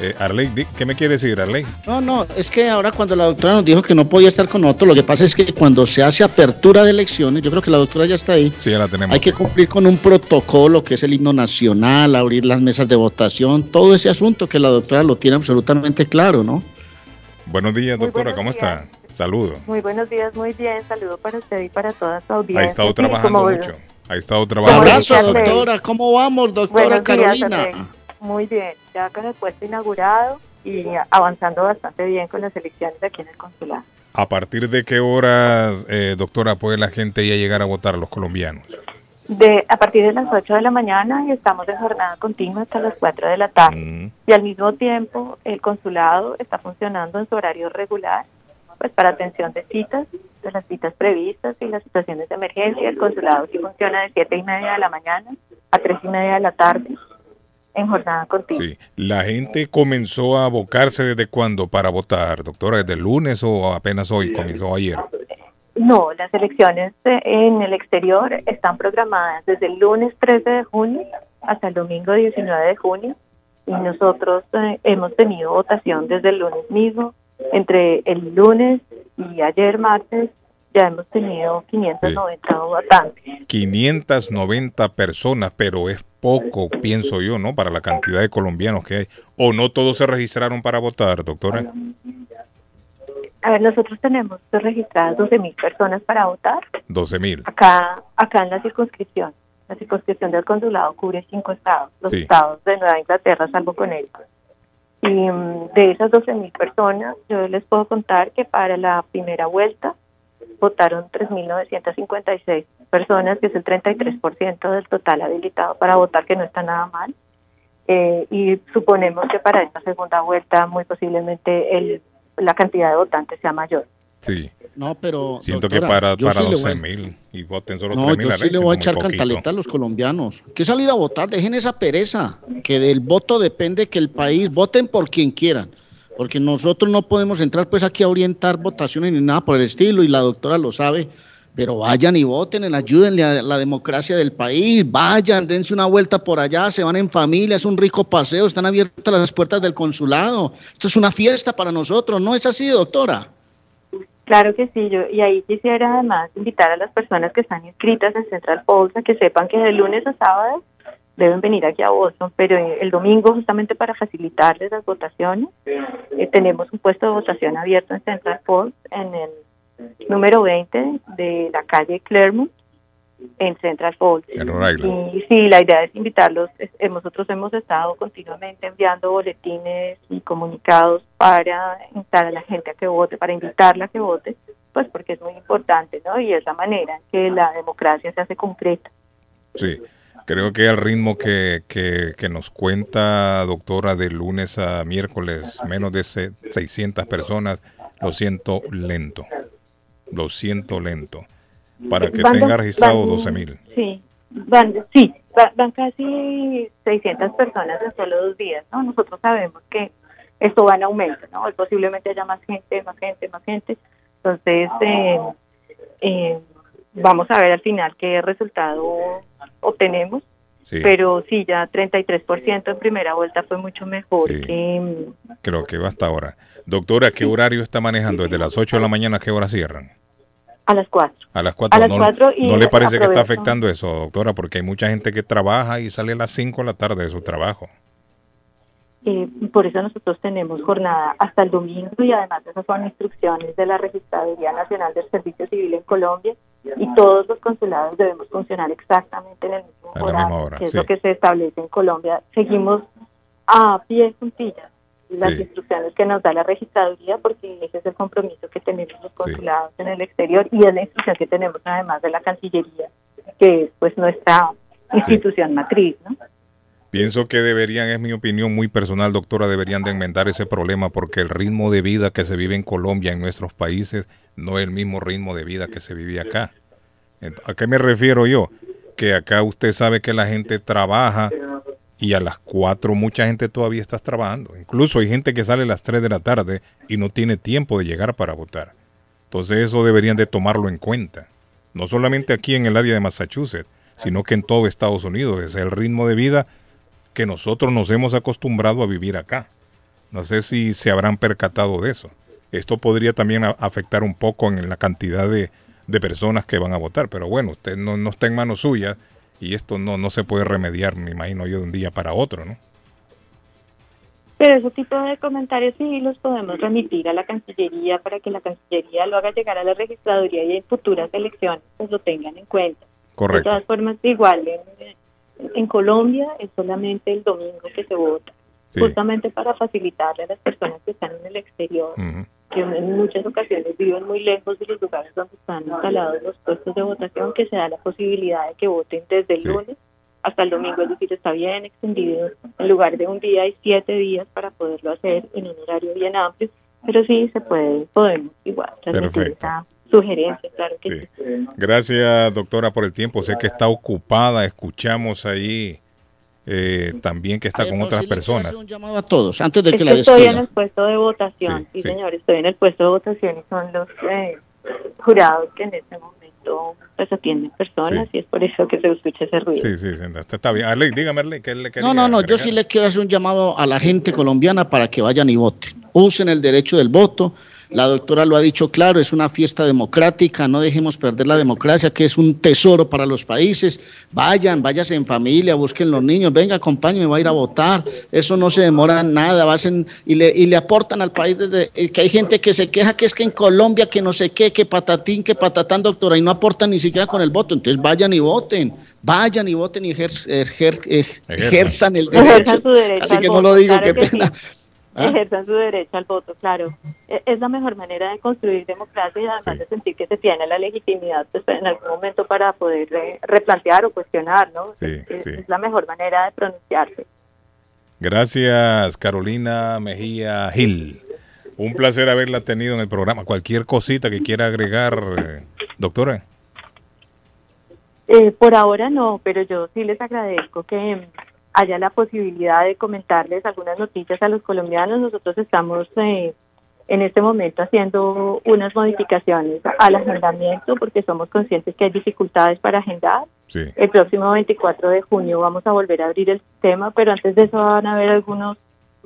Eh, Arley, ¿qué me quiere decir, Arley? No, no, es que ahora cuando la doctora nos dijo que no podía estar con nosotros, lo que pasa es que cuando se hace apertura de elecciones, yo creo que la doctora ya está ahí, Sí, ya la tenemos. hay que cumplir con un protocolo que es el himno nacional, abrir las mesas de votación, todo ese asunto que la doctora lo tiene absolutamente claro, ¿no? Buenos días, Muy doctora, buenos ¿cómo está? Saludos. Muy buenos días, muy bien. Saludo para usted y para toda su audiencia. Ha estado Sí, trabajando como- mucho. Ha estado trabajando abrazo, doctora, ¿cómo vamos, doctora Buenos días, Carolina? Muy bien, ya con el puesto inaugurado y avanzando bastante bien con las elecciones aquí en el consulado. ¿A partir de qué horas, eh, doctora, puede la gente ya llegar a votar, los colombianos? De, a partir de las 8 de la mañana y estamos en jornada continua hasta las 4 de la tarde. Y al mismo tiempo el consulado está funcionando en su horario regular, pues para atención de citas, de las citas previstas y las situaciones de emergencia. El consulado sí funciona de 7 y media de la mañana a 3 y media de la tarde en jornada continua. Sí. ¿La gente comenzó a abocarse desde cuándo para votar, doctora? ¿Desde el lunes o apenas hoy? ¿Comenzó ayer? No, las elecciones eh, en el exterior están programadas desde el lunes 13 de junio hasta el domingo 19 de junio y nosotros eh, hemos tenido votación desde el lunes mismo. Entre el lunes y ayer martes ya hemos tenido 590 votantes. 590 personas, pero es poco, pienso yo, ¿no? Para la cantidad de colombianos que hay. ¿O no todos se registraron para votar, doctora? A ver, nosotros tenemos registradas 12 mil personas para votar 12 mil. acá acá en la circunscripción. La circunscripción del consulado cubre cinco estados, los Sí. estados de Nueva Inglaterra, salvo Connecticut. Y mm, de esas 12 mil personas, yo les puedo contar que para la primera vuelta votaron 3.956 personas, que es el 33% del total habilitado para votar, que no está nada mal. Eh, y suponemos que para esta segunda vuelta, muy posiblemente el, la cantidad de votantes sea mayor. Sí. No, pero. Siento doctora, que para, para sí le 12 voy- mil y voten solo No, 3 mil yo sí le voy a echar cantaleta a los colombianos. Que salir a votar, dejen esa pereza, que del voto depende que el país, voten por quien quieran, porque nosotros no podemos entrar pues aquí a orientar votaciones ni nada por el estilo y la doctora lo sabe, pero vayan y voten, ayúdenle a la democracia del país, vayan, dense una vuelta por allá, se van en familia, es un rico paseo, están abiertas las puertas del consulado, esto es una fiesta para nosotros, ¿no es así, doctora? Claro que sí, yo y ahí quisiera además invitar a las personas que están inscritas en Central Falls a que sepan que de lunes a sábado deben venir aquí a Boston, pero el domingo justamente para facilitarles las votaciones eh, tenemos un puesto de votación abierto en Central Falls en el número 20 de la calle Claremont en Central Falls. Y sí, la idea es invitarlos. nosotros hemos estado continuamente enviando boletines y comunicados para invitar a la gente a que vote, para invitarla a que vote, pues porque es muy importante, ¿no? Y es la manera en que la democracia se hace concreta. Sí. Creo que el ritmo que, que, nos cuenta, doctora, de lunes a miércoles, menos de 600 personas, lo siento lento. Lo siento lento. Para que tenga registrado 12 mil. Sí, van, sí, van casi 600 personas en solo dos días. ¿no? Nosotros sabemos que esto va en aumento, ¿no? Posiblemente haya más gente, más gente, más gente. Entonces, eh, eh, vamos a ver al final qué resultado obtenemos. Pero sí, ya 33% en primera vuelta fue mucho mejor que... Creo que va hasta ahora. Doctora, ¿qué horario está manejando? ¿Desde las 8 de la mañana a qué hora cierran? A las 4. A las 4. ¿No, ¿no le parece que está afectando eso, doctora? Porque hay mucha gente que trabaja y sale a las 5 de la tarde de su trabajo. Eh, por eso nosotros tenemos jornada hasta el domingo y además esas son instrucciones de la Registraduría Nacional del Servicio Civil en Colombia y todos los consulados debemos funcionar exactamente en el mismo horario, que es lo que se establece en Colombia. Seguimos a pie juntillas las instrucciones que nos da la registraduría porque ese es el compromiso que tenemos los consulados en el exterior y es la instrucción que tenemos además de la Cancillería, que es pues nuestra institución matriz, ¿no? Pienso que deberían, es mi opinión muy personal, doctora, deberían de enmendar ese problema porque el ritmo de vida que se vive en Colombia, en nuestros países, no es el mismo ritmo de vida que se vive acá. ¿A qué me refiero yo? Que acá usted sabe que la gente trabaja y a las 4 mucha gente todavía está trabajando. Incluso hay gente que sale a las 3 de la tarde y no tiene tiempo de llegar para votar. Entonces eso deberían de tomarlo en cuenta. No solamente aquí en el área de Massachusetts, sino que en todo Estados Unidos. Es el ritmo de vida que nosotros nos hemos acostumbrado a vivir acá. No sé si se habrán percatado de eso. Esto podría también afectar un poco en la cantidad de, personas que van a votar, pero bueno, usted no, no está en manos suyas y esto no, no se puede remediar, me imagino yo, de un día para otro, ¿no? Pero ese tipo de comentarios sí los podemos remitir a la Cancillería para que la Cancillería lo haga llegar a la registraduría y en futuras elecciones pues lo tengan en cuenta. Correcto. De todas formas, igual, en, en Colombia es solamente el domingo que se vota, justamente para facilitarle a las personas que están en el exterior, que en muchas ocasiones viven muy lejos de los lugares donde están instalados los puestos de votación, que se da la posibilidad de que voten desde el lunes hasta el domingo, es decir, está bien extendido, en lugar de un día y siete días para poderlo hacer en un horario bien amplio, pero sí se puede, podemos igual. Perfecto. sugerencias, claro que Gracias, doctora, por el tiempo. Sé que está ocupada. Escuchamos ahí eh, también que está con otras personas. un llamado a todos antes de que la Estoy en el puesto de votación, sí, señor, estoy en el puesto de votación y son los eh, jurados que en este momento pues atienden personas y es por eso que se escucha ese ruido. Sí, sí, está bien. Arley, dígame, Arley, ¿qué le No, no, no, yo sí le quiero hacer un llamado a la gente colombiana para que vayan y voten. Usen el derecho del voto la doctora lo ha dicho claro, es una fiesta democrática, no dejemos perder la democracia, que es un tesoro para los países. Vayan, váyanse en familia, busquen los niños, venga, acompáñenme, va a ir a votar. Eso no se demora nada, hacen, y, le, y le aportan al país desde, eh, que hay gente que se queja que es que en Colombia, que no sé qué, que patatín, que patatán, doctora, y no aportan ni siquiera con el voto. Entonces vayan y voten, vayan y voten y ejerzan el derecho. Así que no lo digo, qué pena. ¿Ah? ejerzan su derecho al voto, claro. E, es la mejor manera de construir democracia y además de sentir que se tiene la legitimidad pues, en algún momento para poder replantear o cuestionar, ¿no? es, la mejor manera de pronunciarse. Gracias, Carolina Mejía Gil. Un placer haberla tenido en el programa. Cualquier cosita que quiera agregar, eh, doctora. Eh, por ahora no, pero yo sí les agradezco que haya la posibilidad de comentarles algunas noticias a los colombianos. Nosotros estamos eh, en este momento haciendo unas modificaciones al agendamiento porque somos conscientes que hay dificultades para agendar. El próximo 24 de junio vamos a volver a abrir el sistema, pero antes de eso van a haber algunos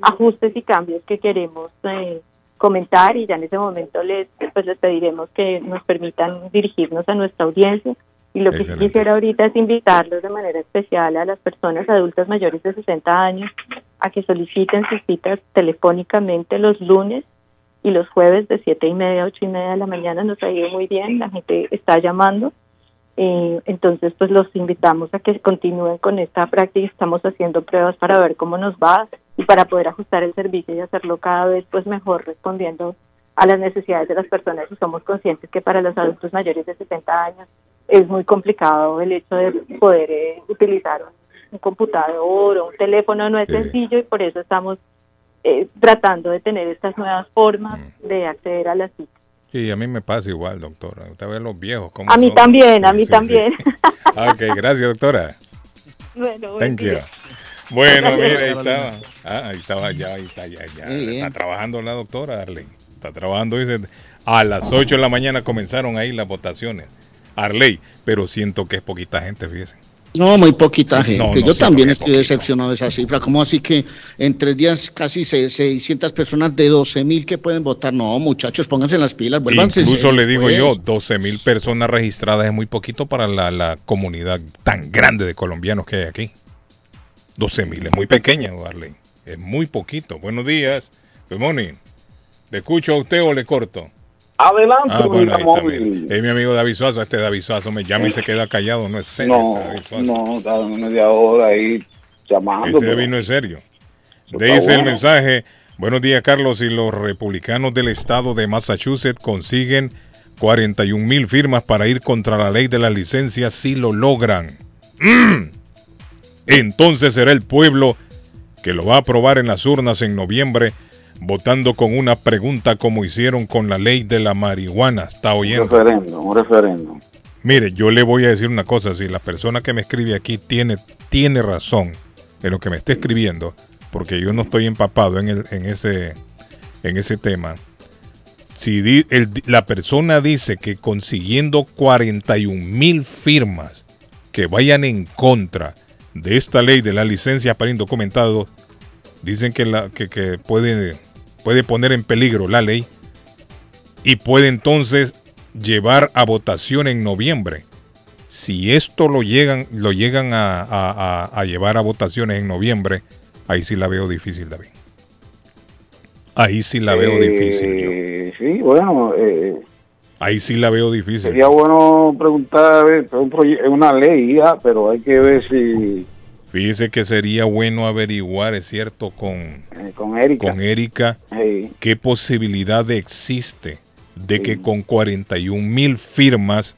ajustes y cambios que queremos eh, comentar y ya en ese momento les pues les pediremos que nos permitan dirigirnos a nuestra audiencia y lo que sí quisiera ahorita es invitarlos de manera especial a las personas adultas mayores de 60 años a que soliciten sus citas telefónicamente los lunes y los jueves de siete y media a ocho y media de la mañana. Nos ha ido muy bien, la gente está llamando, eh, entonces pues los invitamos a que continúen con esta práctica, estamos haciendo pruebas para ver cómo nos va y para poder ajustar el servicio y hacerlo cada vez pues mejor respondiendo a las necesidades de las personas. Y somos conscientes que para los adultos mayores de 60 años es muy complicado el hecho de poder eh, utilizar un, computador o un teléfono, no es sencillo y por eso estamos eh, tratando de tener estas nuevas formas de acceder a la cita. Sí, a mí me pasa igual, doctora. Usted ve los viejos. a mí también, a mí también. ok, gracias, doctora. Bueno, Thank you. Bueno, mire, ahí estaba. Ah, ahí estaba, ya, ahí está, ya, ya. Está trabajando la doctora, Arley. Está trabajando, dice, a las 8 de la mañana comenzaron ahí las votaciones. Arley, pero siento que es poquita gente, fíjese. No, muy poquita gente. Yo también estoy decepcionado de esa cifra. ¿Cómo así que en tres días casi 600 personas de 12 mil que pueden votar? No, muchachos, pónganse las pilas, vuélvanse. Incluso le digo yo, 12 mil personas registradas es muy poquito para la, la, comunidad tan grande de colombianos que hay aquí. 12 mil es muy pequeña, Arley. Es muy poquito. Buenos días. Good morning. ¿Le escucho a usted o le corto? Adelante, ah, bueno, ahí Es mi amigo David Suazo. Este David Suazo me llama y se queda callado. No es serio. No, no, cada media hora ahí llamando. Este David no es serio. Dice el mensaje. Buenos días, Carlos. Y los republicanos del estado de Massachusetts consiguen 41 mil firmas para ir contra la ley de las licencias si lo logran. ¡Mm! Entonces será el pueblo que lo va a aprobar en las urnas en noviembre votando con una pregunta como hicieron con la ley de la marihuana. ¿Está oyendo? Un referendo, un referendo. Mire, yo le voy a decir una cosa, si la persona que me escribe aquí tiene, tiene razón en lo que me está escribiendo, porque yo no estoy empapado en, el, en, ese, en ese tema, si la persona dice que consiguiendo 41 mil firmas que vayan en contra de esta ley de la licencia para indocumentados, dicen que, la, que, que puede puede poner en peligro la ley y puede entonces llevar a votación en noviembre. Si esto lo llegan, lo llegan a, llevar a votaciones en noviembre, ahí sí la veo difícil, David. Ahí sí la veo difícil. Eh, sí, bueno. Eh, ahí sí la veo difícil. Sería bueno preguntar, es una ley ya, pero hay que ver si Fíjese que sería bueno averiguar, es cierto, con, eh, con Erika, qué posibilidad existe de que con 41 mil firmas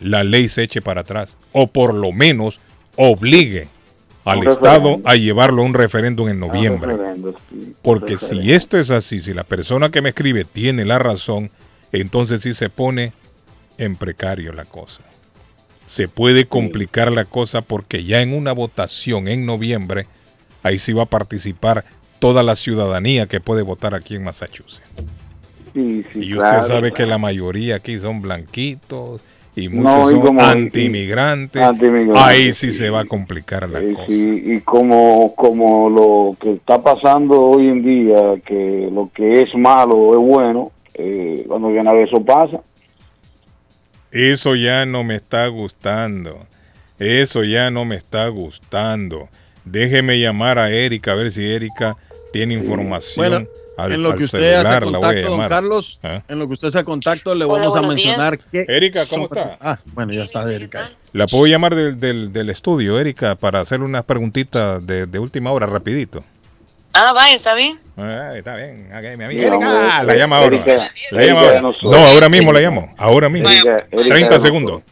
la ley se eche para atrás, o por lo menos obligue al Estado a llevarlo a un referéndum en noviembre. Porque si esto es así, si la persona que me escribe tiene la razón, entonces sí se pone en precario la cosa se puede complicar la cosa porque ya en una votación en noviembre, ahí sí va a participar toda la ciudadanía que puede votar aquí en Massachusetts. y usted sabe que la mayoría aquí son blanquitos y muchos son anti-inmigrantes. ahí sí, se va a complicar la cosa. y como, como lo que está pasando hoy en día, que lo que es malo es bueno, eh, cuando viene a ver eso pasa. Eso ya no me está gustando. Eso ya no me está gustando. Déjeme llamar a Erika a ver si Erika tiene información. Bueno, en lo que usted hace contacto, don Carlos, ¿Ah? en lo que usted hace contacto, le vamos a mencionar que. Erika, ¿cómo está? Ah, bueno, ya está Erika. La puedo llamar del, del, estudio, Erika, para hacerle unas preguntitas de, de última hora, rapidito. Ah, va, está bien. Ah, está bien. Okay, mi amiga. Erika, la llama ahora. la llama ahora. No, ahora mismo la llamo. Ahora mismo. 30 segundos.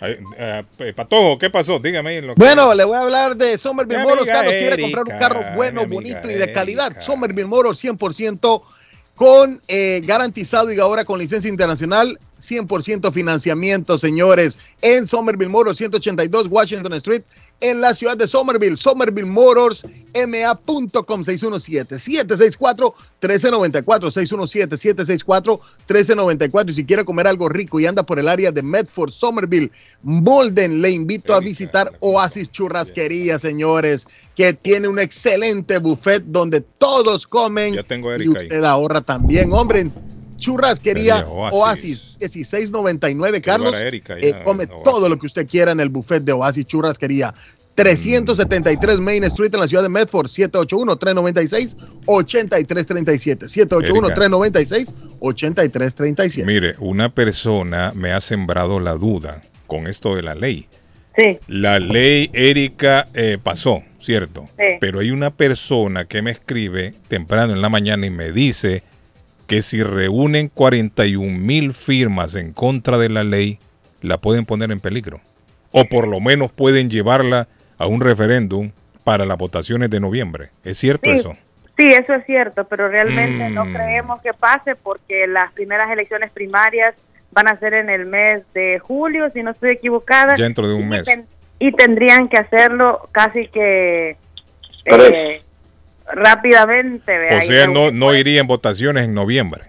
Uh, Patojo, ¿qué pasó? Dígame. Lo que... Bueno, le voy a hablar de Somerville Motors. Carlos quiere comprar un carro bueno, bonito y de calidad. Somerville Motors 100% con eh, garantizado y ahora con licencia internacional. 100% financiamiento, señores, en Somerville Motors, 182 Washington Street, en la ciudad de Somerville. Somerville Motors, ma.com 617-764-1394, 617-764-1394. Y si quiere comer algo rico y anda por el área de Medford, Somerville, Molden, le invito a visitar Oasis Churrasquería, señores, que tiene un excelente buffet donde todos comen Ya tengo y ahí. usted ahora también, hombre. Churrasquería Oasis, Oasis. 1699, Carlos. Erika eh, ya, come Oasis. todo lo que usted quiera en el buffet de Oasis Churrasquería. 373 Main Street en la ciudad de Medford, 781-396-8337. 781-396-8337. Mire, una persona me ha sembrado la duda con esto de la ley. Sí. La ley Erika eh, pasó, ¿cierto? Sí. Pero hay una persona que me escribe temprano en la mañana y me dice que si reúnen 41 mil firmas en contra de la ley, la pueden poner en peligro. O por lo menos pueden llevarla a un referéndum para las votaciones de noviembre. ¿Es cierto Sí. eso? Sí, eso es cierto, pero realmente no Mm. creemos que pase porque las primeras elecciones primarias van a ser en el mes de julio, si no estoy equivocada. Ya dentro de un Y mes. ten- y tendrían que hacerlo casi que eh, rápidamente. vea, O sea, no, no iría en votaciones en noviembre.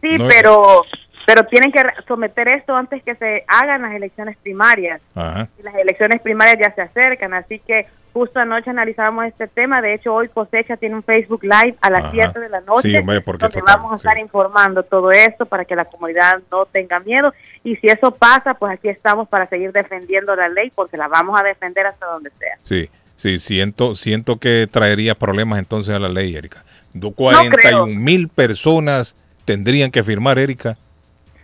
Sí, no- pero pero tienen que someter esto antes que se hagan las elecciones primarias. Ajá. Las elecciones primarias ya se acercan, así que justo anoche analizábamos este tema. De hecho, hoy Cosecha tiene un Facebook Live a las Ajá. 7 de la noche, Sí, hombre, porque donde vamos a estar informando todo esto para que la comunidad no tenga miedo. Y si eso pasa, pues aquí estamos para seguir defendiendo la ley, porque la vamos a defender hasta donde sea. Sí, sí, siento, siento que traería problemas entonces a la ley, Erika. Do- 41 mil personas tendrían que firmar, Erika.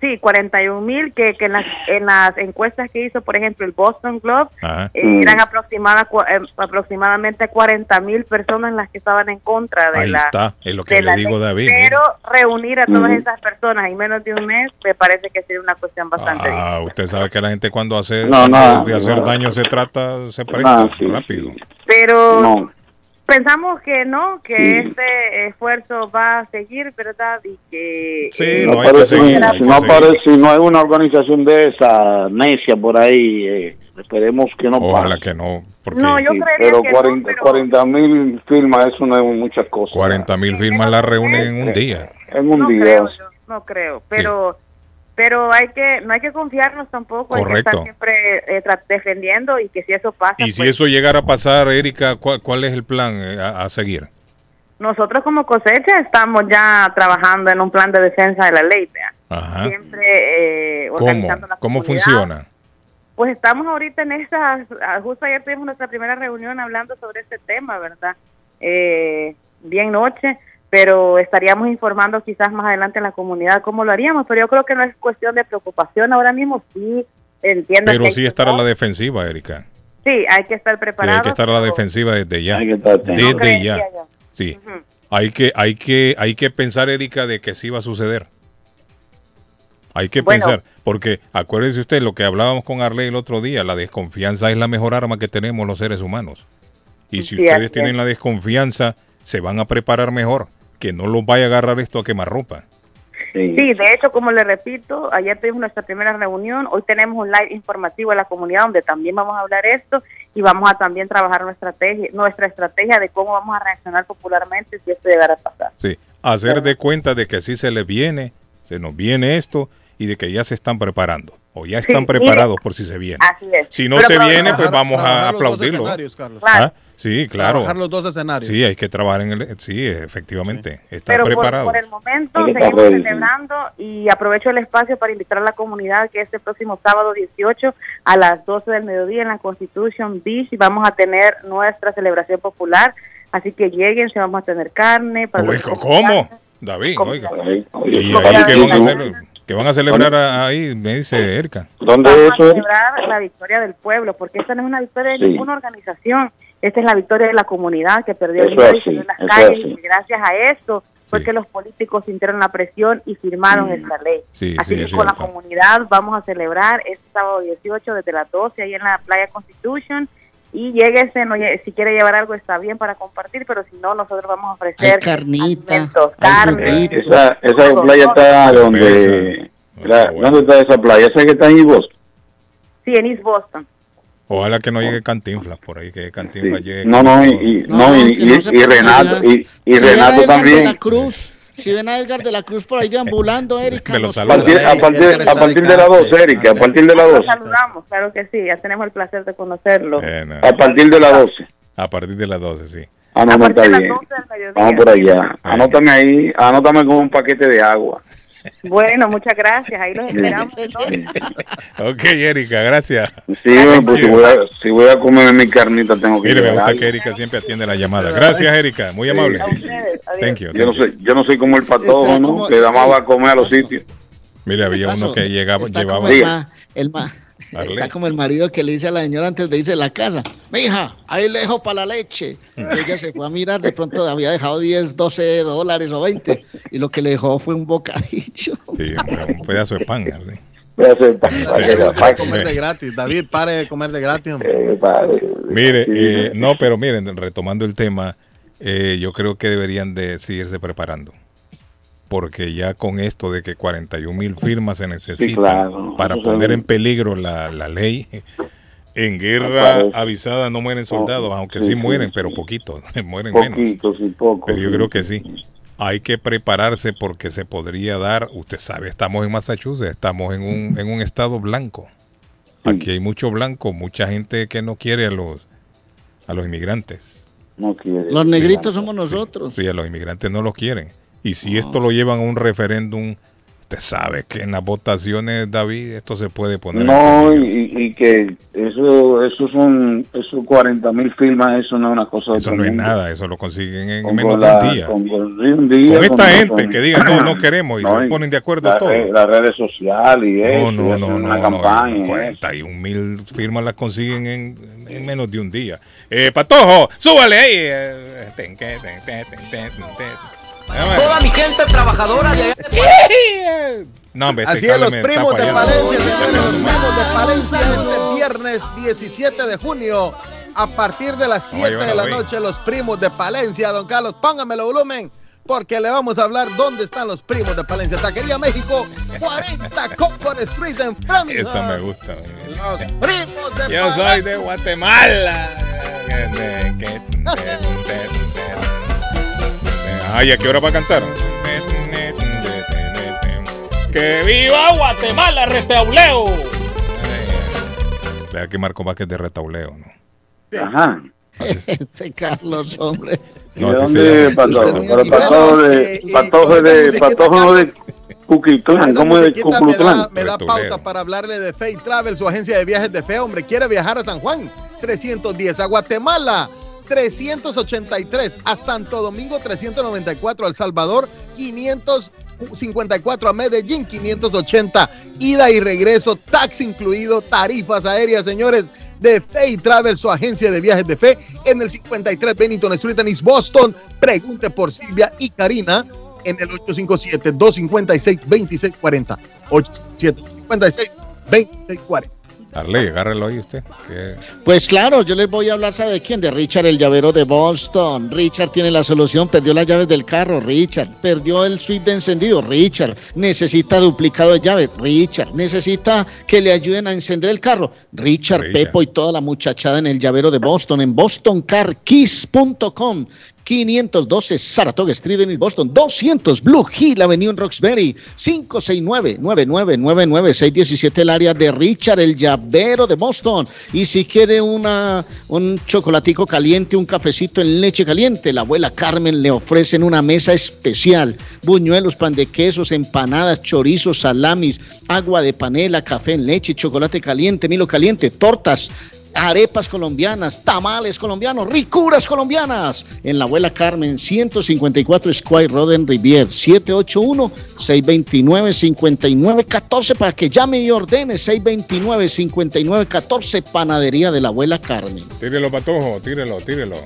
Sí, 41 mil que, que en, las, en las encuestas que hizo, por ejemplo, el Boston Globe, eh, eran aproximada, cua- eh, aproximadamente 40 mil personas las que estaban en contra de Ahí la está, es lo que de le la digo, ley. David. Pero reunir a todas esas personas en menos de un mes me parece que sería una cuestión bastante difícil. Ah, usted sabe que la gente cuando hace No, cuando no, de hacer no. daño se trata, se presta No, sí, rápido. Pero No. Pensamos que no, que Sí. este esfuerzo va a seguir, ¿verdad? Y que... Sí, eh, no hay que seguir, hay si que no aparece, si no hay una organización de esa necia por ahí, eh, esperemos que no Ojalá pase. que no, porque No, yo Sí, pero que no, 40 pero- 40 mil firmas, eso no es muchas cosas. 40 mil firmas las reúnen en un día. En un no día. creo, yo, no creo, pero... Pero hay que no hay que confiarnos tampoco, hay que Correcto. estar siempre eh, defendiendo y que si eso pasa, Y si pues, eso llegara a pasar, Erika, ¿cuál, cuál es el plan eh, a, a seguir? nosotros como cosecha estamos ya trabajando en un plan de defensa de la ley. Ajá. siempre eh, ¿Cómo? organizando la ¿Cómo funciona? Pues estamos ahorita en esa, justo ayer tuvimos nuestra primera reunión hablando sobre este tema, ¿verdad? Eh, bien noche, pero estaríamos informando quizás más adelante en la comunidad cómo lo haríamos, pero yo creo que no es cuestión de preocupación ahora mismo, sí entiendo Pero que sí estar a la defensiva, Erika. sí, hay que estar Sí, preparados. hay que estar a la defensiva desde ya. Desde No ya. yo. Sí. Hay que, hay que, hay que pensar, Erika, de que sí va a suceder. Hay que Bueno. pensar, porque acuérdese usted lo que hablábamos con Arley el otro día, la desconfianza es la mejor arma que tenemos los seres humanos. Y si Sí, ustedes tienen la desconfianza, se van a preparar mejor, que no los vaya a agarrar esto a quemarropa. Sí, de hecho, como le repito, ayer tuvimos nuestra primera reunión, hoy tenemos un live informativo en la comunidad donde también vamos a hablar esto y vamos a también trabajar nuestra estrategia, nuestra estrategia de cómo vamos a reaccionar popularmente si esto llegara a pasar. Sí, hacer de cuenta de que sí se les viene, se nos viene esto y de que ya se están preparando o ya están Sí, preparados mire, por si se viene. Así es. Si no Pero se viene, pues vamos a aplaudirlo. Carlos. Sí, claro. Trabajar los dos escenarios. Sí, hay que trabajar en el... Sí, efectivamente. Estar Pero por, preparado. por el momento que seguimos celebrando y aprovecho el espacio para invitar a la comunidad que este próximo sábado 18 a las 12 del mediodía en la Constitution Beach vamos a tener nuestra celebración popular. Así que lleguen, se vamos a tener carne. Para Oiga, que ¿Cómo? David, oiga. Oye, ¿Y ahí qué van a hacer? ¿Qué van a celebrar a- ahí? Me dice Erika. ¿Dónde Vamos es a celebrar la victoria del pueblo, porque esta no es una victoria de Sí. ninguna organización, esta es la victoria de la comunidad que perdió el miedo y salió en las calles, y gracias a esto fue que los políticos sintieron la presión y firmaron esta ley. Sí, Así sí, que es con la comunidad vamos a celebrar este sábado 18 desde las 12 ahí en la playa Constitution. Y lléguese, no, si quiere llevar algo está bien para compartir, pero si no, nosotros vamos a ofrecer Hay carnita, alimentos, carne. Esa, esa playa está donde La- ¿Dónde está esa playa? ¿Esa que está en East Boston? Sí, en East Boston. Ojalá que no llegue Cantinflas por ahí, que Cantinflas llegue. No, no, y, y- no, y, que no y- y Renato, y, y Si Renato también. la Cruz, si ven a Edgar de la Cruz por ahí deambulando, Erika. nos A partir, a partir, a partir de las 12, Erika, a partir de las Lo 12. saludamos, claro que sí, ya tenemos el placer de conocerlo. A partir de las 12. A partir de las 12, sí. Ah, no, no está bien. Vamos por allá. Anótame ahí, anótame con un paquete de agua. Bueno, muchas gracias, ahí los esperamos. entonces. Ok, Erika, gracias. Sí, pues si voy, a, si voy a comer mi carnita tengo que Mire, me gusta que Erika siempre atiende la llamada. Gracias, Erika. Muy amable. A ustedes, adiós. Thank you. Yo no soy, yo no soy como el patojo, ¿no? Que nada más va a comer a los sitios. Mire, había uno que llegaba, llevaba. el, ma- Arle. está como el marido que le dice a la señora antes de irse de la casa, mija, ahí le dejo para la leche. Y ella se fue a mirar, de pronto había dejado 10, 12 dólares o 20, y lo que le dejó fue un bocadillo. Sí, un pedazo de pan. Arle. Para comer de gratis. David, pare de comer de gratis. hombre. Mire, eh, no, pero miren, retomando el tema, eh, yo creo que deberían de seguirse preparando. Porque ya con esto de que 41 mil firmas se necesitan claro, para poner en peligro la, la ley, en guerra avisada no mueren soldados, aunque sí, mueren, sí. pero poquitos, mueren menos. Poquitos y pocos. Pero yo sí. creo que sí. Hay que prepararse porque se podría dar, usted sabe, estamos en Massachusetts, estamos en un, en un estado blanco. Aquí hay mucho blanco, mucha gente que no quiere a los, a los inmigrantes. No quiere. Los negritos somos nosotros. Sí, a los inmigrantes no los quieren. Y si esto lo llevan a un referéndum, usted sabe que en las votaciones, David, esto se puede poner. No, y, y que eso, eso son, esos 40 mil firmas, eso no es una cosa Eso no es nada, eso lo consiguen en Con menos la- de un día. Con, con- sí, un día, Con esta con- gente que diga no, no queremos y No, se ponen de acuerdo la todos. re- Las redes sociales y eso, No, no, y no, no, una campaña. y eso. 41 mil firmas las consiguen en, en menos de un día. Eh, Patojo, súbale ahí. Toda mi gente trabajadora de No, hombre, este Así es, los primos de. Palencia, señores, los primos de Palencia este viernes 17 de junio a partir de las Vamos a 7 llevar de la noche los primos de Palencia. Don Carlos, póngamelo volumen porque le vamos a hablar dónde están los primos de Palencia. Taquería México, 40 Concord Street en Framingham. Esa me gusta. Los primos de Yo Palencia. soy de Guatemala. Ay, ¿a qué hora va a cantar? ¡Que viva Guatemala, restauleo! Vea que Marco Vázquez de retauleo, ¿no? Ajá. Ese Carlos, hombre. ¿Y No, de dónde. Patojo? Pero. Patojo Eh, de, y Patojo con esa de, Patojo de Cuquitlán, ¿cómo es de musiquita me da, pauta para hablarle de Fay Travel, su agencia de viajes de fe. Hombre, quiere viajar a San Juan, 310. A Guatemala, 383. A Santo Domingo, 394. A El Salvador, 554. A Medellín, 580. Ida y regreso, taxi incluido, tarifas aéreas, señores. De Fay Travel, su agencia de viajes de fe, en el 53 Bennington Street en East Boston. Pregunte por Silvia y Karina en el 857-256-2640. 857-256-2640. Arley, agárrelo ahí usted. que- Pues claro, yo les voy a hablar, ¿sabe de quién? De Richard, el llavero de Boston. Richard tiene la solución, perdió las llaves del carro, Richard. Perdió el switch de encendido, Richard. Necesita duplicado de llaves, Richard. Necesita que le ayuden a encender el carro, Richard, Richard. Pepo y toda la muchachada en el llavero de Boston, en bostoncarkeys.com. 512 Saratoga Street en Boston, 200 Blue Hill Avenue en Roxbury, 569-9999-617 el área de Richard, el llavero de Boston. Y si quiere una, un chocolatico caliente, un cafecito en leche caliente, la abuela Carmen le ofrecen una mesa especial. Buñuelos, pan de quesos, empanadas, chorizos, salamis, agua de panela, café en leche, chocolate caliente, milo caliente, tortas, arepas colombianas, tamales colombianos, ricuras colombianas. En la abuela Carmen, 154 Square Road en Rivier, 781-629-5914 para que llame y ordene, 629-5914, panadería de la abuela Carmen. Tírelo, Patojo, tírelo, tírelo.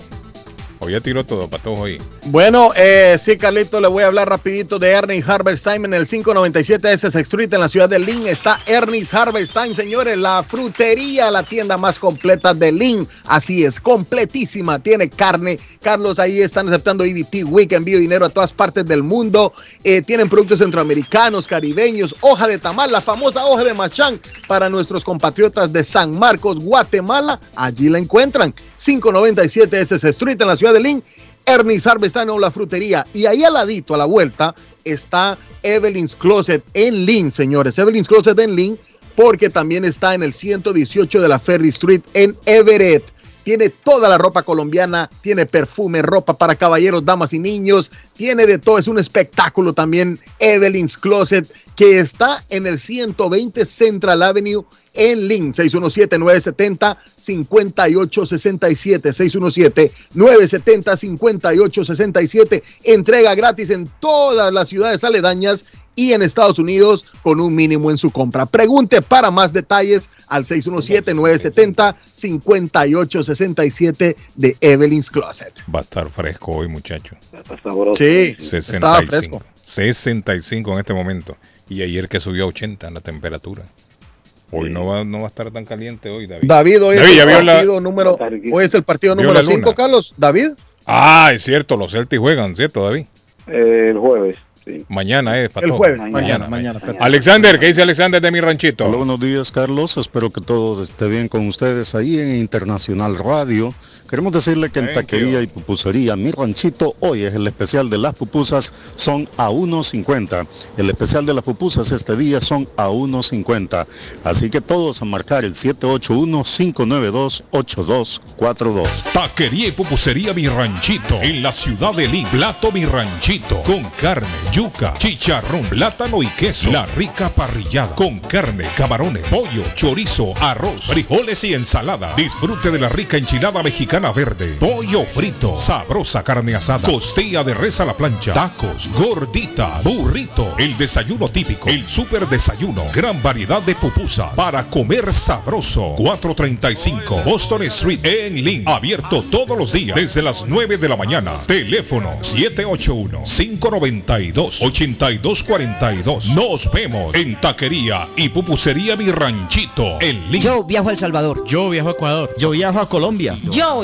O ya tiró todo, Patojo ahí. Bueno, eh, sí, Carlito, le voy a hablar rapidito de Ernest Harvest Time en el 597 SS Street en la ciudad de Lynn. Está Ernest Harvest Time, señores, la frutería, la tienda más completa de Lynn. Así es, completísima. Tiene carne. Carlos, ahí están aceptando EBT Week, envío dinero a todas partes del mundo. Eh, tienen productos centroamericanos, caribeños, hoja de tamal, la famosa hoja de machán para nuestros compatriotas de San Marcos, Guatemala. Allí la encuentran. 597 SS Street en la ciudad de Lynn. Ernest Arbestano, la frutería. Y ahí al ladito, a la vuelta, está Evelyn's Closet en Lynn, señores. Evelyn's Closet en Lynn, porque también está en el 118 de la Ferry Street en Everett. Tiene toda la ropa colombiana, tiene perfume, ropa para caballeros, damas y niños, tiene de todo, es un espectáculo también Evelyn's Closet que está en el 120 Central Avenue en Lynn, 617-970-5867, 617-970-5867, entrega gratis en todas las ciudades aledañas y en Estados Unidos con un mínimo en su compra. Pregunte para más detalles al 617-970-5867 de Evelyn's Closet. Va a estar fresco hoy, muchacho. Sí, 65. estaba fresco. 65 en este momento. Y ayer que subió a 80 la temperatura. Hoy no va, no va a estar tan caliente hoy, David. David, hoy David, es ¿ya el la- partido número, hoy es el partido ¿Vio número la luna? 5, Carlos. David. Ah, es cierto, los Celtics juegan, ¿cierto, David? el jueves. Mañana es, para El jueves, mañana, mañana, perfecto. Alexander, ¿qué dice Alexander de mi ranchito? Hola, buenos días, Carlos. Espero que todo esté bien con ustedes ahí en Internacional Radio. Queremos decirle que en Thank taquería y pupusería Mi Ranchito hoy es el especial de las pupusas, son a 1.50. El especial de las pupusas este día son a 1.50. Así que todos a marcar el 781-592-8242. Taquería y pupusería Mi Ranchito en la ciudad de Lima. Plato Mi Ranchito con carne, yuca, chicharrón, plátano y queso. La rica parrillada con carne, camarones, pollo, chorizo, arroz, frijoles y ensalada. Disfrute de la rica enchilada mexicana verde, pollo frito, sabrosa carne asada, costilla de res a la plancha, tacos, gordita, burrito, el desayuno típico, el super desayuno, gran variedad de pupusa para comer sabroso. 435 Boston Street en Lynn, abierto todos los días desde las 9 de la mañana. Teléfono 781-592-8242. Nos vemos en Taquería y Pupusería Mi Ranchito en Lynn. Yo viajo a El Salvador. Yo viajo a Ecuador. Yo viajo a Colombia. Yo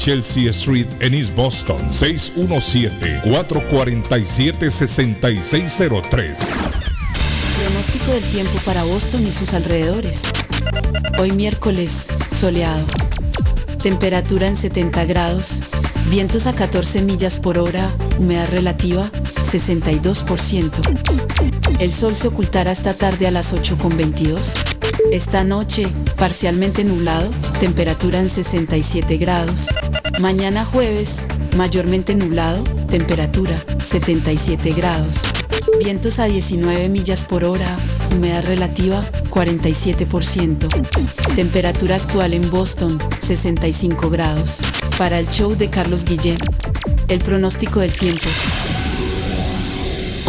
Chelsea Street en East Boston, 617-447-6603. Pronóstico del tiempo para Boston y sus alrededores. Hoy miércoles, soleado. Temperatura en 70 grados. Vientos a 14 millas por hora. Humedad relativa 62%. El sol se ocultará esta tarde a las 8.22. Esta noche, parcialmente nublado. Temperatura en 67 grados. Mañana jueves, mayormente nublado. Temperatura 77 grados. Vientos a 19 millas por hora, humedad relativa 47%. Temperatura actual en Boston 65 grados. Para el show de Carlos Guillén, el pronóstico del tiempo.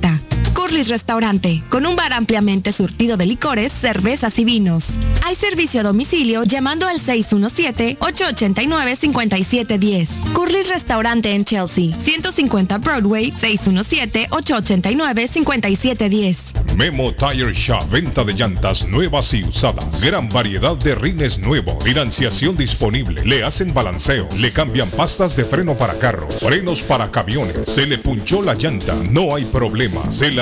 carta. Curly's Restaurante, con un bar ampliamente surtido de licores, cervezas y vinos. Hay servicio a domicilio llamando al 617-889-5710. Curly's Restaurante en Chelsea, 150 Broadway, 617-889-5710. Memo Tire Shop, venta de llantas nuevas y usadas. Gran variedad de rines nuevos. Financiación disponible. Le hacen balanceo. Le cambian pastas de freno para carros. Frenos para camiones. Se le punchó la llanta. No hay problema. Se la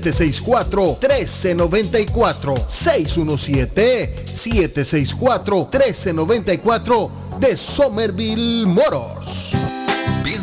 764-1394. 617-764-1394 de Somerville Motors.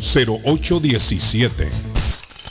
617-331-0817.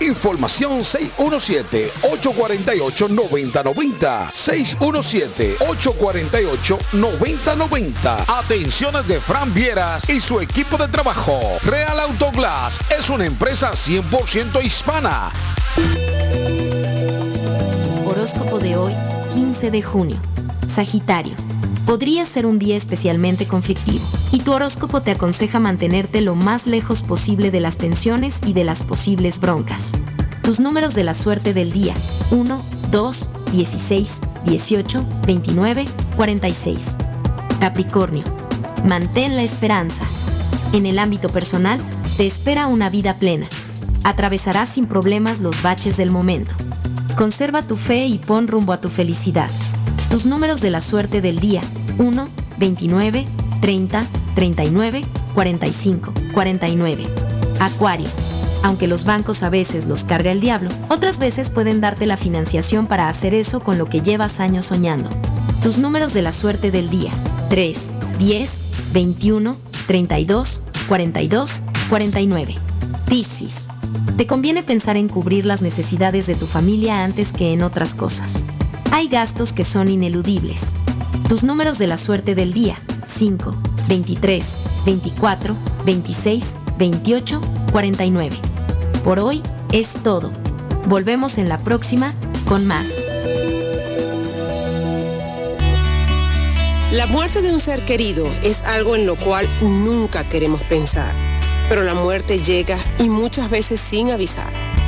Información 617-848-9090. 617-848-9090. Atenciones de Fran Vieras y su equipo de trabajo. Real Autoglass es una empresa 100% hispana. Horóscopo de hoy, 15 de junio. Sagitario. Podría ser un día especialmente conflictivo, y tu horóscopo te aconseja mantenerte lo más lejos posible de las tensiones y de las posibles broncas. Tus números de la suerte del día, 1, 2, 16, 18, 29, 46. Capricornio. Mantén la esperanza. En el ámbito personal, te espera una vida plena. Atravesarás sin problemas los baches del momento. Conserva tu fe y pon rumbo a tu felicidad. Tus números de la suerte del día, 1, 29, 30, 39, 45, 49. Acuario. Aunque los bancos a veces los carga el diablo, otras veces pueden darte la financiación para hacer eso con lo que llevas años soñando. Tus números de la suerte del día, 3, 10, 21, 32, 42, 49. Piscis. Te conviene pensar en cubrir las necesidades de tu familia antes que en otras cosas. Hay gastos que son ineludibles. Tus números de la suerte del día, 5, 23, 24, 26, 28, 49. Por hoy es todo. Volvemos en la próxima con más. La muerte de un ser querido es algo en lo cual nunca queremos pensar, pero la muerte llega y muchas veces sin avisar.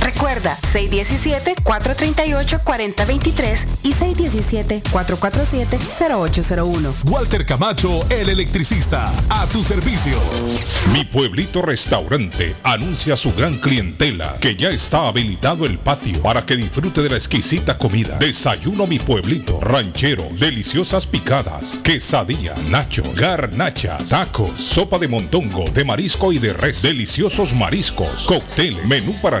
Recuerda, 617-438-4023 y 617-447-0801. Walter Camacho, el electricista, a tu servicio. Mi pueblito restaurante anuncia a su gran clientela que ya está habilitado el patio para que disfrute de la exquisita comida. Desayuno mi pueblito, ranchero, deliciosas picadas, quesadillas quesadilla, nacho, garnacha, tacos, sopa de montongo, de marisco y de res, deliciosos mariscos, cóctel, menú para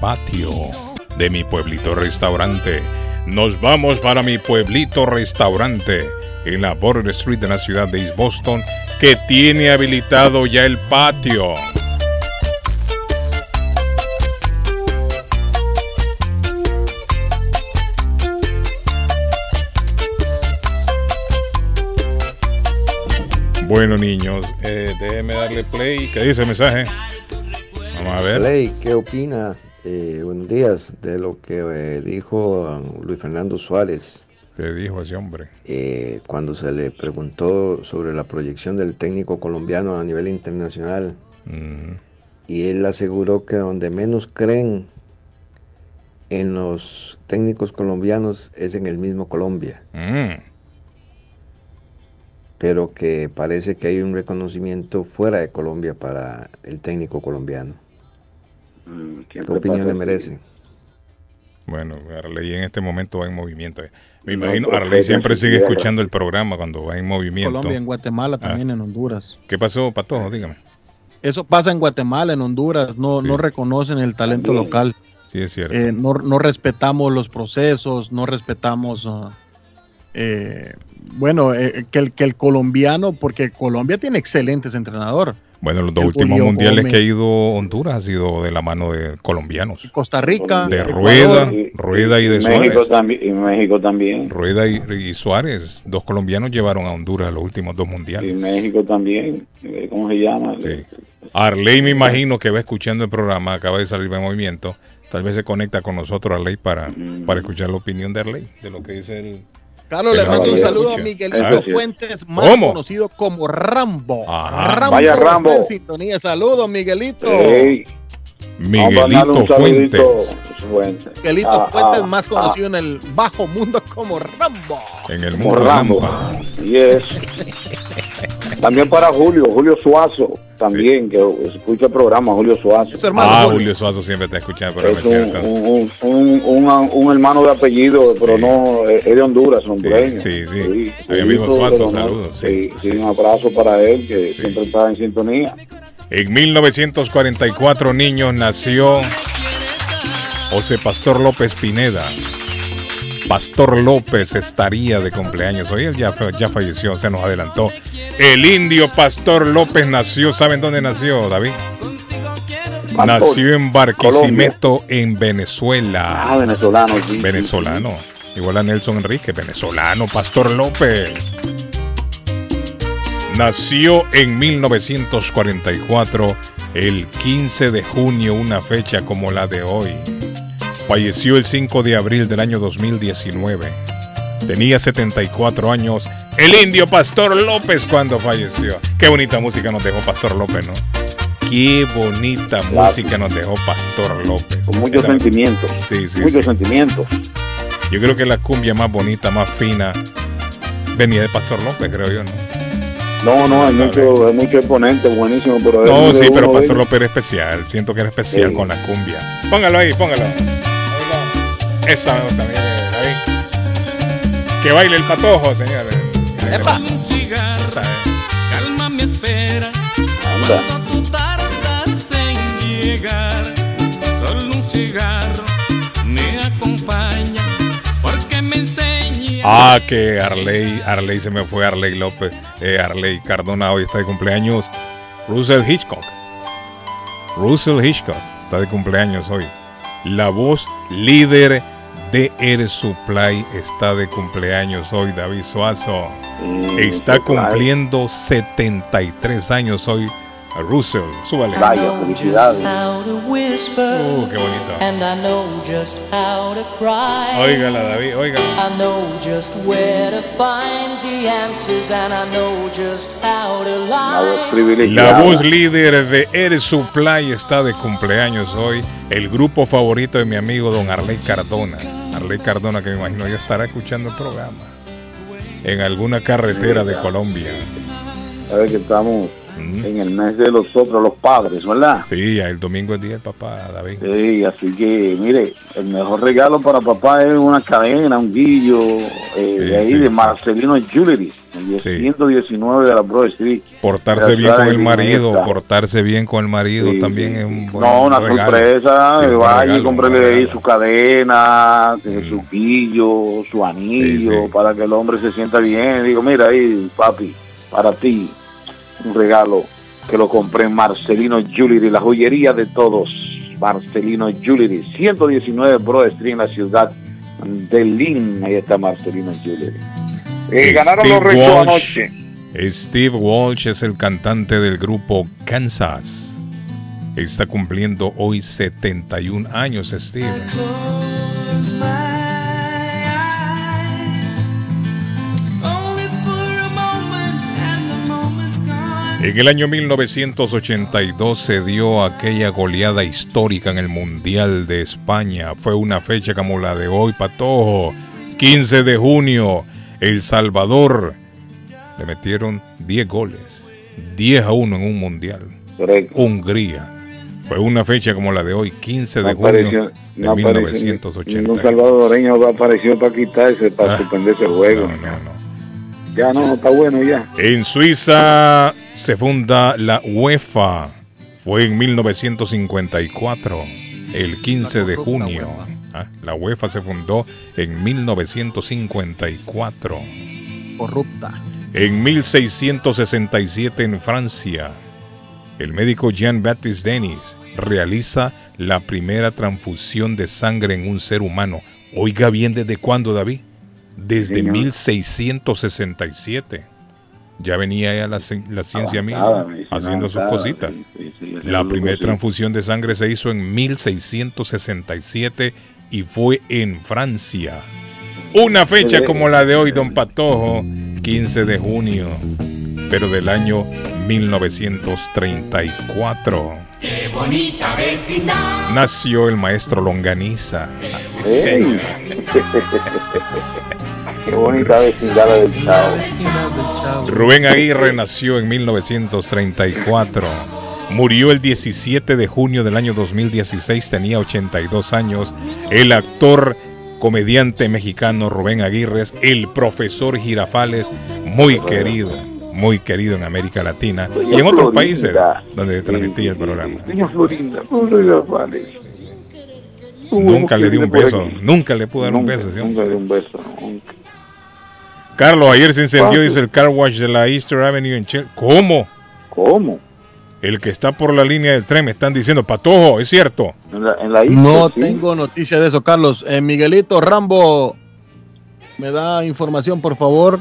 patio de mi pueblito restaurante. Nos vamos para mi pueblito restaurante en la Border Street de la ciudad de East Boston que tiene habilitado ya el patio. Bueno niños, eh, déjenme darle play. ¿Qué dice el mensaje? Vamos a ver. Play, ¿qué opina? Eh, buenos días de lo que eh, dijo Luis Fernando Suárez. ¿Qué dijo ese hombre? Eh, cuando se le preguntó sobre la proyección del técnico colombiano a nivel internacional. Y él aseguró que donde menos creen en los técnicos colombianos es en el mismo Colombia. Mm. Pero que parece que hay un reconocimiento fuera de Colombia para el técnico colombiano. ¿Qué opinión le merece? Bueno, Arley en este momento va en movimiento. Me No, imagino, pues, Arley siempre sí sigue escuchando el programa cuando va en movimiento. Colombia, en Guatemala, Ah. también en Honduras. ¿Qué pasó, Patojo? Dígame. Eso pasa en Guatemala, en Honduras, no, no reconocen el talento También. local. Sí, es cierto. Eh, no, no respetamos los procesos, no respetamos, ah, eh, bueno, eh, que, el, que el colombiano, porque Colombia tiene excelentes entrenadores. Bueno, los dos el últimos Julio mundiales que ha ido Honduras ha sido de la mano de colombianos. Costa Rica, De Ecuador. Rueda, Rueda y de México Suárez. también, y México también. Rueda y, y Suárez, dos colombianos llevaron a Honduras los últimos dos Y mundiales. México también. eh, ¿Cómo se llama? Sí. Arley me imagino que va escuchando el programa, acaba de salir de movimiento. Tal vez se conecta con nosotros Arley para, para escuchar la opinión de Arley, de lo que dice el... Carlos, le mando un saludo a. Miguelito Ah, Fuentes, más ¿Cómo? conocido como Rambo. Ajá. Rambo Vaya, está Rambo. en sintonía. Saludos, Miguelito. Ey. Vamos a mandarle Miguelito un saludito, Fuentes. Fuentes. Miguelito Ah, Fuentes, ah, más conocido en el bajo mundo como Rambo. En el Como mundo Rambo. Lampa. Yes. También para Julio, Julio Suazo, también, que escucha el programa, Julio Suazo. Ah, Julio Suazo siempre está escuchando el Es programa, un, ¿cierto? un, un, un- un hermano de apellido, pero no, es de Honduras, hondureño. Sí, sí. Sí, Julito, Suazo, saludos. Sí, sí, un abrazo para él, que siempre está en sintonía. En 1944, niños, nació José Pastor López Pineda. Pastor López estaría de cumpleaños. Hoy él ya, ya falleció, se nos adelantó. El indio Pastor López nació, ¿saben dónde nació, David? Pastor, Nació en Barquisimeto, en Venezuela. Ah, venezolano, sí. Venezolano. Igual a Nelson Enrique, venezolano, Pastor López. Nació en 1944, el 15 de junio, una fecha como la de hoy. Falleció el 5 de abril del año 2019. Tenía 74 años. El indio Pastor López cuando falleció. Qué bonita música nos dejó Pastor López, ¿no? Qué bonita música nos dejó Pastor López. Con muchos sentimientos. Sí, sí, muchos sí. sentimientos. Yo creo que la cumbia más bonita, más fina, venía de Pastor López, creo yo, ¿no? No, no, hay mucho, hay mucho exponente, buenísimo, pero No, sí, pero Pastor. López era especial. Siento que era especial Sí. con la cumbia. Póngalo ahí, póngalo. Esa me gusta, David. Que baile el patojo, señores. ¡Epa! Un cigarro, calma mi espera. Anda. Cuando tú tardas en llegar, solo un cigarro me acompaña porque me enseña. Ah, que Arley, Arley se me fue, Arley López, eh, Arley Cardona hoy está de cumpleaños. Russell Hitchcock. Russell Hitchcock está de cumpleaños hoy. La voz líder de Air Supply está de cumpleaños hoy, David Suazo. Está Supply. cumpliendo 73 años hoy Russell, súbale. Vaya, felicidades. Uh, qué bonito. And I know just how to cry. Óigala, David, óigala. I know just where to find the answers, and I know just how to lie. La voz líder de Air Supply está de cumpleaños hoy. El grupo favorito de mi amigo don Arley Cardona. Arley Cardona, que me imagino ya estará escuchando el programa. En alguna carretera de Colombia. Sabes que estamos en el mes de los otros, los padres, ¿verdad? Sí, el domingo es día del papá, David. Sí, así que, mire, el mejor regalo para papá es una cadena, un guillo, eh, de ahí sí, de sí. Marcelino Jewelry, el 119 de la Broad Street. Portarse bien con el marido, esta. portarse bien con el marido Sí, también sí. es un buen No, una regalo. sorpresa, Sí, vaya y cómprele ahí su cadena, eh, su guillo, su anillo, para que el hombre se sienta bien. Digo, mira ahí, papi, para ti, un regalo que lo compré en Marcelino Jewelry, la joyería de todos. Marcelino Jewelry, 119 Broad Street en la ciudad de Lynn. Ahí está Marcelino Jewelry. Eh, ganaron los Walsh. anoche. Steve Walsh es el cantante del grupo Kansas. Está cumpliendo hoy 71 años, Steve. En el año 1982 se dio aquella goleada histórica en el Mundial de España. Fue una fecha como la de hoy, Patojo. 15 de junio, El Salvador le metieron 10 goles. 10 a 1 en un Mundial. Hungría. Fue una fecha como la de hoy, 15 de No apareció- junio de no apareció Ningún 1980. salvadoreño apareció para quitarse, para Ah. suspender ese juego. Ya no, está bueno ya. En Suiza se funda la UEFA. Fue en 1954, el 15 de junio. Ah, La UEFA se fundó en 1954. Corrupta. En 1667 en Francia, el médico Jean-Baptiste Denis realiza la primera transfusión de sangre en un ser humano. Oiga bien, ¿desde cuándo, David? Desde Señor. 1667. Ya venía ya la, ci- la ciencia Avanzada, mía haciendo sus cositas. sí, sí, sí, La primera transfusión de sangre se hizo en 1667 y fue en Francia. Una fecha como la de hoy, don Patojo, 15 de junio, pero del año 1934. Qué bonita vecindad. Nació el maestro Longaniza. Así. Qué bonita vecindad del Chavo. Rubén Aguirre nació en 1934. Murió el 17 de junio del año 2016, tenía 82 años. El actor, comediante mexicano Rubén Aguirre, el profesor Girafales, muy querido, muy querido en América Latina y en otros Florinda. países donde transmitía el programa. Doña Florinda, Florinda. Nunca le di un beso, nunca le pude dar un beso. ¿sí? Nunca le di un beso. nunca. Carlos, ayer se incendió, ¿Cuánto? dice el car wash de la Easter Avenue en Chelsea. ¿Cómo? ¿Cómo? El que está por la línea del tren me están diciendo, Patojo, es cierto. En la, en la isla, No sí. tengo noticia de eso, Carlos. Eh, Miguelito Rambo, ¿me da información, por favor?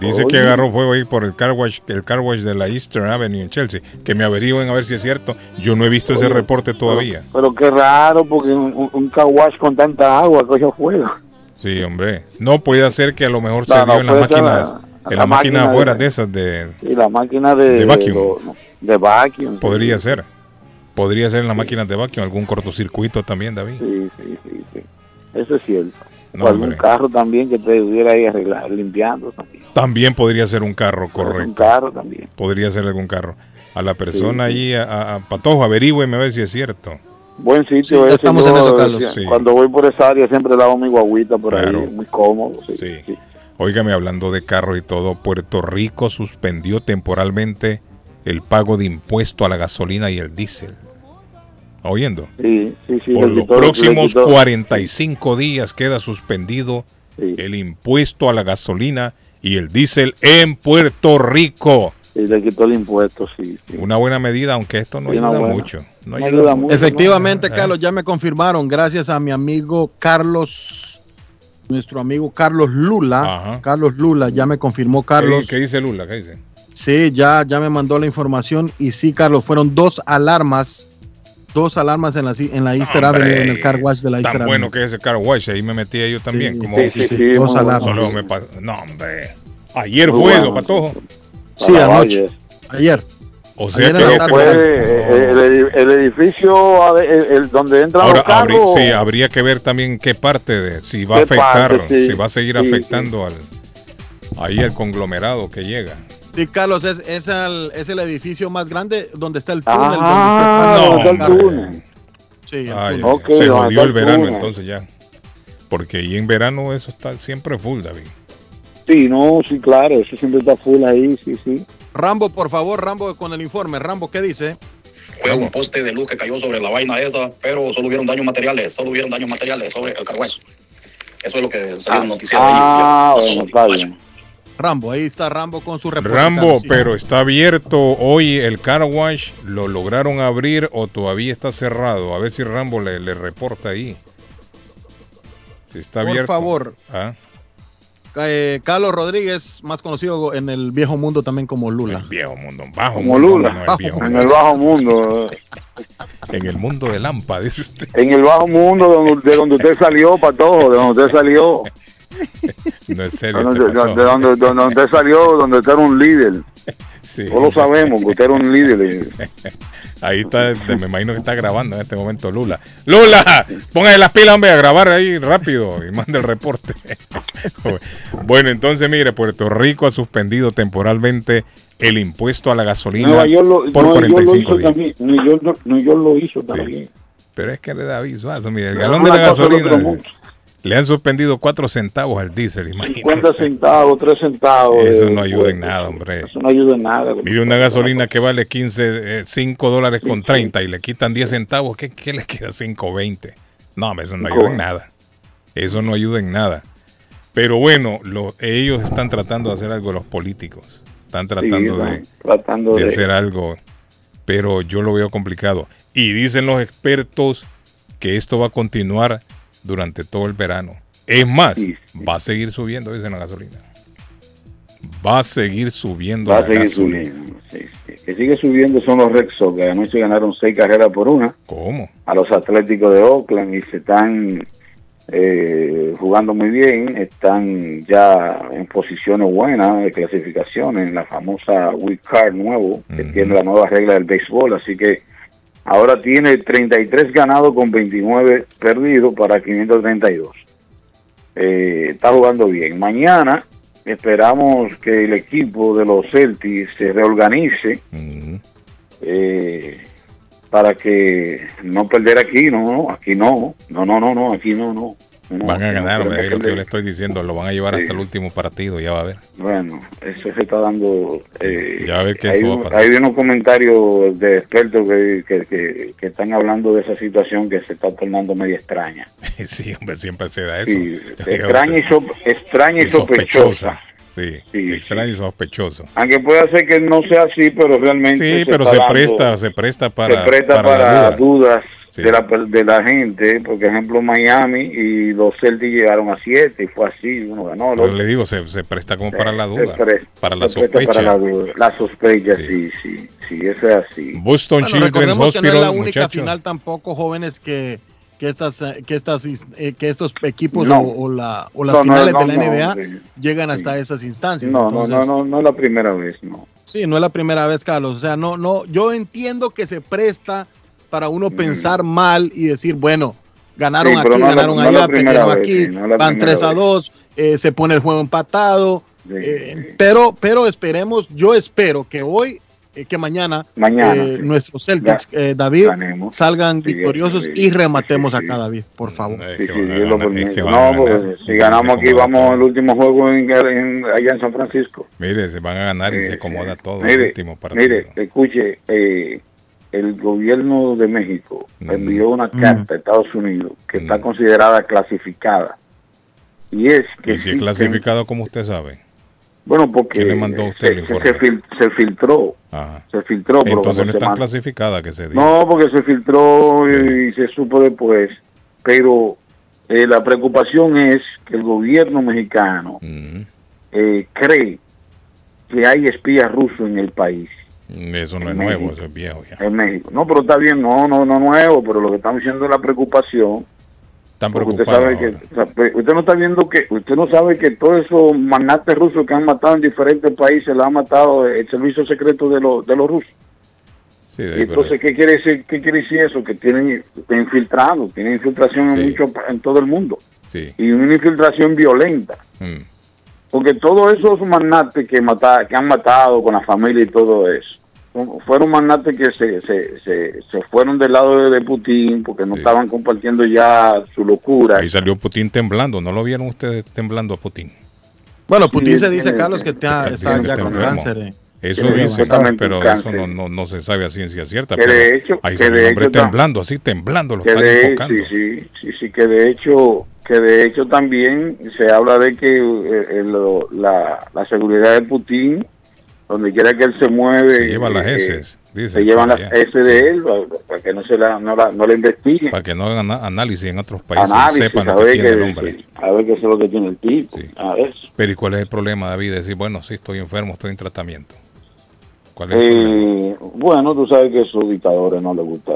Dice que agarró fuego ahí por el car wash, el car wash de la Eastern Avenue en Chelsea. Que me averigüen a ver si es cierto. Yo no he visto ese reporte todavía. Pero qué raro, porque un, un, un car wash con tanta agua coge fuego. Sí, hombre. No puede ser que a lo mejor se No, dio en las máquinas, la- en la las máquinas máquina afuera de- de esas de Y la máquina de, De vacuum. lo- de vacuum. podría ser. Podría ser en las máquinas de vacuum algún cortocircuito también, David. Sí, sí, sí, sí. Eso es cierto. No, o algún hombre. carro también que te estuviera ahí arreglar, limpiando también. También podría ser un carro, Un correcto. carro también. Podría ser algún carro. A la persona Sí, allí, a, a- a Patojo, averígüeme a ver si es cierto. Buen sitio Sí, ese, estamos yo en eso, decía, Carlos. Sí. Cuando voy por esa área siempre lavo mi guaguita por Claro. ahí, muy cómodo. Sí, Sí. sí. Óigame, hablando de carro y todo, Puerto Rico suspendió temporalmente el pago de impuesto a la gasolina y el diésel. ¿Oyendo? Sí, sí, sí, Por los quitó- próximos quitó- 45 días queda suspendido Sí. el impuesto a la gasolina y el diésel en Puerto Rico. Sí, le quitó el impuesto, sí. sí. Una buena medida, aunque esto no Sí, ayuda mucho. No No ayuda ayuda mucho. mucho. Efectivamente, Eh. Carlos, ya me confirmaron, gracias a mi amigo Carlos, nuestro amigo Carlos Lula. Ajá. Carlos Lula, ya me confirmó Carlos. ¿Qué, qué dice Lula? ¿Qué dice? Sí, ya, ya me mandó la información y sí, Carlos, fueron dos alarmas, dos alarmas en la, en la Easter Hombre, Avenue, en el car wash de la Easter Tan Avenue. bueno que es el car wash, ahí me metí yo también. Sí, como sí, sí, sí, dos alarmas. no, hombre. Ayer fue eso, Patojo. Sí, anoche. Ayer. O sea Ayer que. Fue eh, el, edi- el edificio a ver, el- el donde entran Ahora los carros. sí, habría que ver también qué parte de si va a ¿Qué afectar, parte? Sí, si va a seguir sí, afectando al ahí el conglomerado que llega. Sí, Carlos, es, es, el, es el edificio más grande donde está el túnel. Ah, donde está el el túnel. Sí, el Ay, túnel. Ok, se jodió el verano entonces ya. Porque ahí en verano eso está siempre full, David. Sí, no, sí, claro, eso siempre está full ahí, sí, sí. Rambo, por favor, Rambo, con el informe. Rambo, ¿qué dice? Fue un poste de luz que cayó sobre la vaina esa, pero solo hubieron daños materiales, solo hubieron daños materiales sobre el carguazo. Eso es lo que salió en el noticiero Ah, ahí. bueno, está bien. Rambo, ahí está Rambo con su reporte. Rambo, pero está abierto hoy el car wash, lo lograron abrir o todavía está cerrado. A ver si Rambo le, le reporta ahí. Si está Por abierto. favor. Ah, Eh, Carlos Rodríguez, más conocido en el viejo mundo también como Lula. viejo mundo, bajo Como mundo, Lula, no, el viejo en mundo. el bajo mundo. En el mundo de Lampa, dice usted. En el bajo mundo donde, de donde usted salió, Patojo, de donde usted salió. No es serio. Este donde, donde usted salió, donde usted era un líder. Sí. Todos lo sabemos, que usted era un líder. Ahí está, me imagino que está grabando en este momento Lula. Lula, póngale las pilas, hombre, a grabar ahí rápido y mande el reporte. bueno, entonces mire, Puerto Rico ha suspendido temporalmente el impuesto a la gasolina York lo, por lo 45 hizo días. también. Nueva York, no- York lo hizo también. Pero es que le da aviso, eso, mire, el galón de la gasolina. Le han suspendido 4 centavos al diésel, imagínate. 50 centavos, 3 centavos. Eso de- no ayuda en nada, hombre. Eso no ayuda en nada. Mire una gasolina que vale 15, eh, 5 dólares con 30 y le quitan 10 centavos, ¿qué, qué le queda 5.20? No, eso no ayuda en nada. Eso no ayuda en nada. Pero bueno, lo- ellos están tratando de hacer algo los políticos. Están tratando de, Tratando de de- hacer algo, pero yo lo veo complicado. Y dicen los expertos que esto va a continuar durante todo el verano. Es más, va a seguir subiendo, dicen la gasolina. Va a seguir subiendo Va a la seguir gasolina. subiendo. sí. Que sigue subiendo son los Red Sox, que anoche ganaron seis carreras por una. ¿Cómo? A los Atléticos de Oakland y se están eh, jugando muy bien. Están ya en posiciones buenas de clasificación en la famosa Wild Card nuevo, que tiene la nueva regla del béisbol. Así que ahora tiene 33 ganados con 29 perdidos para 532. Eh, está jugando bien. Mañana esperamos que el equipo de los Celtics se reorganice eh, para que no perder aquí, no, no, aquí no, no, no, no, no, aquí no, no. No, Van a ganar, hombre, es lo que yo le estoy diciendo. Lo van a llevar hasta el último partido, ya va a ver. Bueno, eso se está dando. eh, ya va a ver que hay, eso va a pasar. hay unos comentarios de expertos que, que, que- que están hablando de esa situación que se está tornando media extraña. Sí, hombre, siempre se da eso. Sí, extraña y, so- extraña y Y sospechosa. Sí, extraño y sospechoso. Aunque puede ser que no sea así, pero realmente. Sí, pero está se dando- presta, se presta para, se presta para para, duda. dudas Sí. de, la, de la gente. Por ejemplo, Miami y los Celtics llegaron a 7 y fue así. Uno ganó. Pero le digo, se, se presta como para la Se duda, pre- para la se presta sospecha. Para la, duda. La sospecha, sí, sí, sí, eso es así. Boston Bueno, Children's recordemos que no es Hospital, la única muchachos. final tampoco, jóvenes, que, que estas eh, que estas eh, que estos equipos No. o, o la, o las No, no, finales no, de la no, NBA sí. llegan hasta esas instancias. No, no, no, Entonces, no, no es la primera vez, no. Sí, no es la primera vez, Carlos. O sea, no, no, yo entiendo que se presta para uno pensar mal y decir, bueno, ganaron Sí, aquí, no ganaron no la allá, primera perdieron vez, aquí, sí, no van primera 3 a vez. 2, eh, se pone el juego empatado. eh, pero, pero esperemos, yo espero que hoy, eh, que mañana, Mañana, eh, sí. nuestros Celtics, eh, David, Ganemos. salgan Sí, victoriosos sí, y rematemos acá, David, por favor. No, si ganamos aquí, vamos al último juego en, en- allá en San Francisco. Mire, se van a ganar y se acomoda todo el Mire, último partido. mire, escuche, eh, el gobierno de México Mm. envió una carta a Estados Unidos que está considerada clasificada. Y es que y si es clasificado, como usted sabe. bueno, porque ¿Quién le mandó a usted se, el se- informe? se fil- se filtró, Ajá. se filtró. Entonces no cuando se es tan man- clasificada que se diga. no, porque se filtró y se supo después. Pero eh, la preocupación es que el gobierno mexicano Mm. eh, cree que hay espías rusos en el país. Eso no En es nuevo, eso es viejo ya. En México. No, pero está bien, no, no, no nuevo, pero lo que estamos diciendo es la preocupación. Están usted sabe que, sea, usted no está viendo que, usted no sabe que todos esos magnates rusos que han matado en diferentes países, lo ha matado el servicio secreto de los, de los rusos. Sí, Y de- entonces, ¿qué quiere decir, qué quiere decir eso? Que tienen infiltrado, tienen infiltración en, mucho, en todo el mundo. Sí. Y una infiltración violenta. Mm. Porque todos esos magnates que, mata, que han matado con la familia y todo eso, fueron magnates que se, se, se, se fueron del lado de, de Putin porque no estaban compartiendo ya su locura. Ahí salió Putin temblando. ¿No lo vieron ustedes temblando a Putin? Bueno, Putin Sí, se dice, tiene- Carlos, que está, ya con cáncer. eh. Eso supuestamente pero eso no, no, no se sabe a ciencia cierta. Que pero de hecho- ahí que de hombre hecho temblando, así temblando, lo que están de, enfocando. sí, sí, sí, sí, que de hecho que de hecho también se habla de que eh, eh, lo- la, la seguridad de Putin donde quiera que él se mueve Se llevan las eh, heces, se llevan las allá. S de él para, que no se la no la, no la investiguen Para que no hagan análisis en otros países análisis sepan lo que tiene el hombre. a ver qué es lo que tiene el tipo a ver Pero ¿y cuál es el problema, David? Decir, bueno, sí, estoy enfermo, estoy en tratamiento. ¿Cuál es? Eh, bueno, tú sabes que a esos dictadores no les gusta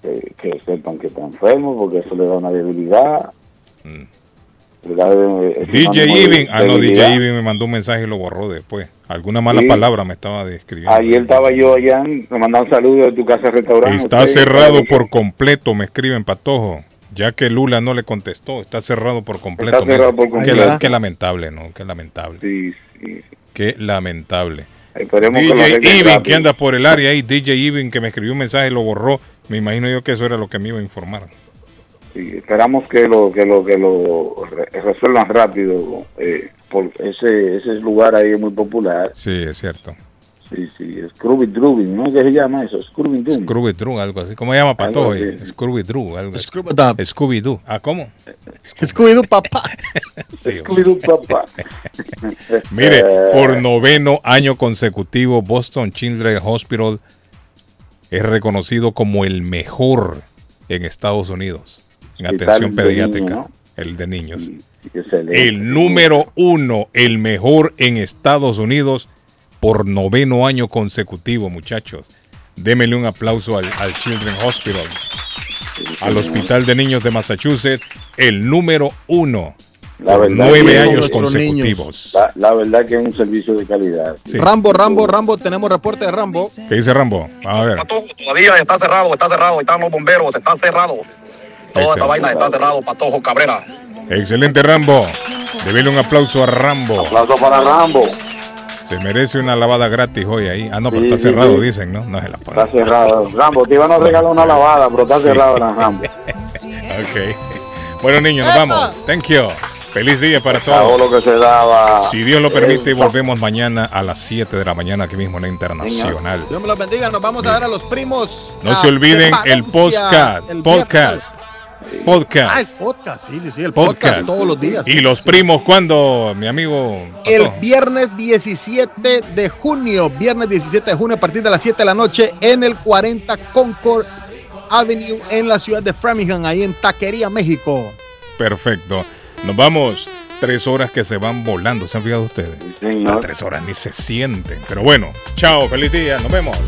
que, que sepan que están enfermos porque eso le da una debilidad. Le DJ Iving, ah no. DJ Iving me mandó un mensaje y lo borró después. Alguna mala Sí. palabra me estaba describiendo. Ayer estaba yo allá, me mandaron saludos de tu casa restaurante. Está Usted- cerrado por completo, me escriben Patojo. Ya que Lula no le contestó, está cerrado por completo. Está cerrado por completo. Qué, lamentable, ¿no? Qué lamentable. Sí, sí. Qué lamentable. Esperemos que DJ rápido. que anda por el área ahí, DJ Iving, que me escribió un mensaje y lo borró. Me imagino yo que eso era lo que me iba a informar. Sí, esperamos que lo que lo que lo re- resuelvan rápido. Eh, por ese ese lugar ahí es muy popular. Sí, es cierto. Sí, sí, Scrooby Drooby, ¿no? ¿Qué se llama eso? Scrooby Doo. Scooby Doo, algo así. ¿Cómo se llama así. Scooby Doo, algo así. Scooby-Doo. Scooby Doo. Ah, ¿cómo? Scooby-Doo, papá. Sí, Scooby-Doo, papá. Mire, Eh, por noveno año consecutivo, Boston Children's Hospital es reconocido como el mejor en Estados Unidos en atención pediátrica, el de niños. excelente. El número uno, el mejor en Estados Unidos por noveno año consecutivo, muchachos. Démele un aplauso al, al Children's Hospital, al Hospital de Niños de Massachusetts, el número uno La por verdad nueve años consecutivos. La, la verdad que es un servicio de calidad. Sí. Rambo, Rambo, Rambo, tenemos reporte de Rambo. ¿Qué dice Rambo? A ver. Todavía está cerrado, está cerrado, están los bomberos, está cerrado. Toda esa vaina está cerrado, Patojo Cabrera. Excelente Rambo. Debele un aplauso a Rambo. Aplauso para Rambo. Se merece una lavada gratis hoy ahí. Ah, no, pero Sí, está sí, cerrado, sí. dicen, ¿no? No se la Está paga. cerrado. Rambo, te iban a regalar una lavada, pero está Sí. cerrado la Rambo. Ok. Bueno, niños, nos vamos. Thank you. Feliz día para Todo lo todos. que se daba. Si Dios lo permite, volvemos mañana a las 7 de la mañana aquí mismo en la Internacional. Dios me los bendiga. Nos vamos a dar a los primos. No se olviden podcast. el Podcast. Ah, Podcast. el podcast, sí, sí, sí, el podcast, Podcast. todos los días. Y los primos, ¿cuándo, mi amigo? El viernes 17 de junio, viernes 17 de junio a partir de las 7 de la noche en el 40 Concord Avenue en la ciudad de Framingham, ahí en Taquería, México. Perfecto. Nos vamos. Tres horas que se van volando. ¿Se han fijado ustedes? señor. Las tres horas ni se sienten. Pero bueno, chao, feliz día. Nos vemos.